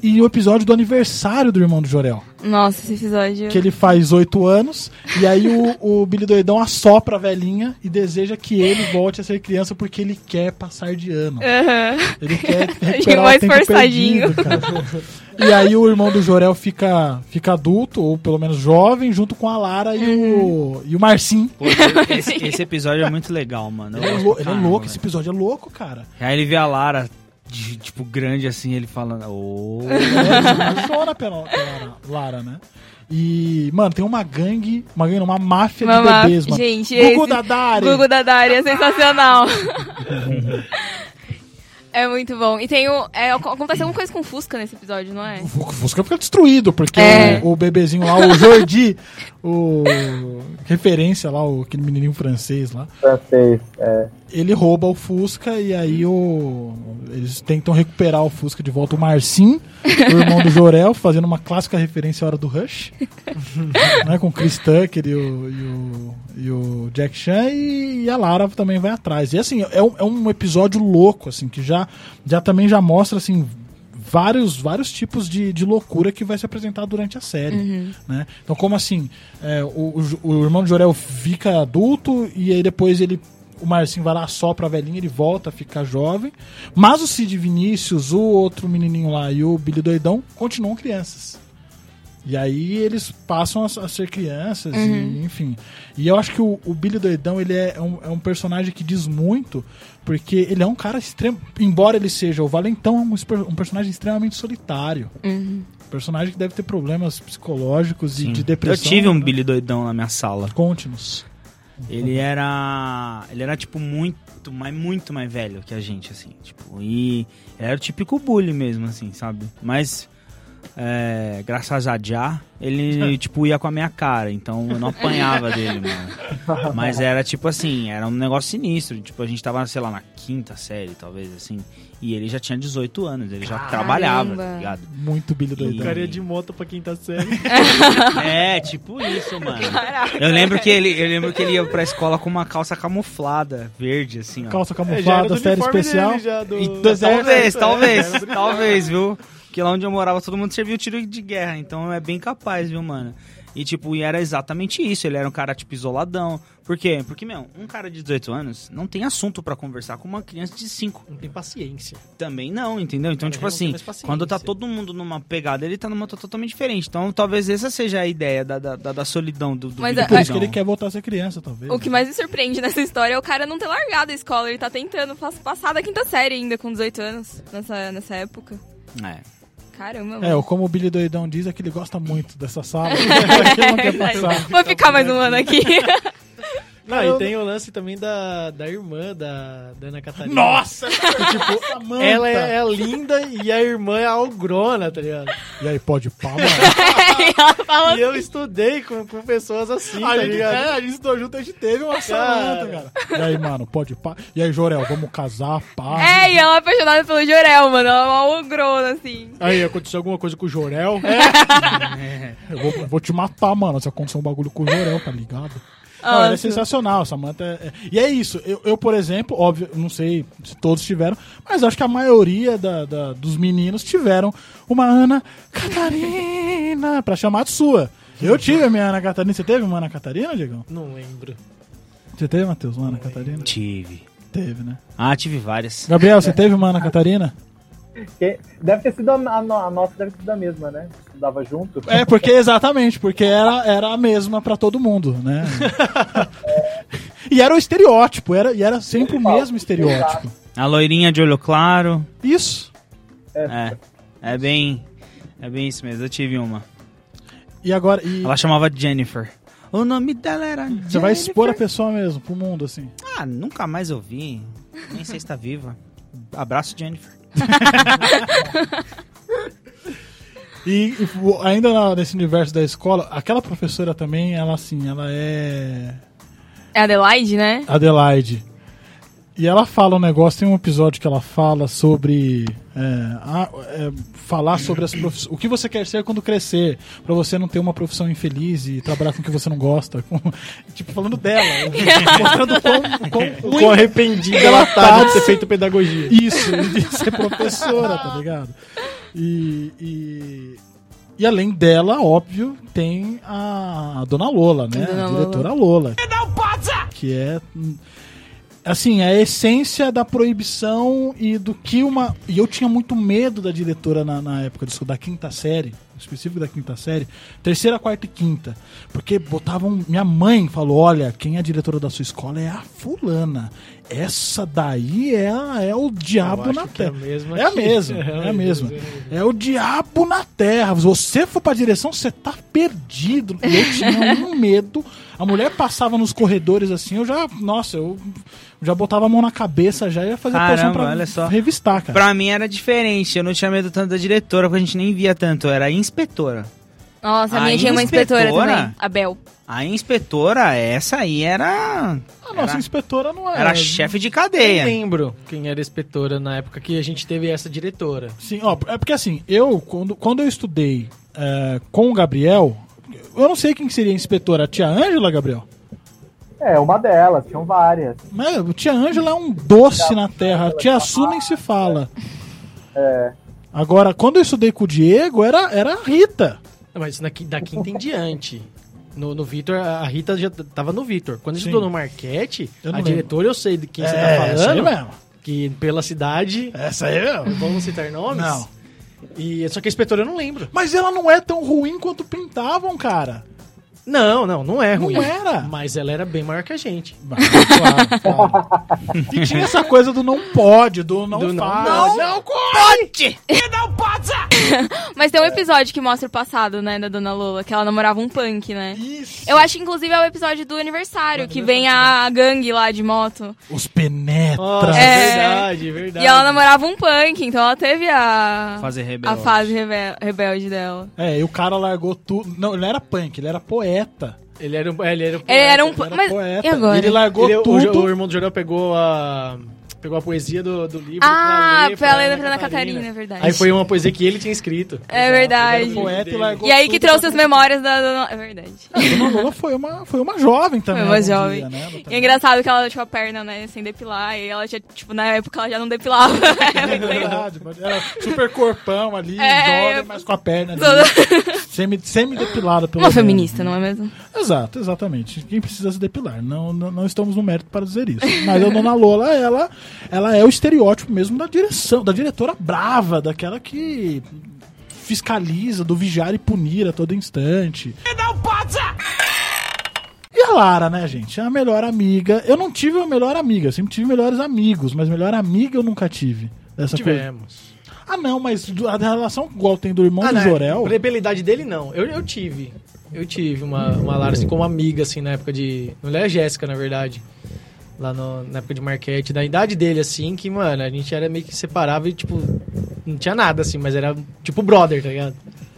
e o episódio do aniversário do irmão do Jorel. Nossa, esse episódio. Que ele faz oito anos, e aí o, o Billy Doidão assopra a velhinha e deseja que ele volte a ser criança porque ele quer passar de ano. Aham. Ele quer recuperar mais o tempo forçadinho. perdido, cara. E aí o irmão do Jorel fica, fica adulto, ou pelo menos jovem, junto com a Lara e, o, e o Marcin. Pô, esse, esse episódio é muito legal, mano. Ele é, ele é louco, esse episódio é louco, cara. Aí ele vê a Lara, de- tipo, grande assim, ele falando. Ô. Ele chora pela, pela Lara, né? E, mano, tem uma gangue, uma gangue, não, uma máfia de Uma bebês, máfia- mano. Gente, Gugu esse- Dadari. Gugu Dadari é sensacional. é muito bom. E tem o. É, acontece alguma coisa com o Fusca nesse episódio, não é? O Fusca fica destruído, porque É. o, o bebezinho lá, o Jordi, o referência lá, o, aquele menininho francês lá, Francês, é. Ele rouba o Fusca e aí o, eles tentam recuperar o Fusca de volta. O Marcin, o irmão do Jorel, fazendo uma clássica referência à hora do Rush, né, com o Chris Tucker e o, e o, e o Jack Chan e, e a Lara também vai atrás. E assim, é um, é um episódio louco, assim, que já, já também já mostra, assim, vários, vários tipos de, de loucura que vai se apresentar durante a série. Uhum. Né? Então, como assim? é, o, o, o irmão de Jorel fica adulto e aí depois ele. O Marcinho vai lá só pra velhinha, ele volta a ficar jovem. Mas o Cid Vinícius, o outro menininho lá e o Billy Doidão continuam crianças. E aí eles passam a, a ser crianças, Uhum. e, enfim. E eu acho que o, o Billy Doidão ele é um, é um personagem que diz muito, porque ele é um cara extremo. Embora ele seja o Valentão, é um, um personagem extremamente solitário. Uhum. Personagem que deve ter problemas psicológicos e Sim. de depressão. Eu tive um né? Billy doidão na minha sala. Conte-nos. Ele era. Ele era, tipo, muito, mas muito mais velho que a gente, assim. Tipo, e era o típico bully mesmo, assim, sabe? Mas. É, graças a Já, ele, tipo, ia com a minha cara, então eu não apanhava dele, mano. Mas era tipo assim, era um negócio sinistro. Tipo, a gente tava, sei lá, na quinta série, talvez, assim. E ele já tinha 18 anos, ele já trabalhava, tá ligado? Muito Billy Doidão. Ficaria de moto pra quinta série. É, tipo isso, mano. Eu lembro que ele, eu lembro que ele ia pra escola com uma calça camuflada, verde, assim, ó. Calça É, já era camuflada, do série especial. dele, já, do- E do. Talvez, É, talvez, talvez, viu? Porque lá onde eu morava todo mundo serviu tiro de guerra, então é bem capaz, viu, mano? E, tipo, e era exatamente isso. Ele era um cara, tipo, isoladão. Por quê? Porque, meu, um cara de 18 anos não tem assunto pra conversar com uma criança de 5. Não tem paciência. Também não, entendeu? Então, Ele tipo assim, quando tá todo mundo numa pegada, ele tá numa to- totalmente diferente. Então, talvez essa seja a ideia da, da, da- solidão do, do Mas a- Por isso que ele quer voltar a ser criança, talvez. O que mais me surpreende nessa história é o cara não ter largado a escola. Ele tá tentando pas- passar da quinta série ainda com 18 anos, nessa, nessa época. É. Caramba, É, mano. ou como o Billy Doidão diz, é que ele gosta muito dessa sala. ele não quer passar. Vou ficar mais um ano aqui. Não, e tem o lance também da, da irmã da, da Ana Catarina. Nossa! tipo, ela é, é linda e a irmã é a ogrona, tá ligado? E aí, pode pá, mano? ela fala E eu estudei com, com pessoas assim, a, tá gente, ligado? é, a gente estudou junto, a gente teve uma Samantha, cara. E aí, mano, pode pá? E aí, Jorel, vamos casar, pá? É, e ela é apaixonada pelo Jorel, mano. Ela é uma ogrona, assim. Aí, aconteceu alguma coisa com o Jorel? Eu vou, eu vou te matar, mano, se acontecer um bagulho com o Jorel, tá ligado? Não, ela é sensacional, Samantha. É, é- E é isso, eu, eu, por exemplo, óbvio, não sei se todos tiveram, mas acho que a maioria da- da- dos meninos tiveram uma Ana Catarina pra chamar de sua. Eu tive a minha Ana Catarina. Você teve uma Ana Catarina, Diegão? Não lembro. Você teve, Matheus, uma Ana Catarina? Tive. Teve, né? Ah, tive várias. Gabriel, você teve uma Ana Catarina? Deve ter sido a, a no- a nossa, deve ter sido a mesma, né? Estudava junto. É, porque exatamente, porque era, era a mesma pra todo mundo, né? e era o estereótipo, era, e era sempre o mesmo estereótipo. A loirinha de olho claro. Isso. É. É bem. É bem isso mesmo. Eu tive uma. E agora, e Ela chamava Jennifer. O nome dela era. você vai expor a pessoa mesmo pro mundo, assim. Ah, nunca mais ouvi. Nem sei se tá viva. Abraço, Jennifer. E, e ainda na- nesse universo da escola, aquela professora também, ela assim, ela é É Adelaide, né? Adelaide. E ela fala um negócio, tem um episódio que ela fala sobre. é, a- é, falar sobre as profissões. O que você quer ser quando crescer, pra você não ter uma profissão infeliz e trabalhar com o que você não gosta. com- tipo, falando dela. mostrando quão, quão, Ficou arrependida ela tá tá de ter feito pedagogia. Isso, de ser professora, tá ligado? E, e, e além dela, óbvio, tem a Dona Lola, né? Dona a Lola. diretora Lola. Que é. Assim, a essência da proibição e do que uma. E eu tinha muito medo da diretora na, na época disso, da quinta série, específico da quinta série, terceira, quarta e quinta. Porque botavam. Minha mãe falou: olha, quem é a diretora da sua escola é a fulana. Essa daí é, a- é o diabo na é a terra. mesma É a mesma, É a é mesma. É o diabo na terra. Se você for pra direção, você tá perdido. E eu tinha um medo. A mulher passava nos corredores assim, eu já. Nossa, eu já botava a mão na cabeça, já ia fazer poção Caramba, pra olha só. revistar, cara. Pra mim era diferente. Eu não tinha medo tanto da diretora, porque a gente nem via tanto. Era a inspetora. Nossa, a A minha tinha uma inspetora também. A Bel. A inspetora, essa aí era. A nossa era, inspetora não é. era chefe de Eu cadeia. lembro quem era inspetora na época que a gente teve essa diretora. Sim, ó, é porque assim, eu, quando, quando eu estudei é, com o Gabriel, eu não sei quem seria a inspetora. A tia Ângela, Gabriel? É, uma delas, tinham várias. Mas a tia Ângela é um doce na terra. A tia Su nem se fala. É. Agora, quando eu estudei com o Diego, era, era a Rita. Mas na, qui- da quinta em diante. No, no Vitor, a Rita já tava no Vitor. Quando a gente Sim. estudou no Marquete, a lembro. diretora eu sei de quem você É, tá essa aí falando. mesmo. Que pela cidade. Essa aí mesmo. Vamos citar nomes? Não. E, só que a inspetora eu não lembro. Mas ela não é tão ruim quanto pintavam, cara. Não, não, não é ruim. Não era. Mas ela era bem maior que a gente. Claro, claro. E tinha essa coisa do não pode, do não Do não faz. pode. Não Pode! Mas tem um episódio que mostra o passado, né, da Dona Lola, que ela namorava um punk, né? Isso. Eu acho que inclusive é o episódio do aniversário, que vem a gangue lá de moto. Os penetra. Nossa, É. verdade, verdade. E ela namorava um punk, então ela teve a Fazer a rebelde. fase rebel- rebelde dela. É, e o cara largou tudo. Não, ele não era punk, ele era poeta. Ele era um. Ele era um Ele era um Ele era mas poeta. e agora? Ele largou Ele- o, tudo. o irmão do Jorel pegou a. Pegou a poesia do, do livro Ah, pra pra ler ler pra Ana Catarina, é verdade. Aí foi uma poesia que ele tinha escrito. É verdade. Ele era poeta e largou E aí que trouxe pra as memórias da Dona... É verdade. A Dona Lola foi uma, foi uma jovem também. Foi uma jovem. dia, né? E é engraçado que ela tinha a perna, né, sem depilar, e ela já, tipo, na época ela já não depilava. É. Verdade, mas Era super corpão ali, É, jovem, eu- mas com a perna ali. Toda- Semi- Semi-depilada, pelo Uma menos. feminista, não é mesmo? Exato, exatamente. Quem precisa se depilar. Não, não, não estamos no mérito para dizer isso. Mas a Dona Lola, ela, ela é o estereótipo mesmo da direção, da diretora brava, daquela que fiscaliza, do vigiar e punir a todo instante. Não pode! E a Lara, né, gente? É a melhor amiga. Eu não tive uma melhor amiga, eu sempre tive melhores amigos, mas melhor amiga eu nunca tive. Dessa coisa. Ah, não, mas a relação igual tem do irmão Ah, do não, Jorel. Pela pela idade dele, não. Eu, eu tive. Eu tive uma, uma Lara assim, como amiga, assim, na época de. Não é a Jéssica, na verdade. Lá no- na época de Marquete, da idade dele, assim, que, mano, a gente era meio que separável e, tipo, não tinha nada, assim, mas era tipo brother, tá ligado?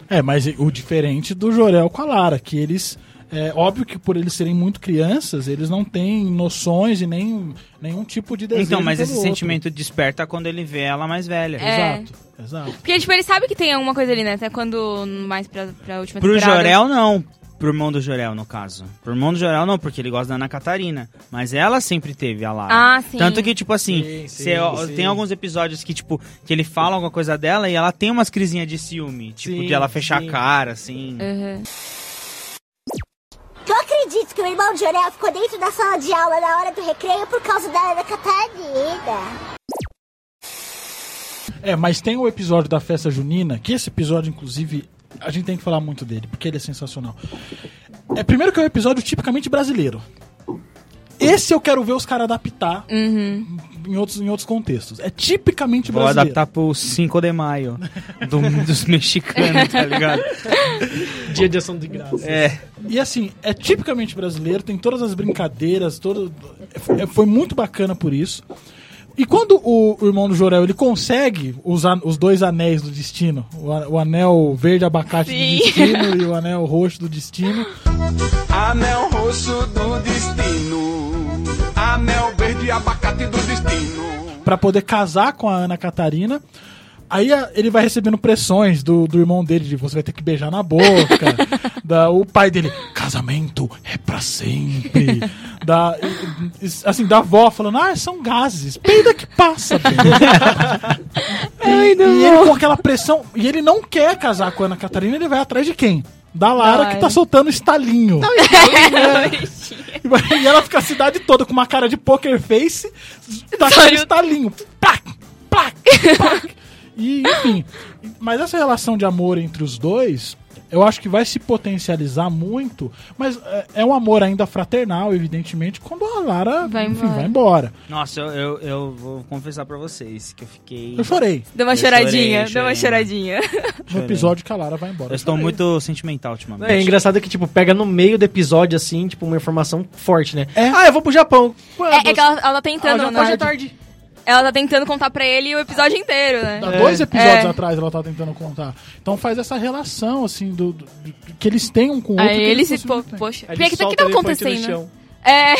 É, mas o diferente do Jorel com a Lara, que eles. É óbvio que por eles serem muito crianças, eles não têm noções e nem nenhum tipo de desejo. Então, mas pelo esse outro. sentimento desperta quando ele vê ela mais velha. É. Exato, exato. Porque, tipo, ele sabe que tem alguma coisa ali, né? Até quando mais pra, pra última Pro temporada. Jorel, não. Pro irmão do Jorel, no caso. Pro irmão do Jorel, não, porque ele gosta da Ana Catarina. Mas ela sempre teve a Lara. Ah, sim. Tanto que, tipo assim, Sim, sim, cê- sim. tem alguns episódios que, tipo, que ele fala alguma coisa dela e ela tem umas crisinhas de ciúme. Tipo, Sim, de ela fechar sim. a cara, assim. Uhum. Acredita que o irmão de Jorel ficou dentro da sala de aula na hora do recreio por causa da Ana Catarina? É, mas tem o episódio da festa junina, que esse episódio, inclusive, a gente tem que falar muito dele, porque ele é sensacional. É, primeiro que é um episódio tipicamente brasileiro. Esse eu quero ver os caras adaptar Uhum. em, outros, em outros contextos. É tipicamente Vou brasileiro. adaptar pro 5 de maio do- dos mexicanos, tá ligado? Dia de ação de graça. É. E assim, é tipicamente brasileiro, tem todas as brincadeiras, todo, é- foi muito bacana por isso. E quando o, o irmão do Jorel ele consegue os, an- os dois anéis do destino, o, o anel verde abacate Sim. do destino e o anel roxo do destino, Anel roxo do destino. Anel verde abacate do destino. Pra poder casar com a Ana Catarina. Aí ele vai recebendo pressões do, do irmão dele, de você vai ter que beijar na boca. da, o pai dele, casamento é pra sempre. da, assim, da avó falando, ah, são gases, peida que passa. bem." e, e ele com aquela pressão, e ele não quer casar com a Ana Catarina, ele vai atrás de quem? Da Lara, Da que tá soltando estalinho. E vai- E ela fica a cidade toda com uma cara de poker face, tá com eu- estalinho. Plac, plac, plac. E, enfim. Mas essa relação de amor entre os dois, eu acho que vai se potencializar muito, mas é, é um amor ainda fraternal, evidentemente, quando a Lara Vai enfim, embora. vai embora. Nossa, eu, eu, eu vou confessar pra vocês que eu fiquei. Eu chorei Deu uma Eu choradinha, chorei, deu uma choradinha. no episódio que a Lara vai embora. Eu estou chorei. muito sentimental ultimamente. É engraçado que, tipo, pega no meio do episódio, assim, tipo, uma informação forte, né? É. Ah, eu vou pro Japão. É, é que ela, ela tá tentando, Ah, já hoje é tarde. Ela tá tentando contar pra ele o episódio inteiro, né? Há dois episódios É. atrás ela tá tentando contar. Então faz essa relação, assim, do, do- do- que eles têm um com o outro. Aí ele se. têm. poxa. Ele que, que o elefante no acontecendo? chão. É.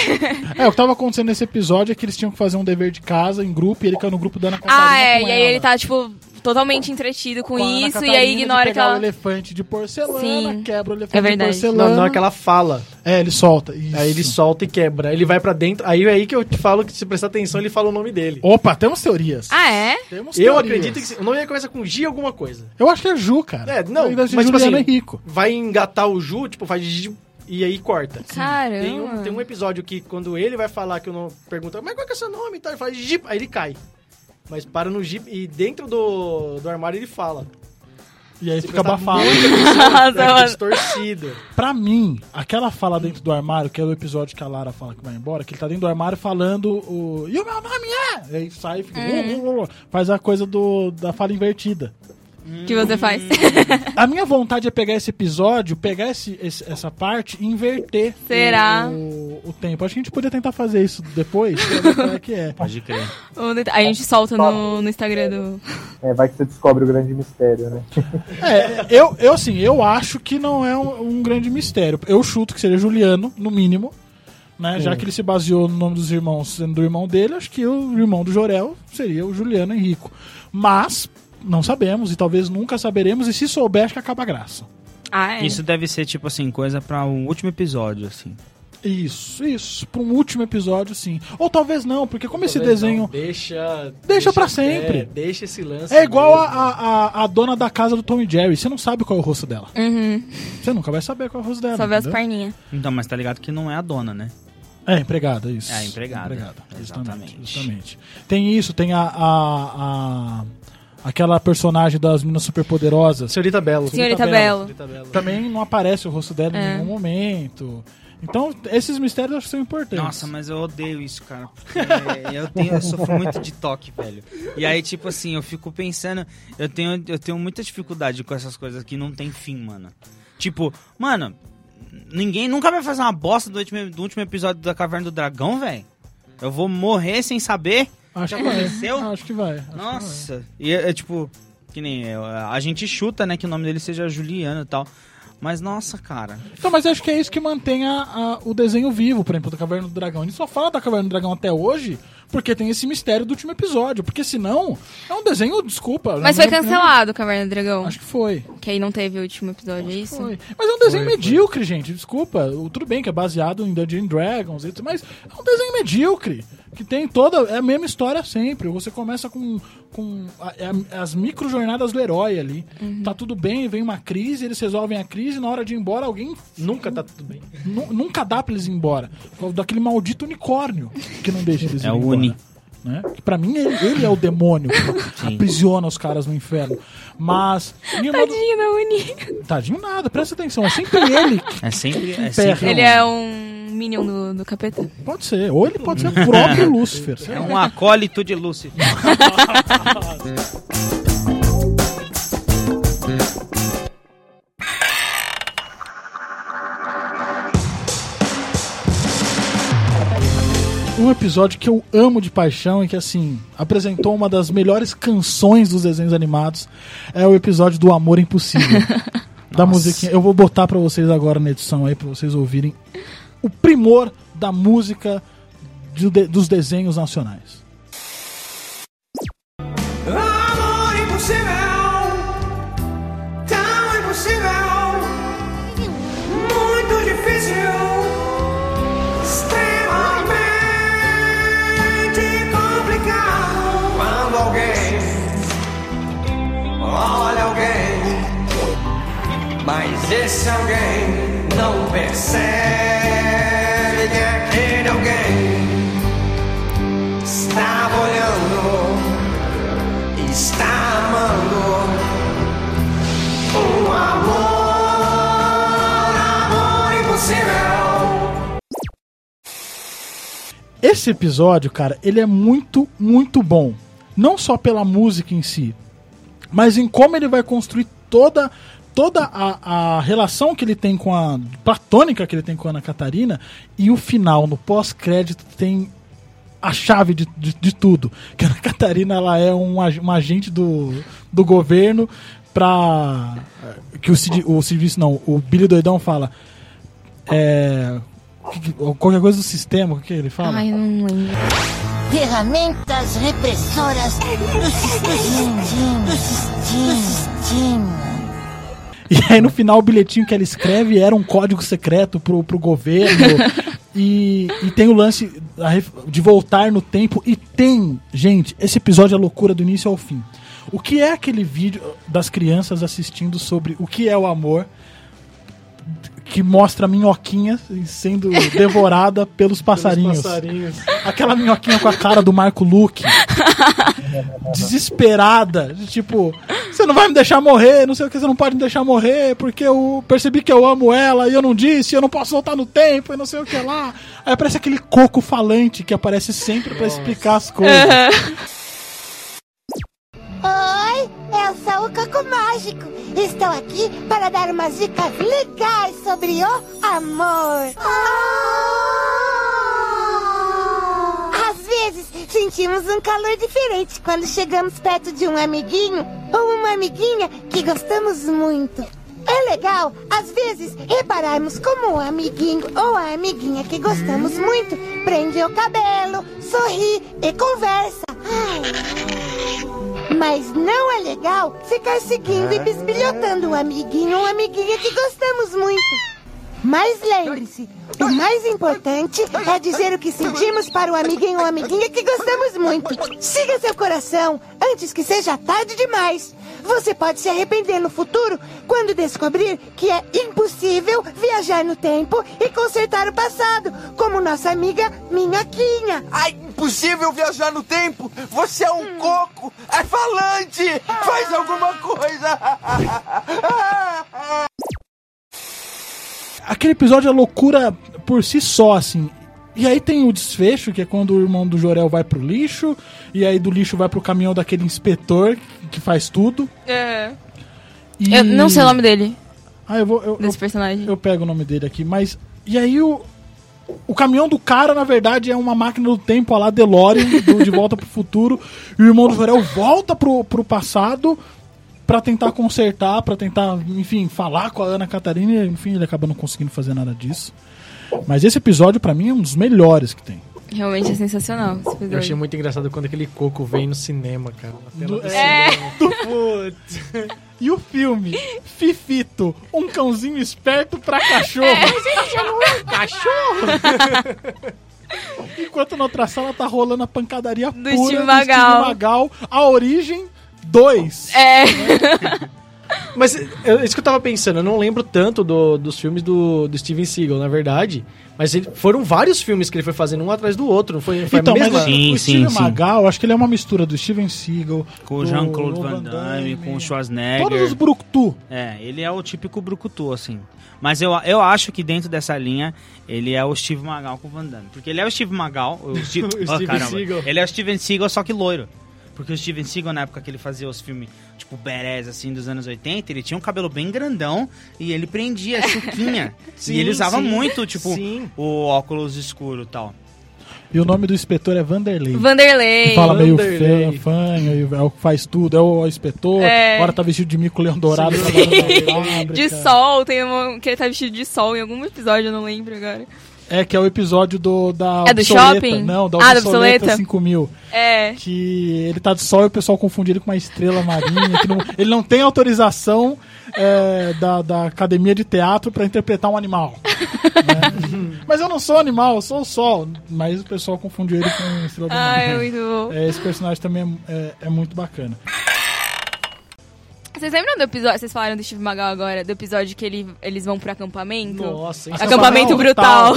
É, o que tava acontecendo nesse episódio é que eles tinham que fazer um dever de casa em grupo e ele caiu no grupo da Ana Catarina. Ah, é. com E aí ela. ele tá, tipo, totalmente entretido com, Com isso e aí ignora que pegar o ela. elefante de porcelana, Sim. quebra o elefante É verdade. de porcelana. Não, na hora que ela fala. É, ele solta. Isso. Aí ele solta e quebra. Ele vai pra dentro. Aí é aí que eu te falo que se prestar atenção, ele fala o nome dele. Opa, temos teorias. Ah, é? Temos Eu teorias. acredito que o nome dele começa com G alguma coisa. Eu acho que é Ju, cara. É, não, mas mas tipo assim, Henrico. vai engatar o Ju, tipo, faz G e aí corta. Caramba. Tem um, tem um episódio que quando ele vai falar que eu não pergunta, mas qual que é seu nome? e tal, Ele faz Jeep, aí ele cai. Mas para no Jeep e dentro do, do armário ele fala. E aí Se fica abafado. distorcido. Pra mim, aquela fala dentro do armário, que é o episódio que a Lara fala que vai embora, que ele tá dentro do armário falando o. E o meu nome é? E aí sai e fica. Hum. Faz a coisa do, da fala invertida. Que você faz? A minha vontade é pegar esse episódio, pegar esse, esse- essa parte e inverter Será? O, o tempo. Acho que a gente podia tentar fazer isso depois, pra ver é que é. Pode crer. Aí a gente solta no, no Instagram do. É, vai que você descobre o grande mistério, né? É, eu, eu assim, eu acho que não é um, um grande mistério. Eu chuto que seria Juliano, no mínimo. Né? Já que ele se baseou no nome dos irmãos sendo do irmão dele, acho que o irmão do Jorel seria o Juliano Henrico. Mas não sabemos e talvez nunca saberemos, e se souber, acho que acaba a graça. Ah, é. Isso deve ser, tipo assim, coisa pra um último episódio, assim. Isso, isso. Pra um último episódio, sim. Ou talvez não, porque como esse Talvez desenho. não, Deixa. Deixa pra sempre. é, deixa esse lance. É igual a, a, a- dona da casa do Tom e Jerry. Você não sabe qual é o rosto dela. Uhum. Você nunca vai saber qual é o rosto dela. Só vê as perninhas. Então, mas tá ligado que não é a dona, né? É, empregada, isso. É, a empregada. Justamente, Exatamente. justamente. Tem isso, tem a. a, a- aquela personagem das meninas superpoderosas. Senhorita Belo. Senhorita Belo. Senhorita Belo. Também não aparece o rosto dela em É. nenhum momento. Então, esses mistérios eu acho que são importantes. Nossa, mas eu odeio isso, cara. Porque eu, tenho, eu sofro muito de toque, velho. E aí, tipo assim, eu fico pensando. Eu tenho, eu tenho muita dificuldade com essas coisas que não tem fim, mano. Tipo, mano, ninguém nunca vai fazer uma bosta do último, do último episódio da Caverna do Dragão, velho. Eu vou morrer sem saber. Acho que que vai. aconteceu? Acho que vai. acho que Nossa. E é, é, tipo, que nem eu, a gente chuta, né, que o nome dele seja Juliano e tal. Mas nossa, cara. Então, mas acho que é isso que mantém a- a- o desenho vivo, por exemplo, da Caverna do Dragão. A gente só fala da Caverna do Dragão até hoje porque tem esse mistério do último episódio. Porque senão, é um desenho, desculpa. Mas foi cancelado o Caverna do Dragão. Acho que foi. Que aí não teve o último episódio, é isso? Foi. Mas é um desenho medíocre, gente. Desculpa. O- Tudo bem que é baseado em Dungeons and Dragons, e tudo, mas é um desenho medíocre. Que tem toda. É a mesma história sempre. Você começa com. com a- é a- as micro jornadas do herói ali. Tá tudo bem, vem uma crise, eles resolvem a crise, na hora de ir embora, alguém. Nunca tá tudo bem. Nu- nunca dá pra eles ir embora. Por causa Daquele maldito unicórnio que não deixa eles É ir o embora. Uni. Né? Que pra mim ele, ele é o demônio que aprisiona os caras no inferno. Mas. Tadinho da Uni. Tadinho nada, presta atenção. É sempre ele que É sempre. É sempre Ele é um Minion do, do capeta. Pode ser. Ou ele pode ser o próprio Lúcifer. É um acólito de Lúcifer. Um episódio que eu amo de paixão e que, assim, apresentou uma das melhores canções dos desenhos animados. É o episódio do Amor Impossível. da musiquinha. Eu vou botar pra vocês agora na edição aí, pra vocês ouvirem o primor da música de- de- dos desenhos nacionais. Mas esse alguém não percebe que aquele alguém estava olhando está amando um amor, amor impossível. Esse episódio, cara, ele é muito, muito bom. Não só pela música em si, mas em como ele vai construir toda toda a, a relação que ele tem com a platônica que ele tem com a Ana Catarina e o final no pós-crédito tem a chave de, de, de tudo que a Ana Catarina ela é um, uma agente do, do governo pra que o, Cid, o serviço não o Billy Doidão fala é, que- que- qualquer coisa do sistema o que ele fala Ai, não lembro. Ferramentas repressoras do sistema. Do sistema. E aí no final o bilhetinho que ela escreve era um código secreto pro, pro governo. e, e tem o lance de voltar no tempo. E tem, gente, esse episódio é loucura do início ao fim. O que é aquele vídeo das crianças assistindo sobre o que é o amor? Que mostra a minhoquinha sendo devorada pelos passarinhos. passarinhos. Aquela minhoquinha com a cara do Marco Luque. desesperada. de Tipo, você não vai me deixar morrer, não sei o que, você não pode me deixar morrer, porque eu percebi que eu amo ela e eu não disse, eu não posso voltar no tempo e não sei o que lá. Aí aparece aquele coco falante que aparece sempre pra explicar as coisas. Oi, eu sou o Coco Mágico. Estou aqui para dar umas dicas legais sobre o amor. Às vezes sentimos um calor diferente quando chegamos perto de um amiguinho ou uma amiguinha que gostamos muito. É legal, às vezes, repararmos como o amiguinho ou a amiguinha que gostamos muito prende o cabelo, sorri e conversa. Ai. Mas não é legal ficar seguindo e bisbilhotando o amiguinho ou amiguinha que gostamos muito. Mas lembre-se, o mais importante é dizer o que sentimos para o amiguinho ou amiguinha que gostamos muito. Siga seu coração antes que seja tarde demais. Você pode se arrepender no futuro quando descobrir que é impossível viajar no tempo e consertar o passado, como nossa amiga Minhoquinha. Ai, impossível viajar no tempo! Você é um coco! É falante! Faz alguma coisa! Aquele episódio é loucura por si só, assim. E aí tem o desfecho, que é quando o irmão do Jorel vai pro lixo, e aí do lixo vai pro caminhão daquele inspetor que faz tudo. É. E- Eu não sei o nome dele. Ah, eu vou. Eu, Desse eu- personagem. Eu pego o nome dele aqui, mas. E aí o. O caminhão do cara, na verdade, é uma máquina do tempo, a lá DeLorean, do De Volta pro Futuro. E o irmão do Jorel volta pro, pro passado pra tentar consertar, pra tentar, enfim, falar com a Ana Catarina. E, enfim, ele acaba não conseguindo fazer nada disso. Mas esse episódio, pra mim, é um dos melhores que tem. Realmente é sensacional esse Eu achei muito engraçado quando aquele coco vem no cinema, cara. Na tela do É. cinema. Putz. E o filme? Fifito, um cãozinho esperto pra cachorro. Cachorro! Enquanto na outra sala tá rolando a pancadaria pura Steve Magal. Magal. A origem 2. É. Mas é isso que eu tava pensando, eu não lembro tanto do- dos filmes do, do Steven Seagal, na verdade. Mas ele- foram vários filmes que ele foi fazendo um atrás do outro, não foi? foi Então, mas mesma? o Steve Magal, acho que ele é uma mistura do Steven Seagal Com o Jean-Claude Van Van Damme, com o Schwarzenegger. Todos os brucutu. É, ele é o típico brucutu, assim. Mas eu, eu acho que dentro dessa linha, ele é o Steve Magal com o Van Damme. Porque ele é o Steve Magal, o Steve, O oh, Steven caramba. Seagal. Ele é o Steven Seagal, só que loiro. Porque o Steven Seagal, na época que ele fazia os filmes, tipo, berés, assim, dos anos 80, ele tinha um cabelo bem grandão e ele prendia a chuquinha. Sim, e ele usava sim, muito, tipo, sim. o óculos escuro e tal. E o nome do inspetor é Vanderlei. Vanderlei. Que fala meio Vanderlei. fã, fanho, e é o que faz tudo, é o inspetor. É. Agora tá vestido de mico leão dourado. De sol, tem uma, que ele tá vestido de sol em algum episódio, eu não lembro agora. É, que é o episódio do da É do obsoleta. shopping? Não, da Ah, obsoleta, obsoleta? 5000. É. Que ele tá de sol e o pessoal confunde ele com uma estrela marinha. não- ele não tem autorização é, da, da academia de teatro pra interpretar um animal. né? Mas eu não sou animal, eu sou o sol. Mas o pessoal confunde ele com estrela do Ah, é muito bom. É, esse personagem também é, é- é muito bacana. Vocês lembram do episódio, vocês falaram do Steve Magal agora, do episódio que ele, eles vão pro acampamento? Nossa, Então, Acampamento brutal.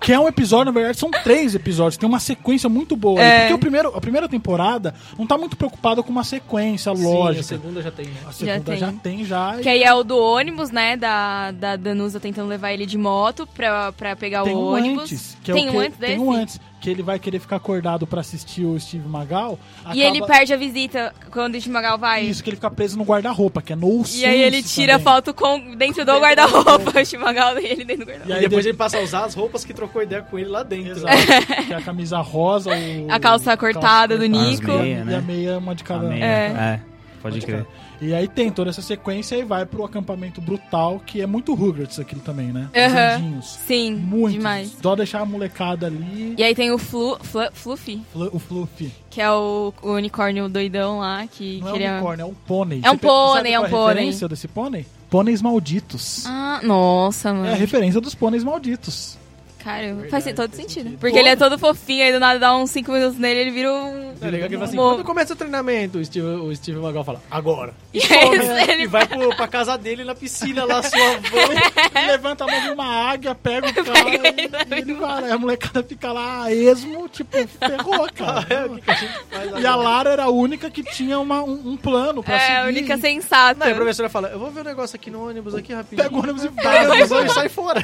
Que é um episódio, na verdade, são três episódios. Tem uma sequência muito boa. É. Porque o primeiro, a primeira temporada não tá muito preocupada com uma sequência Sim, lógica. a segunda já tem. né? A segunda tem. já tem, já. Que aí é o do ônibus, né? Da, da Danusa tentando levar ele de moto pra, pra pegar tem o um ônibus. antes. Que é tem o um que, antes desse? Tem um antes. Que ele vai querer ficar acordado pra assistir o Steve Magal. E ele perde a visita quando o Steve Magal vai. Isso, que ele fica preso no guarda-roupa, que é no E aí ele tira também. foto com, dentro do guarda-roupa, o Steve Magal e ele dentro do E guarda-roupa. aí depois ele passa a usar as roupas que trocou ideia com ele lá dentro. Exato. que é a camisa rosa, o... A calça cortada do Nico. E a- meia, e né? a meia, uma de cada. É. é, pode crer. E aí tem toda essa sequência e vai pro acampamento brutal, que é muito Rugrats aquilo também, né? Os Aham. anjinhos. Sim, Muito. demais. Só deixar a molecada ali. E aí tem o Flu, Flu- Fluffy, Flu- O Fluffy. que é o, o unicórnio doidão lá, que, Não que é um unicórnio, é um pônei. É um pônei, é um a pônei. referência desse pônei? Pôneis malditos. Ah, nossa, mano. É a referência dos pôneis malditos. Cara, faz todo sentido. Porque ele é todo fofinho, aí do nada dá uns 5 minutos nele ele vira um. É legal que ele fala assim, quando começa o treinamento, o Steve, o Steve Magal fala, agora. E, aí né? ele e vai pro, pra casa dele na piscina lá, suavão. Ele levanta a mão de uma águia, pega o cara e, e ele vai. A molecada fica lá esmo, tipo, ferrou, cara. É, o que, que a gente faz E a? Lara era a única que tinha uma- um, um plano pra seguir. É, a única sensata. Não, a professora fala, eu vou ver um negócio aqui no ônibus aqui rapidinho. Pega o ônibus e Pega vai. e sai fora.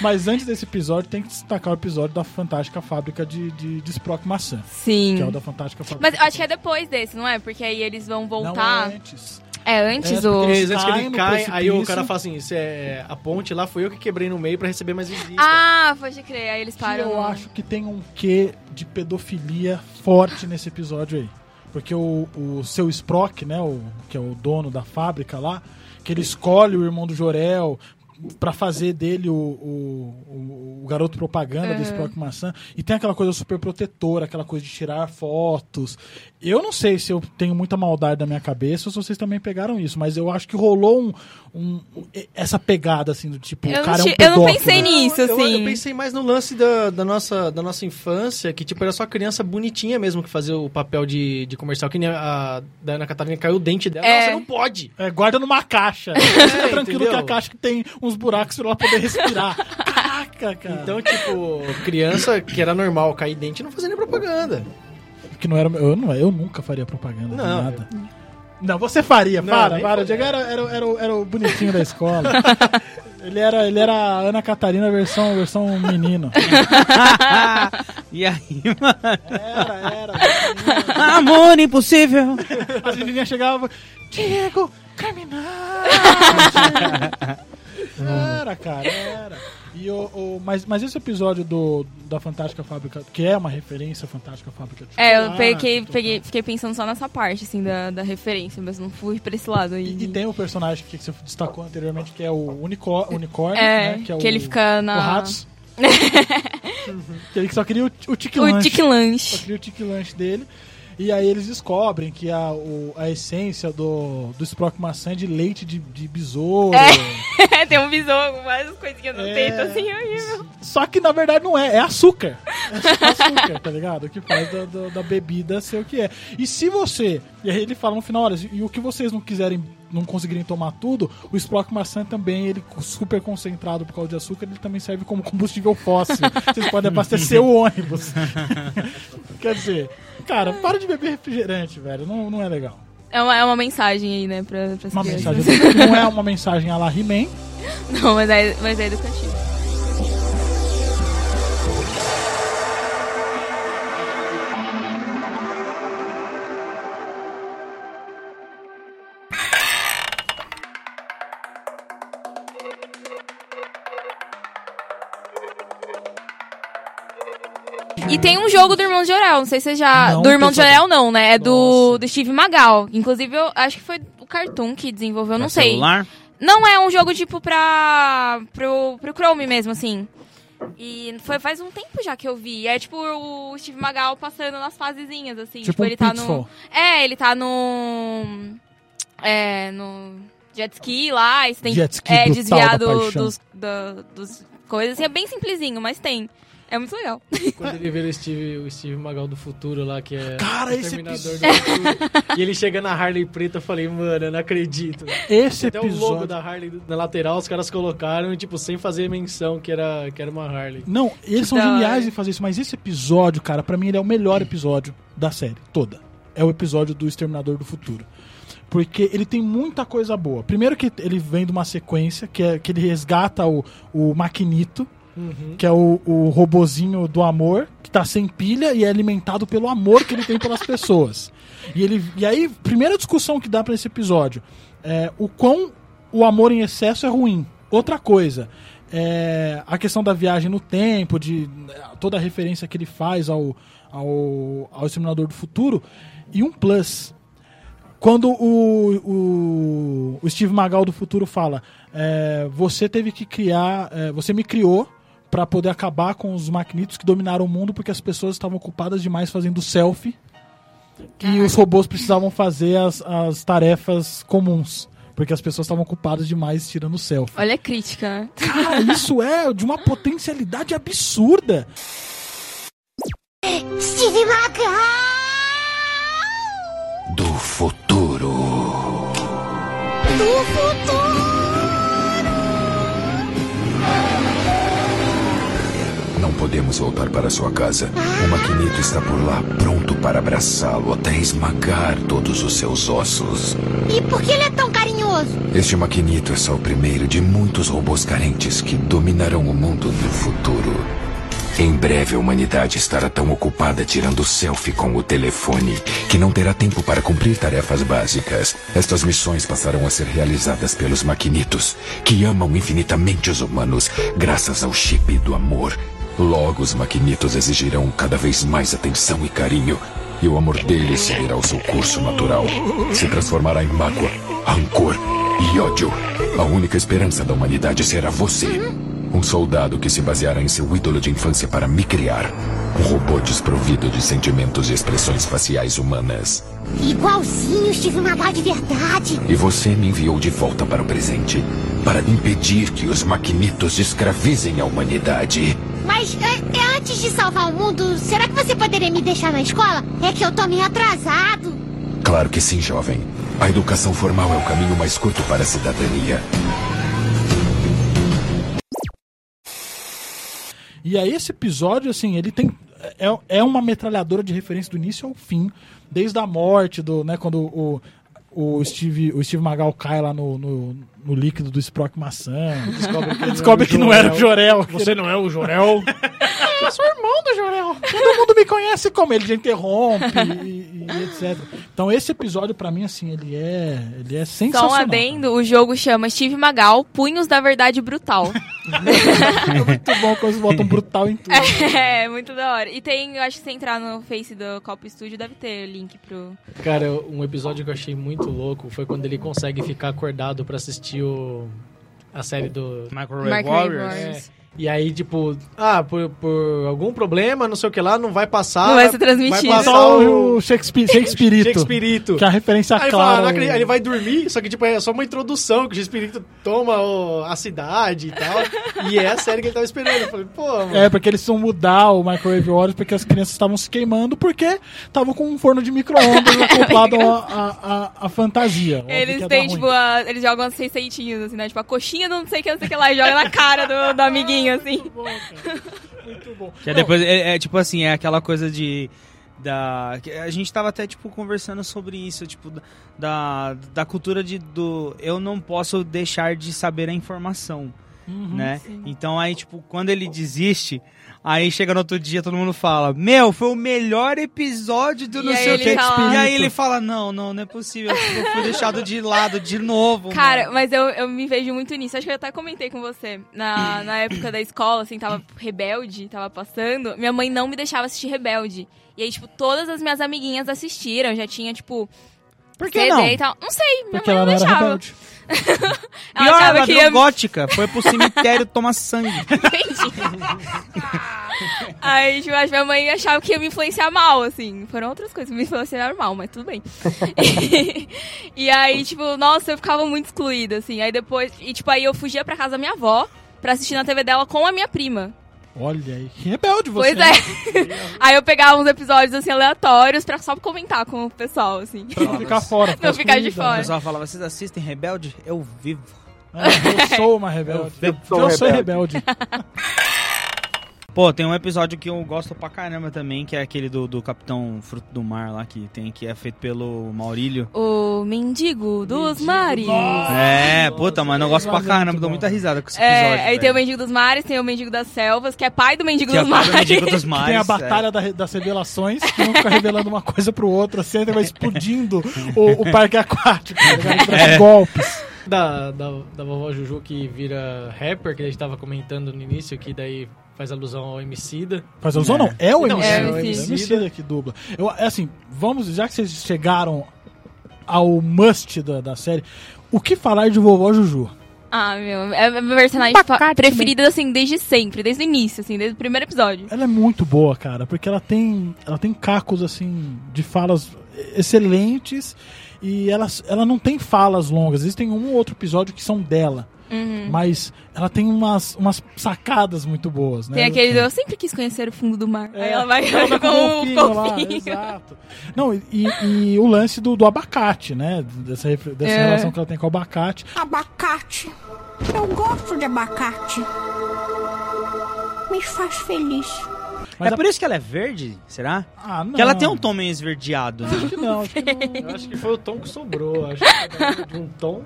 Mas antes desse episódio, tem que destacar o episódio da Fantástica Fábrica de, de, de Sprock Maçã. Sim. Que é o da Fantástica Fábrica. Mas eu acho que é depois desse, não é? Porque aí eles vão Não voltar. é antes. É antes É, o. antes que ele cai, aí o cara fala assim, "Cê é, a ponte lá foi eu que quebrei no meio pra receber mais visitas. Ah, pode crer. Aí eles Que param. eu acho que tem um quê de pedofilia forte nesse episódio aí. Porque o, o seu Sprock, né, o, que é o dono da fábrica lá, que ele escolhe o irmão do Jorel, pra fazer dele o, o, o- garoto propaganda do Uhum. Sprock Maçã. E tem aquela coisa super protetora, aquela coisa de tirar fotos. Eu não sei se eu tenho muita maldade na minha cabeça ou se vocês também pegaram isso, mas eu acho que rolou um, um- essa pegada, assim, do tipo, Eu o cara não é um ti- eu não pedófilo. pensei nisso, Eu- Eu, assim. pensei mais no lance da, da, nossa, da nossa infância, que tipo, era só criança bonitinha mesmo que fazia o papel de, de comercial, que nem a da Ana Catarina caiu o dente dela. É. Nossa, não pode! É, guarda numa caixa. Fica tranquilo entendeu? que a caixa tem uns buracos pra ela poder respirar. Caraca, cara. Então, tipo, criança que era normal cair dente não fazia nem propaganda. Que não era, eu, não, eu nunca faria propaganda de Não. nada. Não, você faria, Não, para, para. O Diego era, era, era, o- era o bonitinho da escola. ele, era, ele era a Ana Catarina versão, versão menino. e aí, mano? Era, era. Amor impossível. As menininhas chegavam, Diego, caminhar. Era, cara, era. E o, o- mas, mas esse episódio do, da Fantástica Fábrica, que é uma referência à Fantástica Fábrica de É, eu peguei, peguei, fiquei pensando só nessa parte, assim, da, da referência, mas não fui pra esse lado aí. E tem o personagem que você destacou anteriormente, que é o unicó unicórnio, É, né? Que, é que o, ele fica na- O Ratos. que ele só queria o, o tique O lanche. tique lanche. Só queria o tique lanche dele. E aí eles descobrem que a, o- a essência do, do Sprock maçã é de leite de, de besouro. É, tem um besouro várias coisinhas no É. peito, assim, horrível. Só que na verdade não é, é açúcar. É açúcar, tá ligado? O que faz da, da- da bebida ser o que é. E se você. E aí ele fala no final, olha, e o que vocês não quiserem, não conseguirem tomar tudo, o Sprock maçã também, ele super concentrado por causa de açúcar, ele também serve como combustível fóssil. vocês podem abastecer o ônibus. Quer dizer, cara, para de beber refrigerante, velho. Não, não é legal. É uma, é uma mensagem aí, né, pra, pras Uma crianças. mensagem. Não é uma mensagem a la He-Man. Não, mas é, mas é educativo. E tem um jogo do Irmão de Jorel, não sei se você já. Não, do Irmão de. Jorel, não, né? É do, do Steve Magal. Inclusive, eu acho que foi o Cartoon que desenvolveu, não sei. celular? Não é um jogo tipo pra. pro, pro Chrome mesmo, assim. E foi faz um tempo já que eu vi. É tipo o Steve Magal passando nas fasezinhas, assim. Tipo Tipo, um ele tá Pitfall. no. É, ele tá no. É, no jet ski lá. E você tem Jet ski é, do- paixão. dos, da- dos coisas. Assim, é bem simplesinho, mas tem. É muito legal. Quando ele vira o Steve, o Steve Magal do futuro lá, que é Cara, o esse episódio- futuro. E ele chega na Harley preta, eu falei, mano, eu não acredito. Esse Até o logo episódio- da Harley na lateral, os caras colocaram, tipo, sem fazer menção que era, que era uma Harley. Não, eles são hora. geniais em fazer isso, mas esse episódio, cara, pra mim ele é o melhor episódio da série toda. É o episódio do Exterminador do Futuro. Porque ele tem muita coisa boa. Primeiro que ele vem de uma sequência, que é que ele resgata o, o Maquinito, Uhum. que é o, o robozinho do amor, que tá sem pilha e é alimentado pelo amor que ele tem pelas pessoas. E, ele, e aí, primeira discussão que dá pra esse episódio é o quão o amor em excesso é ruim. Outra coisa, é a questão da viagem no tempo, de toda a referência que ele faz ao, ao, ao Exterminador do Futuro. E um plus, quando o, o, o Steve Magal do futuro fala, é, você teve que criar, é, você me criou para poder acabar com os maquinitos que dominaram o mundo porque as pessoas estavam ocupadas demais fazendo selfie e os robôs precisavam fazer as, as tarefas comuns. Porque as pessoas estavam ocupadas demais tirando selfie. Olha a crítica, né? Cara, isso é de uma potencialidade absurda. Do futuro. Do futuro! Podemos voltar para sua casa. O maquinito está por lá, pronto para abraçá-lo até esmagar todos os seus ossos. E por que ele é tão carinhoso? Este maquinito é só o primeiro de muitos robôs carentes que dominarão o mundo no futuro. Em breve a humanidade estará tão ocupada tirando selfie com o telefone que não terá tempo para cumprir tarefas básicas. Estas missões passarão a ser realizadas pelos maquinitos, que amam infinitamente os humanos graças ao chip do amor. Logo os maquinitos exigirão cada vez mais atenção e carinho, e o amor deles seguirá o seu curso natural. Se transformará em mágoa, rancor e ódio. A única esperança da humanidade será você. Um soldado que se baseará em seu ídolo de infância para me criar. Um robô desprovido de sentimentos e expressões faciais humanas. Igualzinho Steve Magal de verdade. E você me enviou de volta para o presente. Para impedir que os maquinitos escravizem a humanidade. Mas é, é antes de salvar o mundo, será que você poderia me deixar na escola? É que eu tô meio atrasado. Claro que sim, jovem. A educação formal é o caminho mais curto para a cidadania. E aí esse episódio, assim, ele tem. É, é uma metralhadora de referência do início ao fim. Desde a morte, do, né, quando o, o Steve, o Steve Magal cai lá no, no, no líquido do Sprock maçã. Descobre que, Descobre que não era o Jorel. Você não é o Jorel. Eu sou irmão do Jorel. Todo mundo me conhece como ele já interrompe e, e etc. Então esse episódio pra mim assim, ele é, ele é Só um sensacional. adendo, o jogo chama Steve Magal, Punhos da Verdade Brutal. é muito bom quando eles botam brutal em tudo. é, muito da hora. E tem, eu acho que se entrar no Face do Cop Studio, deve ter link pro... Cara, um episódio que eu achei muito louco foi quando ele consegue ficar acordado pra assistir o... a série do Microwave Microwave Warriors. Warriors. É. E aí, tipo, ah, por, por algum problema, não sei o que lá, não vai passar. Não vai ser transmitido. Vai passar Só o... o Shakespeare, Shakespeareito. Shakespeareito. Que é a referência Aí clara. fala, ele vai dormir, só que tipo, é só uma introdução, que o Shakespeareito toma o- a cidade e tal. e é a série que ele tava esperando. Eu falei, pô, mano. É, porque eles precisam mudar o Microwave Warriors porque as crianças estavam se queimando porque estavam com um forno de micro-ondas acoplado à fantasia. Eles têm, tipo, a- eles jogam as receitinhas, assim, né? Tipo, a coxinha do não sei o que, não sei o que lá, e joga na cara do, do amiguinho, assim. Muito bom. Que é depois, é, é tipo assim, é aquela coisa de. Da, que a gente tava até, tipo, conversando sobre isso, tipo, da, da cultura de, do. Eu não posso deixar de saber a informação, Uhum, né? Então aí, tipo, quando ele desiste, aí chega no outro dia, todo mundo fala: Meu, foi o melhor episódio do E não sei o que. fala- E aí ele fala: Não, não, não é possível, eu fui deixado de lado de novo. Cara, mano." mas eu, eu me vejo muito nisso. Acho que eu até comentei com você. Na, na época da escola, assim, tava Rebelde, tava passando. Minha mãe não me deixava assistir Rebelde. E aí, tipo, todas as minhas amiguinhas assistiram. Já tinha, tipo. Por que CD não? e tal. Não sei, minha Porque mãe ela não deixava. rebelde. Ela Pior, achava ela que ia... gótica, foi pro cemitério tomar sangue. Aí, tipo, minha mãe achava que ia me influenciar mal, assim. Foram outras coisas que me influenciaram mal, mas tudo bem. e, e aí, tipo, nossa, eu ficava muito excluída, assim. Aí depois... E, tipo, aí eu fugia pra casa da minha avó pra assistir na TV dela com a minha prima. Olha aí, que rebelde você. Pois é. aí eu pegava uns episódios, assim, aleatórios pra só comentar com o pessoal, assim. Pra não ficar fora. Não ficar de O fora. pessoal falava: Vocês assistem Rebelde? Eu vivo. Ah, eu sou uma rebelde. Eu Eu, sou sou rebelde. Pô, tem um episódio que eu gosto pra caramba também, que é aquele do, do Capitão Fruto do Mar lá, que tem que é feito pelo Maurílio. O Mendigo dos Mares. É, puta, mano, eu gosto pra Nossa, é caramba, dou muita risada com esse episódio. É, aí tem o. Mendigo dos Mares, tem o Mendigo das Selvas, que é pai do Mendigo Que é dos o pai do Mares. Mendigo dos Que Mares. tem a é. batalha da- das revelações, que um fica revelando uma coisa pro outro, assim, vai explodindo o, o parque aquático, tá ligado? Traz É. golpes. Da, da, da vovó Juju que vira rapper, que a gente tava comentando no início, que daí faz alusão ao Emicida. Faz alusão não, é o Não, MC. é É o. MC que dubla. Eu, é assim, vamos, já que vocês chegaram ao must da, da série, o que falar de vovó Juju? Ah, meu, é a minha personagem preferida, assim, desde sempre, desde o início, assim, desde o primeiro episódio. Ela é muito boa, cara, porque ela tem, ela tem cacos assim de falas excelentes e ela, ela não tem falas longas. Existem um ou outro episódio que são dela, Uhum. mas ela tem umas, umas sacadas muito boas, né? Tem aquele, eu sempre quis conhecer o fundo do mar. É, Aí ela vai ela com, com o golfinho lá, exato. Não, e, e o lance do, do abacate, né? Dessa, dessa É. relação que ela tem com o abacate. Abacate. Eu gosto de abacate. Me faz feliz. Mas é a- por isso que ela é verde, será? Ah, não. Porque ela tem um tom meio esverdeado, né? Acho que não, acho que não. Eu acho que foi o tom que sobrou. Acho que de um tom.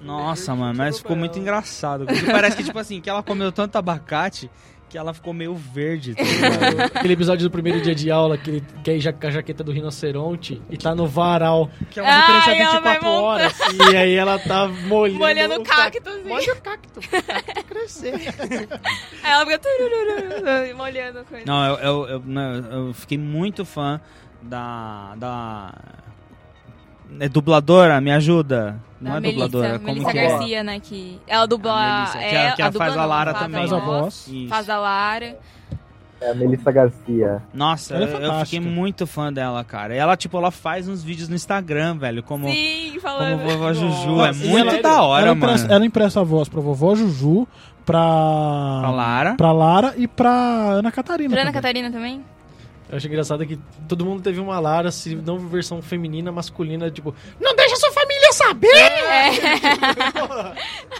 Nossa, mano, mas ficou muito engraçado. Porque parece que, tipo assim, que ela comeu tanto abacate que ela ficou meio verde. Tá? Aquele episódio do primeiro dia de aula que ele quer ir já com a jaqueta do rinoceronte e tá no varal. Que é uma referência Ai, a ela vai 24 horas. E aí ela tá molhando. Molhando o cacto, assim. Molha o cacto. O cacto crescer. Aí ela fica turururu, molhando a coisa. Não, eu, eu, eu, não, eu fiquei muito fã da. da É dubladora, me ajuda. Não Da é Melissa, dubladora, como Melissa que é? Garcia, né? Que ela dubla. A Melissa, que é, ela- que ela dubla faz a Lara faz também. Faz a voz. Isso. Faz a Lara. É a Melissa Garcia. Nossa, é eu, eu fiquei muito fã dela, cara. Ela, tipo, ela faz uns vídeos no Instagram, velho, como, Sim, como falando. vovó Juju. É E muito ela- da hora, ela mano. ela empresta a voz pra vovó Juju, pra. Pra Lara. pra Lara e pra Ana Catarina. Pra Ana também. Catarina também? Eu acho engraçado que todo mundo teve uma Lara, se não versão feminina, masculina, tipo, não deixa sua família saber!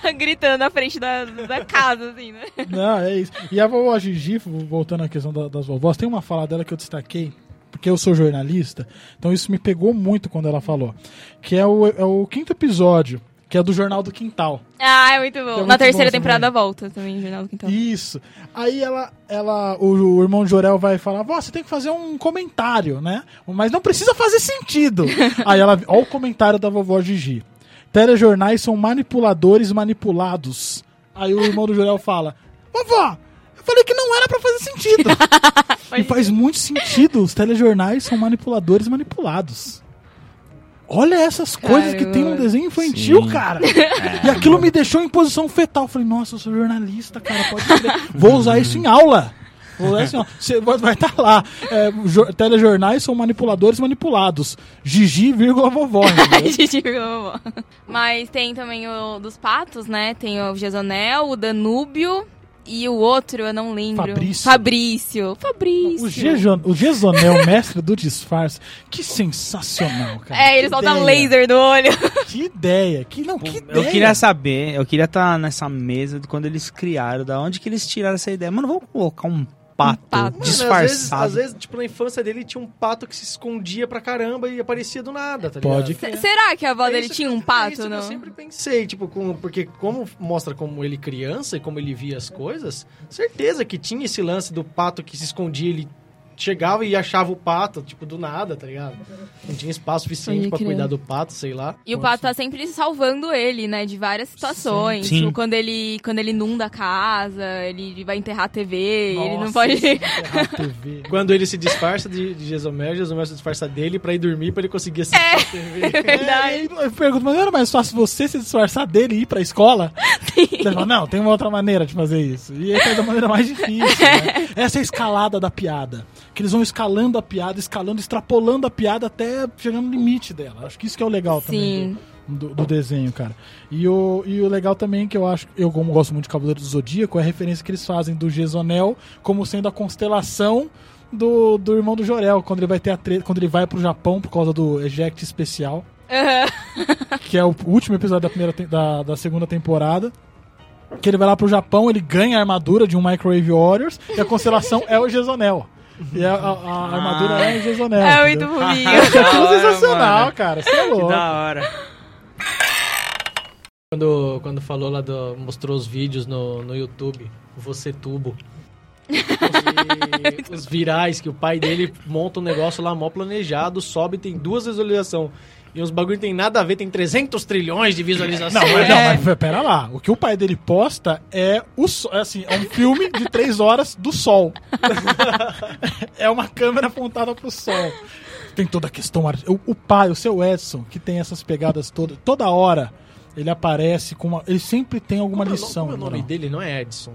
É. Gritando na frente da, da casa, assim, né? Não, é isso. E a vovó Gigi, voltando à questão da- das vovós, tem uma fala dela que eu destaquei, porque eu sou jornalista, então isso me pegou muito quando ela falou. Que é o, é o quinto episódio, que é do Jornal do Quintal. Ah, é muito bom. muito Na terceira bom temporada também. volta também, Jornal do Quintal. Isso. Aí ela, ela o, o irmão Jorel vai falar: Vó, você tem que fazer um comentário, né? Mas não precisa fazer sentido. Aí ela, ó o comentário da vovó Gigi. Telejornais são manipuladores manipulados. Aí o irmão do Jorel fala: Vovó, eu falei que não era pra fazer sentido. e faz muito sentido. Os telejornais são manipuladores manipulados. Olha essas coisas que tem num desenho infantil, Sim. cara. E aquilo me deixou em posição fetal. Falei, nossa, eu sou jornalista, cara, pode crer. Vou usar isso em aula. Vou usar isso em aula. Você vai estar lá. É, jo- telejornais são manipuladores manipulados. Gigi, vírgula vovó. Gigi virou vovó. Mas tem também o dos patos, né? Tem o Gesonel, o Danúbio e o outro, eu não lembro. Fabrício. Fabrício. Fabrício. O, Gejon- o Gesonel, mestre do disfarce. Que sensacional, cara. É, ele Que solta ideia. laser do olho. Que ideia. Que, não, que ideia. Eu queria saber, eu queria estar nessa mesa de quando eles criaram, da onde que eles tiraram essa ideia. Mano, vamos colocar um pato, pato. Mano, às vezes, disfarçado. às vezes, tipo, na infância dele tinha um pato que se escondia pra caramba e aparecia do nada, tá Pode ligado? S- Será que a avó É dele tinha que- um é pato, isso que não? Eu sempre pensei, tipo, com- porque como mostra como ele criança e como ele via as coisas, certeza que tinha esse lance do pato que se escondia, ele chegava e achava o pato, tipo, do nada, tá ligado? Não tinha espaço suficiente crer. cuidar do pato, sei lá. E o pato tá sempre salvando ele, né? De várias situações. Sim. Tipo, quando ele, quando ele inunda a casa, ele vai enterrar a TV, ele não Nossa, pode. enterrar a TV. Quando ele se disfarça de, de Jezomel, Jezomel se disfarça dele pra ir dormir pra ele conseguir assistir a TV. É verdade. É, eu pergunto, mas não era mais fácil você se disfarçar dele e ir pra escola? Ele fala, não, tem uma outra maneira de fazer isso. E aí faz da maneira mais difícil, né? Essa é a escalada da piada. Que eles vão escalando a piada, escalando, extrapolando a piada até chegando no limite dela. Acho que isso que é o legal também Sim. do, do- do desenho, cara. E o, e o legal também que eu acho, eu como gosto muito de Cavaleiro do Zodíaco, é a referência que eles fazem do Gesonel como sendo a constelação do, do irmão do Jorel, quando ele vai ter a treta, quando ele vai pro Japão por causa do eject especial Aham. que é o último episódio da, primeira da, da segunda temporada. Que ele vai lá pro Japão, ele ganha a armadura de um Microwave Warriors e a constelação é o Gesonel. E a, a- a armadura é o Gesonel. É entendeu? muito bonitinho. Isso é tudo sensacional, mano. cara. Você é Que louco. da hora. Quando, quando falou lá do. mostrou os vídeos no, no YouTube, você tubo. Os virais que o pai dele monta um negócio lá mó planejado, sobe, tem duas visualizações. E os bagulho tem nada a ver, tem 300 trilhões de visualizações. Não, mas, não, mas pera lá. O que o pai dele posta é o é assim, é um filme de três horas do sol. é uma câmera apontada pro sol. Tem toda a questão. O, o pai, o seu Edson, que tem essas pegadas todas, toda hora ele aparece com uma. Ele sempre tem alguma Como é lição. Como é o nome dele? Não é Edson.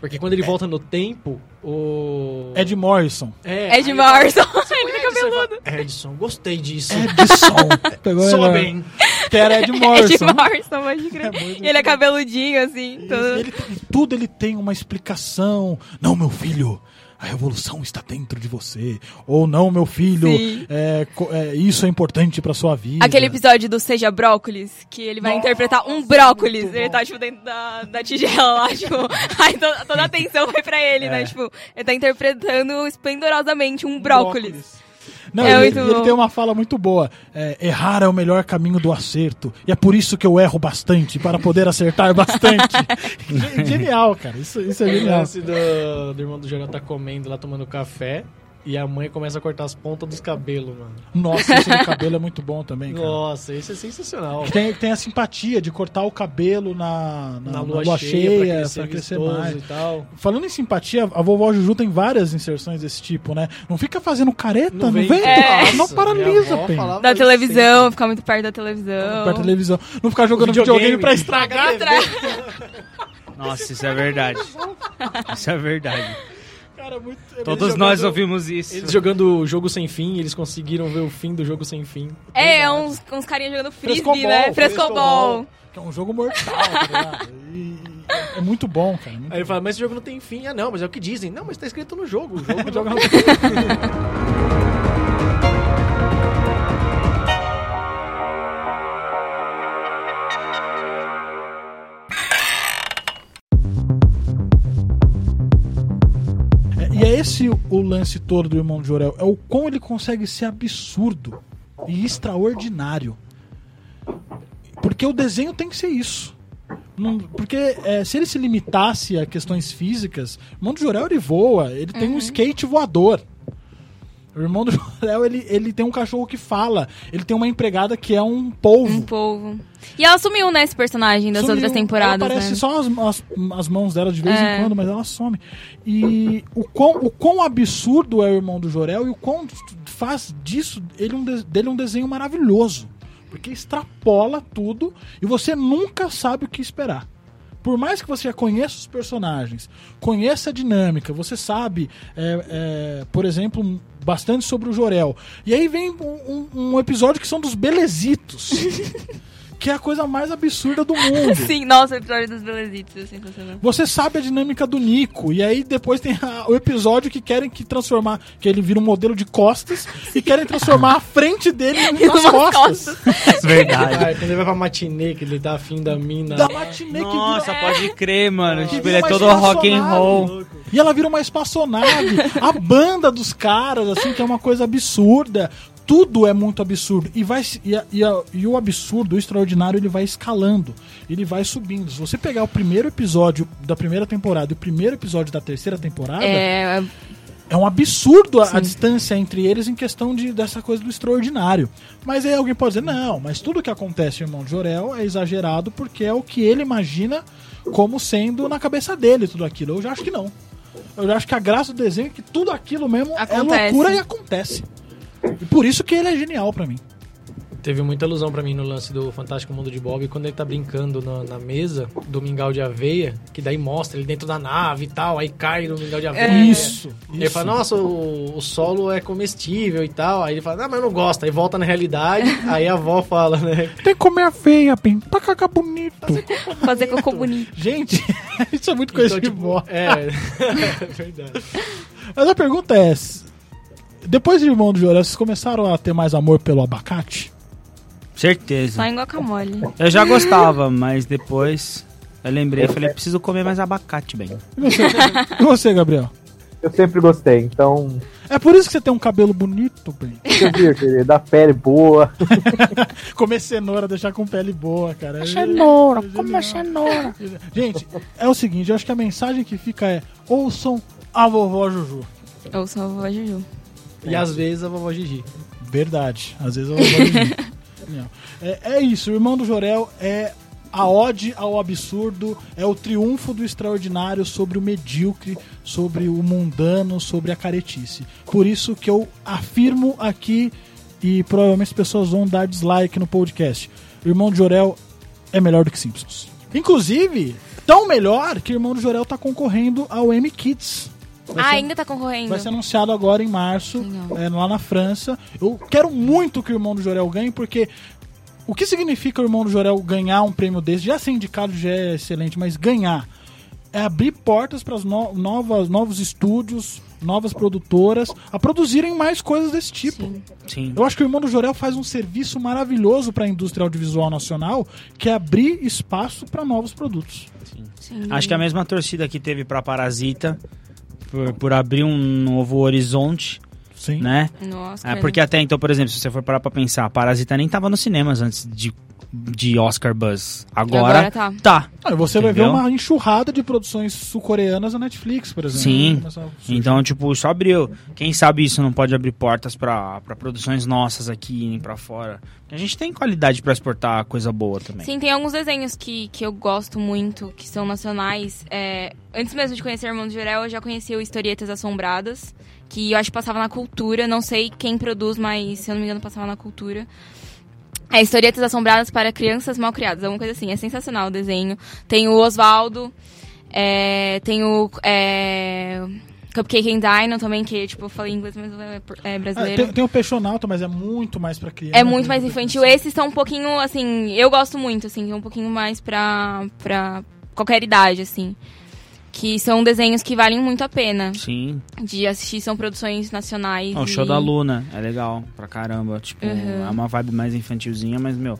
Porque quando ele volta no tempo, o. Ed Morrison. É, Ed aí Morrison. Ele Edson, cabeludo. Edson, gostei disso. Edson. Pegou Soa ele, bem. Que era Ed Ed Morrison. Morrison, pode crer. É E ele é cabeludinho, assim. Todo- ele tudo ele tem uma explicação. Não, meu filho, a revolução está dentro de você. Ou não, meu filho, é, é, isso é importante pra sua vida. Aquele episódio do Seja Brócolis, que ele vai interpretar um brócolis. Ele tá, tipo, dentro da, da tigela lá, tipo. Aí to- toda a atenção vai pra ele, né? Tipo, ele tá interpretando esplendorosamente um brócolis. Não, É ele, muito ele tem uma fala muito boa. É, errar é o melhor caminho do acerto. E é por isso que eu erro bastante, para poder acertar bastante. Ge- genial, cara. Isso, isso é O genial. lance do, do irmão do Jorel tá comendo lá, tomando café. E a mãe começa a cortar as pontas dos cabelos, mano. Nossa, esse do cabelo é muito bom também, cara. Nossa, isso é sensacional. Tem, tem a simpatia de cortar o cabelo na, na, Na na lua lua, cheia, cheia, pra pra crescer crescer, vistoso mais. e tal. Falando em simpatia, a vovó Juju tem várias inserções desse tipo, né? Não fica fazendo careta, Não vem- vem, É. não paralisa, minha avó Pen. falava Da televisão, ficar muito perto da televisão. Perto da televisão. Não ficar jogando Videogame. videogame, pra estragar. Atrás. Nossa, isso é verdade. Isso é verdade. Cara, muito... é Todos jogando- nós ouvimos isso. Eles jogando o jogo sem fim, eles conseguiram ver o fim do jogo sem fim. É, é uns, uns carinhas jogando frisbee, Frescobol, né? Frescobol. Que é um jogo mortal, tá ligado? É muito bom, cara. muito Aí ele fala, mas esse jogo não tem fim. Ah, não, mas é o que dizem. Não, mas tá escrito no jogo. O jogo não... no- É, esse o- lance todo do irmão de Jorel. É o quão ele consegue ser absurdo e extraordinário. Porque o desenho tem que ser isso. Não- porque é, se ele se limitasse a questões físicas, o irmão do Jorel ele voa, ele tem um skate voador. O irmão do Jorel ele, ele tem um cachorro que fala, ele tem uma empregada que é um polvo. Um povo. E ela sumiu, né, esse personagem das Sumiu. outras temporadas, Ela aparece né? só as, as, as mãos dela de vez É. em quando, mas ela some. E o quão, o quão absurdo é o irmão do Jorel e o quão faz disso ele um de- dele um desenho maravilhoso. Porque extrapola tudo e você nunca sabe o que esperar. Por mais que você já conheça os personagens, conheça a dinâmica, você sabe, é, é, por exemplo, bastante sobre o Jorel. E aí vem um, um- um episódio que são dos Belezitos. que é a coisa mais absurda do mundo. Sim, nossa, o episódio dos Belezitos é sensacional. Você sabe a dinâmica do Nico. E aí depois tem a- o episódio que querem que transformar. Que ele vira um modelo de costas e querem transformar a frente dele nas Numas costas. Verdade. Ah, quando ele vai pra matinê, que ele tá afim da mina. Da matinê que Nossa, vira, pode crer, mano. Tipo, ele é todo rock and roll. E ela vira uma espaçonave. a banda dos caras, assim, que é uma coisa absurda. Tudo é muito absurdo. E, vai, e, e, e o absurdo, o extraordinário, ele vai escalando. Ele vai subindo. Se você pegar o primeiro episódio da primeira temporada e o primeiro episódio da terceira temporada. É, É um absurdo a, a distância entre eles em questão de, dessa coisa do extraordinário. Mas aí alguém pode dizer, não, mas tudo que acontece, irmão de Jorel, é exagerado porque é o que ele imagina como sendo na cabeça dele tudo aquilo. Eu já acho que não. Eu acho que a graça do desenho é que tudo aquilo mesmo é Acontece. loucura e acontece. E por isso que ele é genial pra mim. Teve muita ilusão pra mim no lance do Fantástico Mundo de Bob, quando ele tá brincando na, na mesa do mingau de aveia, que daí mostra ele dentro da nave e tal, aí cai no mingau de aveia. É. Isso, Ele isso. fala, nossa, o, o solo é comestível e tal. Aí ele fala, ah, mas eu não gosto. Aí volta na realidade, aí a avó fala, né? Tem que comer a feia, bem, pra cagar bonito. fazer cocô bonito. Gente, isso é muito coisa Então, de tipo, vó. é, é verdade. Mas a pergunta é: depois de Irmão do Jorel, vocês começaram a ter mais amor pelo abacate? Certeza. Só em guacamole. Eu já gostava, mas depois eu lembrei e falei, preciso comer mais abacate, bem. E você, e você, Gabriel? Eu sempre gostei, então. É por isso que você tem um cabelo bonito, bem. Querido, da pele boa. Comer cenoura, deixar com pele boa, cara. Cenoura, come a cenoura. Gente, é o seguinte, eu acho que a mensagem que fica é: ouçam a vovó Juju. Sou a vovó Juju. E às vezes a vovó Gigi. Verdade. Às vezes a vovó Juju. É, é isso, o irmão do Jorel é a ode ao absurdo, é o triunfo do extraordinário sobre o medíocre, sobre o mundano, sobre a caretice. Por isso que eu afirmo aqui, e provavelmente as pessoas vão dar dislike no podcast: o irmão do Jorel é melhor do que Simpsons. Inclusive, tão melhor que o irmão do Jorel tá concorrendo ao M Kids. Vai Ah, ser- ainda tá concorrendo. Vai ser anunciado agora em março, é, lá na França. Eu quero muito que o Irmão do Jorel ganhe, porque o que significa o Irmão do Jorel ganhar um prêmio desse? Já ser indicado já é excelente, mas ganhar é abrir portas para no, novas, novos estúdios, novas produtoras, a produzirem mais coisas desse tipo. Sim. Eu acho que o Irmão do Jorel faz um serviço maravilhoso para a indústria audiovisual nacional, que é abrir espaço para novos produtos. Acho que a mesma torcida que teve pra Parasita, por, por abrir um novo horizonte. Sim. Né? Nossa, É, cara. porque até então, por exemplo, se você for parar pra pensar, Parasita nem tava nos cinemas antes de de Oscar Buzz. Agora, Agora tá. tá. Ah, e você vai ver Entendeu? uma enxurrada de produções sul-coreanas na Netflix, por exemplo. Sim. Então, tipo, isso abriu. Quem sabe isso não pode abrir portas pra pra produções nossas aqui irem pra fora. A gente tem qualidade pra exportar coisa boa também. Sim, tem alguns desenhos que, que eu gosto muito, que são nacionais. É, antes mesmo de conhecer Irmão de Jorel, eu já conheci o Historietas Assombradas, que eu acho que passava na cultura. Não sei quem produz, mas se eu não me engano, passava na cultura. É Historietas Assombradas para Crianças Mal Criadas, alguma coisa assim. É sensacional o desenho. Tem o Oswaldo, é, tem o é, Cupcake and Dino também, que tipo, eu falei inglês, mas é, é Ah, brasileiro. tem, tem o Peixonauta, mas é muito mais pra criança. É muito mais infantil. Esses são um pouquinho, assim, eu gosto muito, assim, um pouquinho mais pra, pra qualquer idade, assim. Que são desenhos que valem muito a pena Sim. de assistir, são produções nacionais. Ó, o show e- da Luna é legal pra caramba. Tipo, Uhum. é uma vibe mais infantilzinha, mas, meu,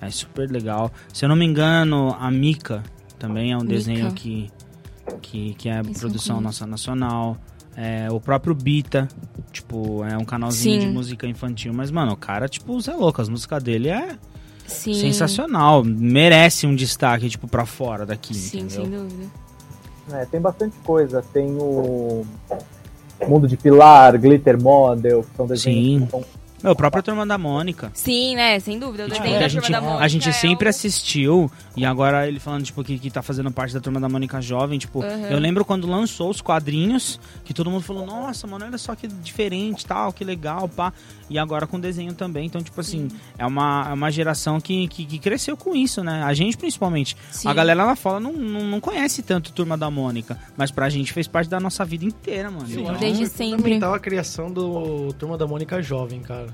é super legal. Se eu não me engano, a Mika também é um desenho que, que, que é eu produção não nossa nacional. É, o próprio Bita, tipo, é um canalzinho Sim. de música infantil. Mas, mano, o cara, tipo, Zé louco, as músicas dele é Sim. sensacional. Merece um destaque, tipo, pra fora daqui, Sim, entendeu? sem dúvida. É, tem bastante coisa. Tem o Mundo de Pilar, Glitter Model, que são desenhos Sim. que são Meu, a própria Turma da Mônica. Sim, né? Sem dúvida. O Tipo, desenho que da a gente, Turma da Mônica a gente é sempre um- assistiu, e agora ele falando, tipo, que, que tá fazendo parte da Turma da Mônica Jovem, tipo, Uhum. eu lembro quando lançou os quadrinhos, que todo mundo falou, nossa, mano, olha só que diferente, tal, que legal, pá. E agora com desenho também, então, tipo assim, é uma, é uma geração que, que, que cresceu com isso, né? A gente, principalmente. Sim. A galera lá fora não, não, não conhece tanto Turma da Mônica, mas pra gente fez parte da nossa vida inteira, mano. Então, Desde é sempre. fundamental a criação do Turma da Mônica jovem, cara.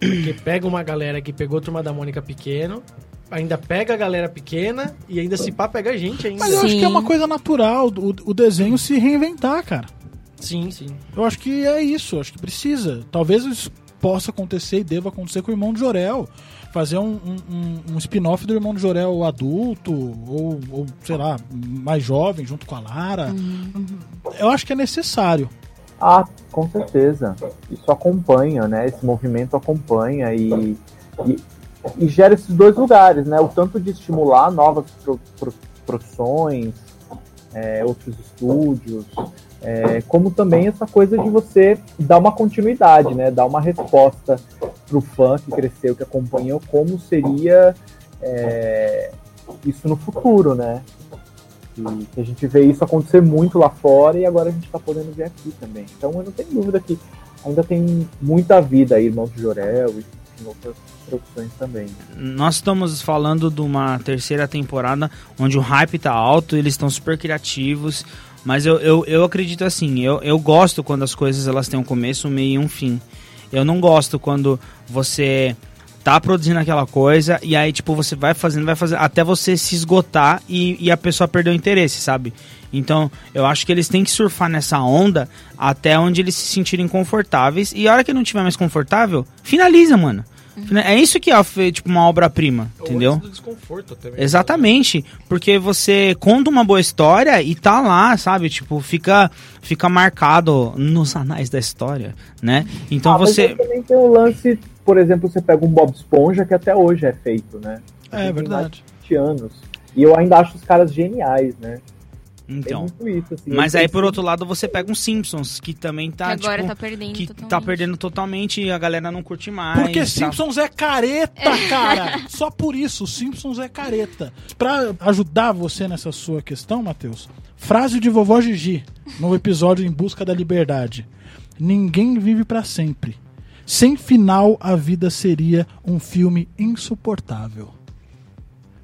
Porque pega uma galera que pegou Turma da Mônica pequeno, ainda pega a galera pequena e ainda se pá pega a gente ainda. Mas eu acho que é uma coisa natural o, o desenho se reinventar, cara. Sim, sim. Eu acho que é isso, acho que precisa. Talvez isso possa acontecer e deva acontecer com o Irmão de Jorel. Fazer um, um- um- spin-off do Irmão de Jorel adulto, ou, ou, sei lá, mais jovem, junto com a Lara. Eu acho que é necessário. Ah, com certeza. Isso acompanha, né? Esse movimento acompanha e, e, e gera esses dois lugares, né? O tanto de estimular novas pro, pro- produções, é, outros estúdios, é, como também essa coisa de você dar uma continuidade, né? Dar uma resposta pro fã que cresceu, que acompanhou, como seria é, isso no futuro, né? E que a gente vê isso acontecer muito lá fora e agora a gente está podendo ver aqui também. Então eu não tenho dúvida que ainda tem muita vida aí, Irmão de Jorel e em outras produções também. Nós estamos falando de uma terceira temporada onde o hype tá alto, eles estão super criativos, mas eu, eu, eu acredito assim, eu, eu gosto quando as coisas elas têm um começo, um meio e um fim. Eu não gosto quando você tá produzindo aquela coisa e aí, tipo, você vai fazendo, vai fazendo, até você se esgotar e, e a pessoa perder o interesse, sabe? Então, eu acho que eles têm que surfar nessa onda até onde eles se sentirem confortáveis e a hora que não tiver mais confortável, finaliza, mano. Fina- É isso que é tipo uma obra-prima, entendeu? Até mesmo. Exatamente, porque você conta uma boa história e tá lá, sabe? Tipo, fica fica marcado nos anais da história, né? Então Ah, mas você também tem o lance, por exemplo, você pega um Bob Esponja que até hoje é feito, né? É Tem verdade. mais de 20 anos. E eu ainda acho os caras geniais, né? Então. Muito isso, assim. Mas aí, por outro lado, você pega um Simpsons, que também tá. Que agora tipo, tá perdendo que totalmente. tá perdendo totalmente e a galera não curte mais. Porque tá- Simpsons é careta, cara. Só por isso, Simpsons é careta. Pra ajudar você nessa sua questão, Matheus, frase de vovó Gigi no episódio Em Busca da Liberdade. Ninguém vive pra sempre. Sem final, a vida seria um filme insuportável.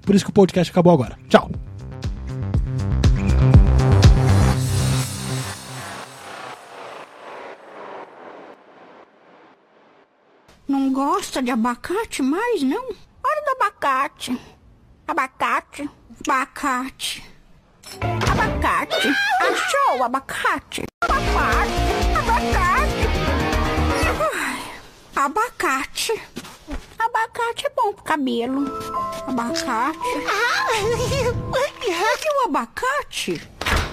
Por isso que o podcast acabou agora. Tchau. Não gosta de abacate mais, não? Hora do abacate. Abacate. Abacate. Abacate. Achou o abacate? Abacate. Abacate. Ai, abacate. Abacate é bom pro cabelo. Abacate. Aqui o abacate.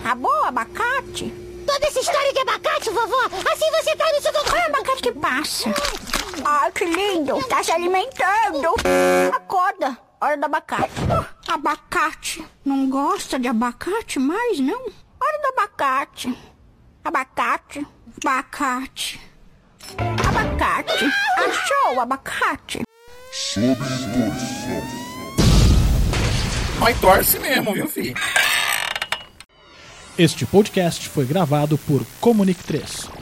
Acabou o abacate? Toda essa história de abacate, vovó, assim você tá me sugando. Olha o abacate que passa. Ai, que lindo. Tá se alimentando. Acorda. Hora do abacate. Ah, abacate. Não gosta de abacate mais, não? Hora do abacate. Abacate. Abacate. Abacate. Achou o abacate? Sob. Mas torce mesmo, viu, filho? Este podcast foi gravado por Comunique 3.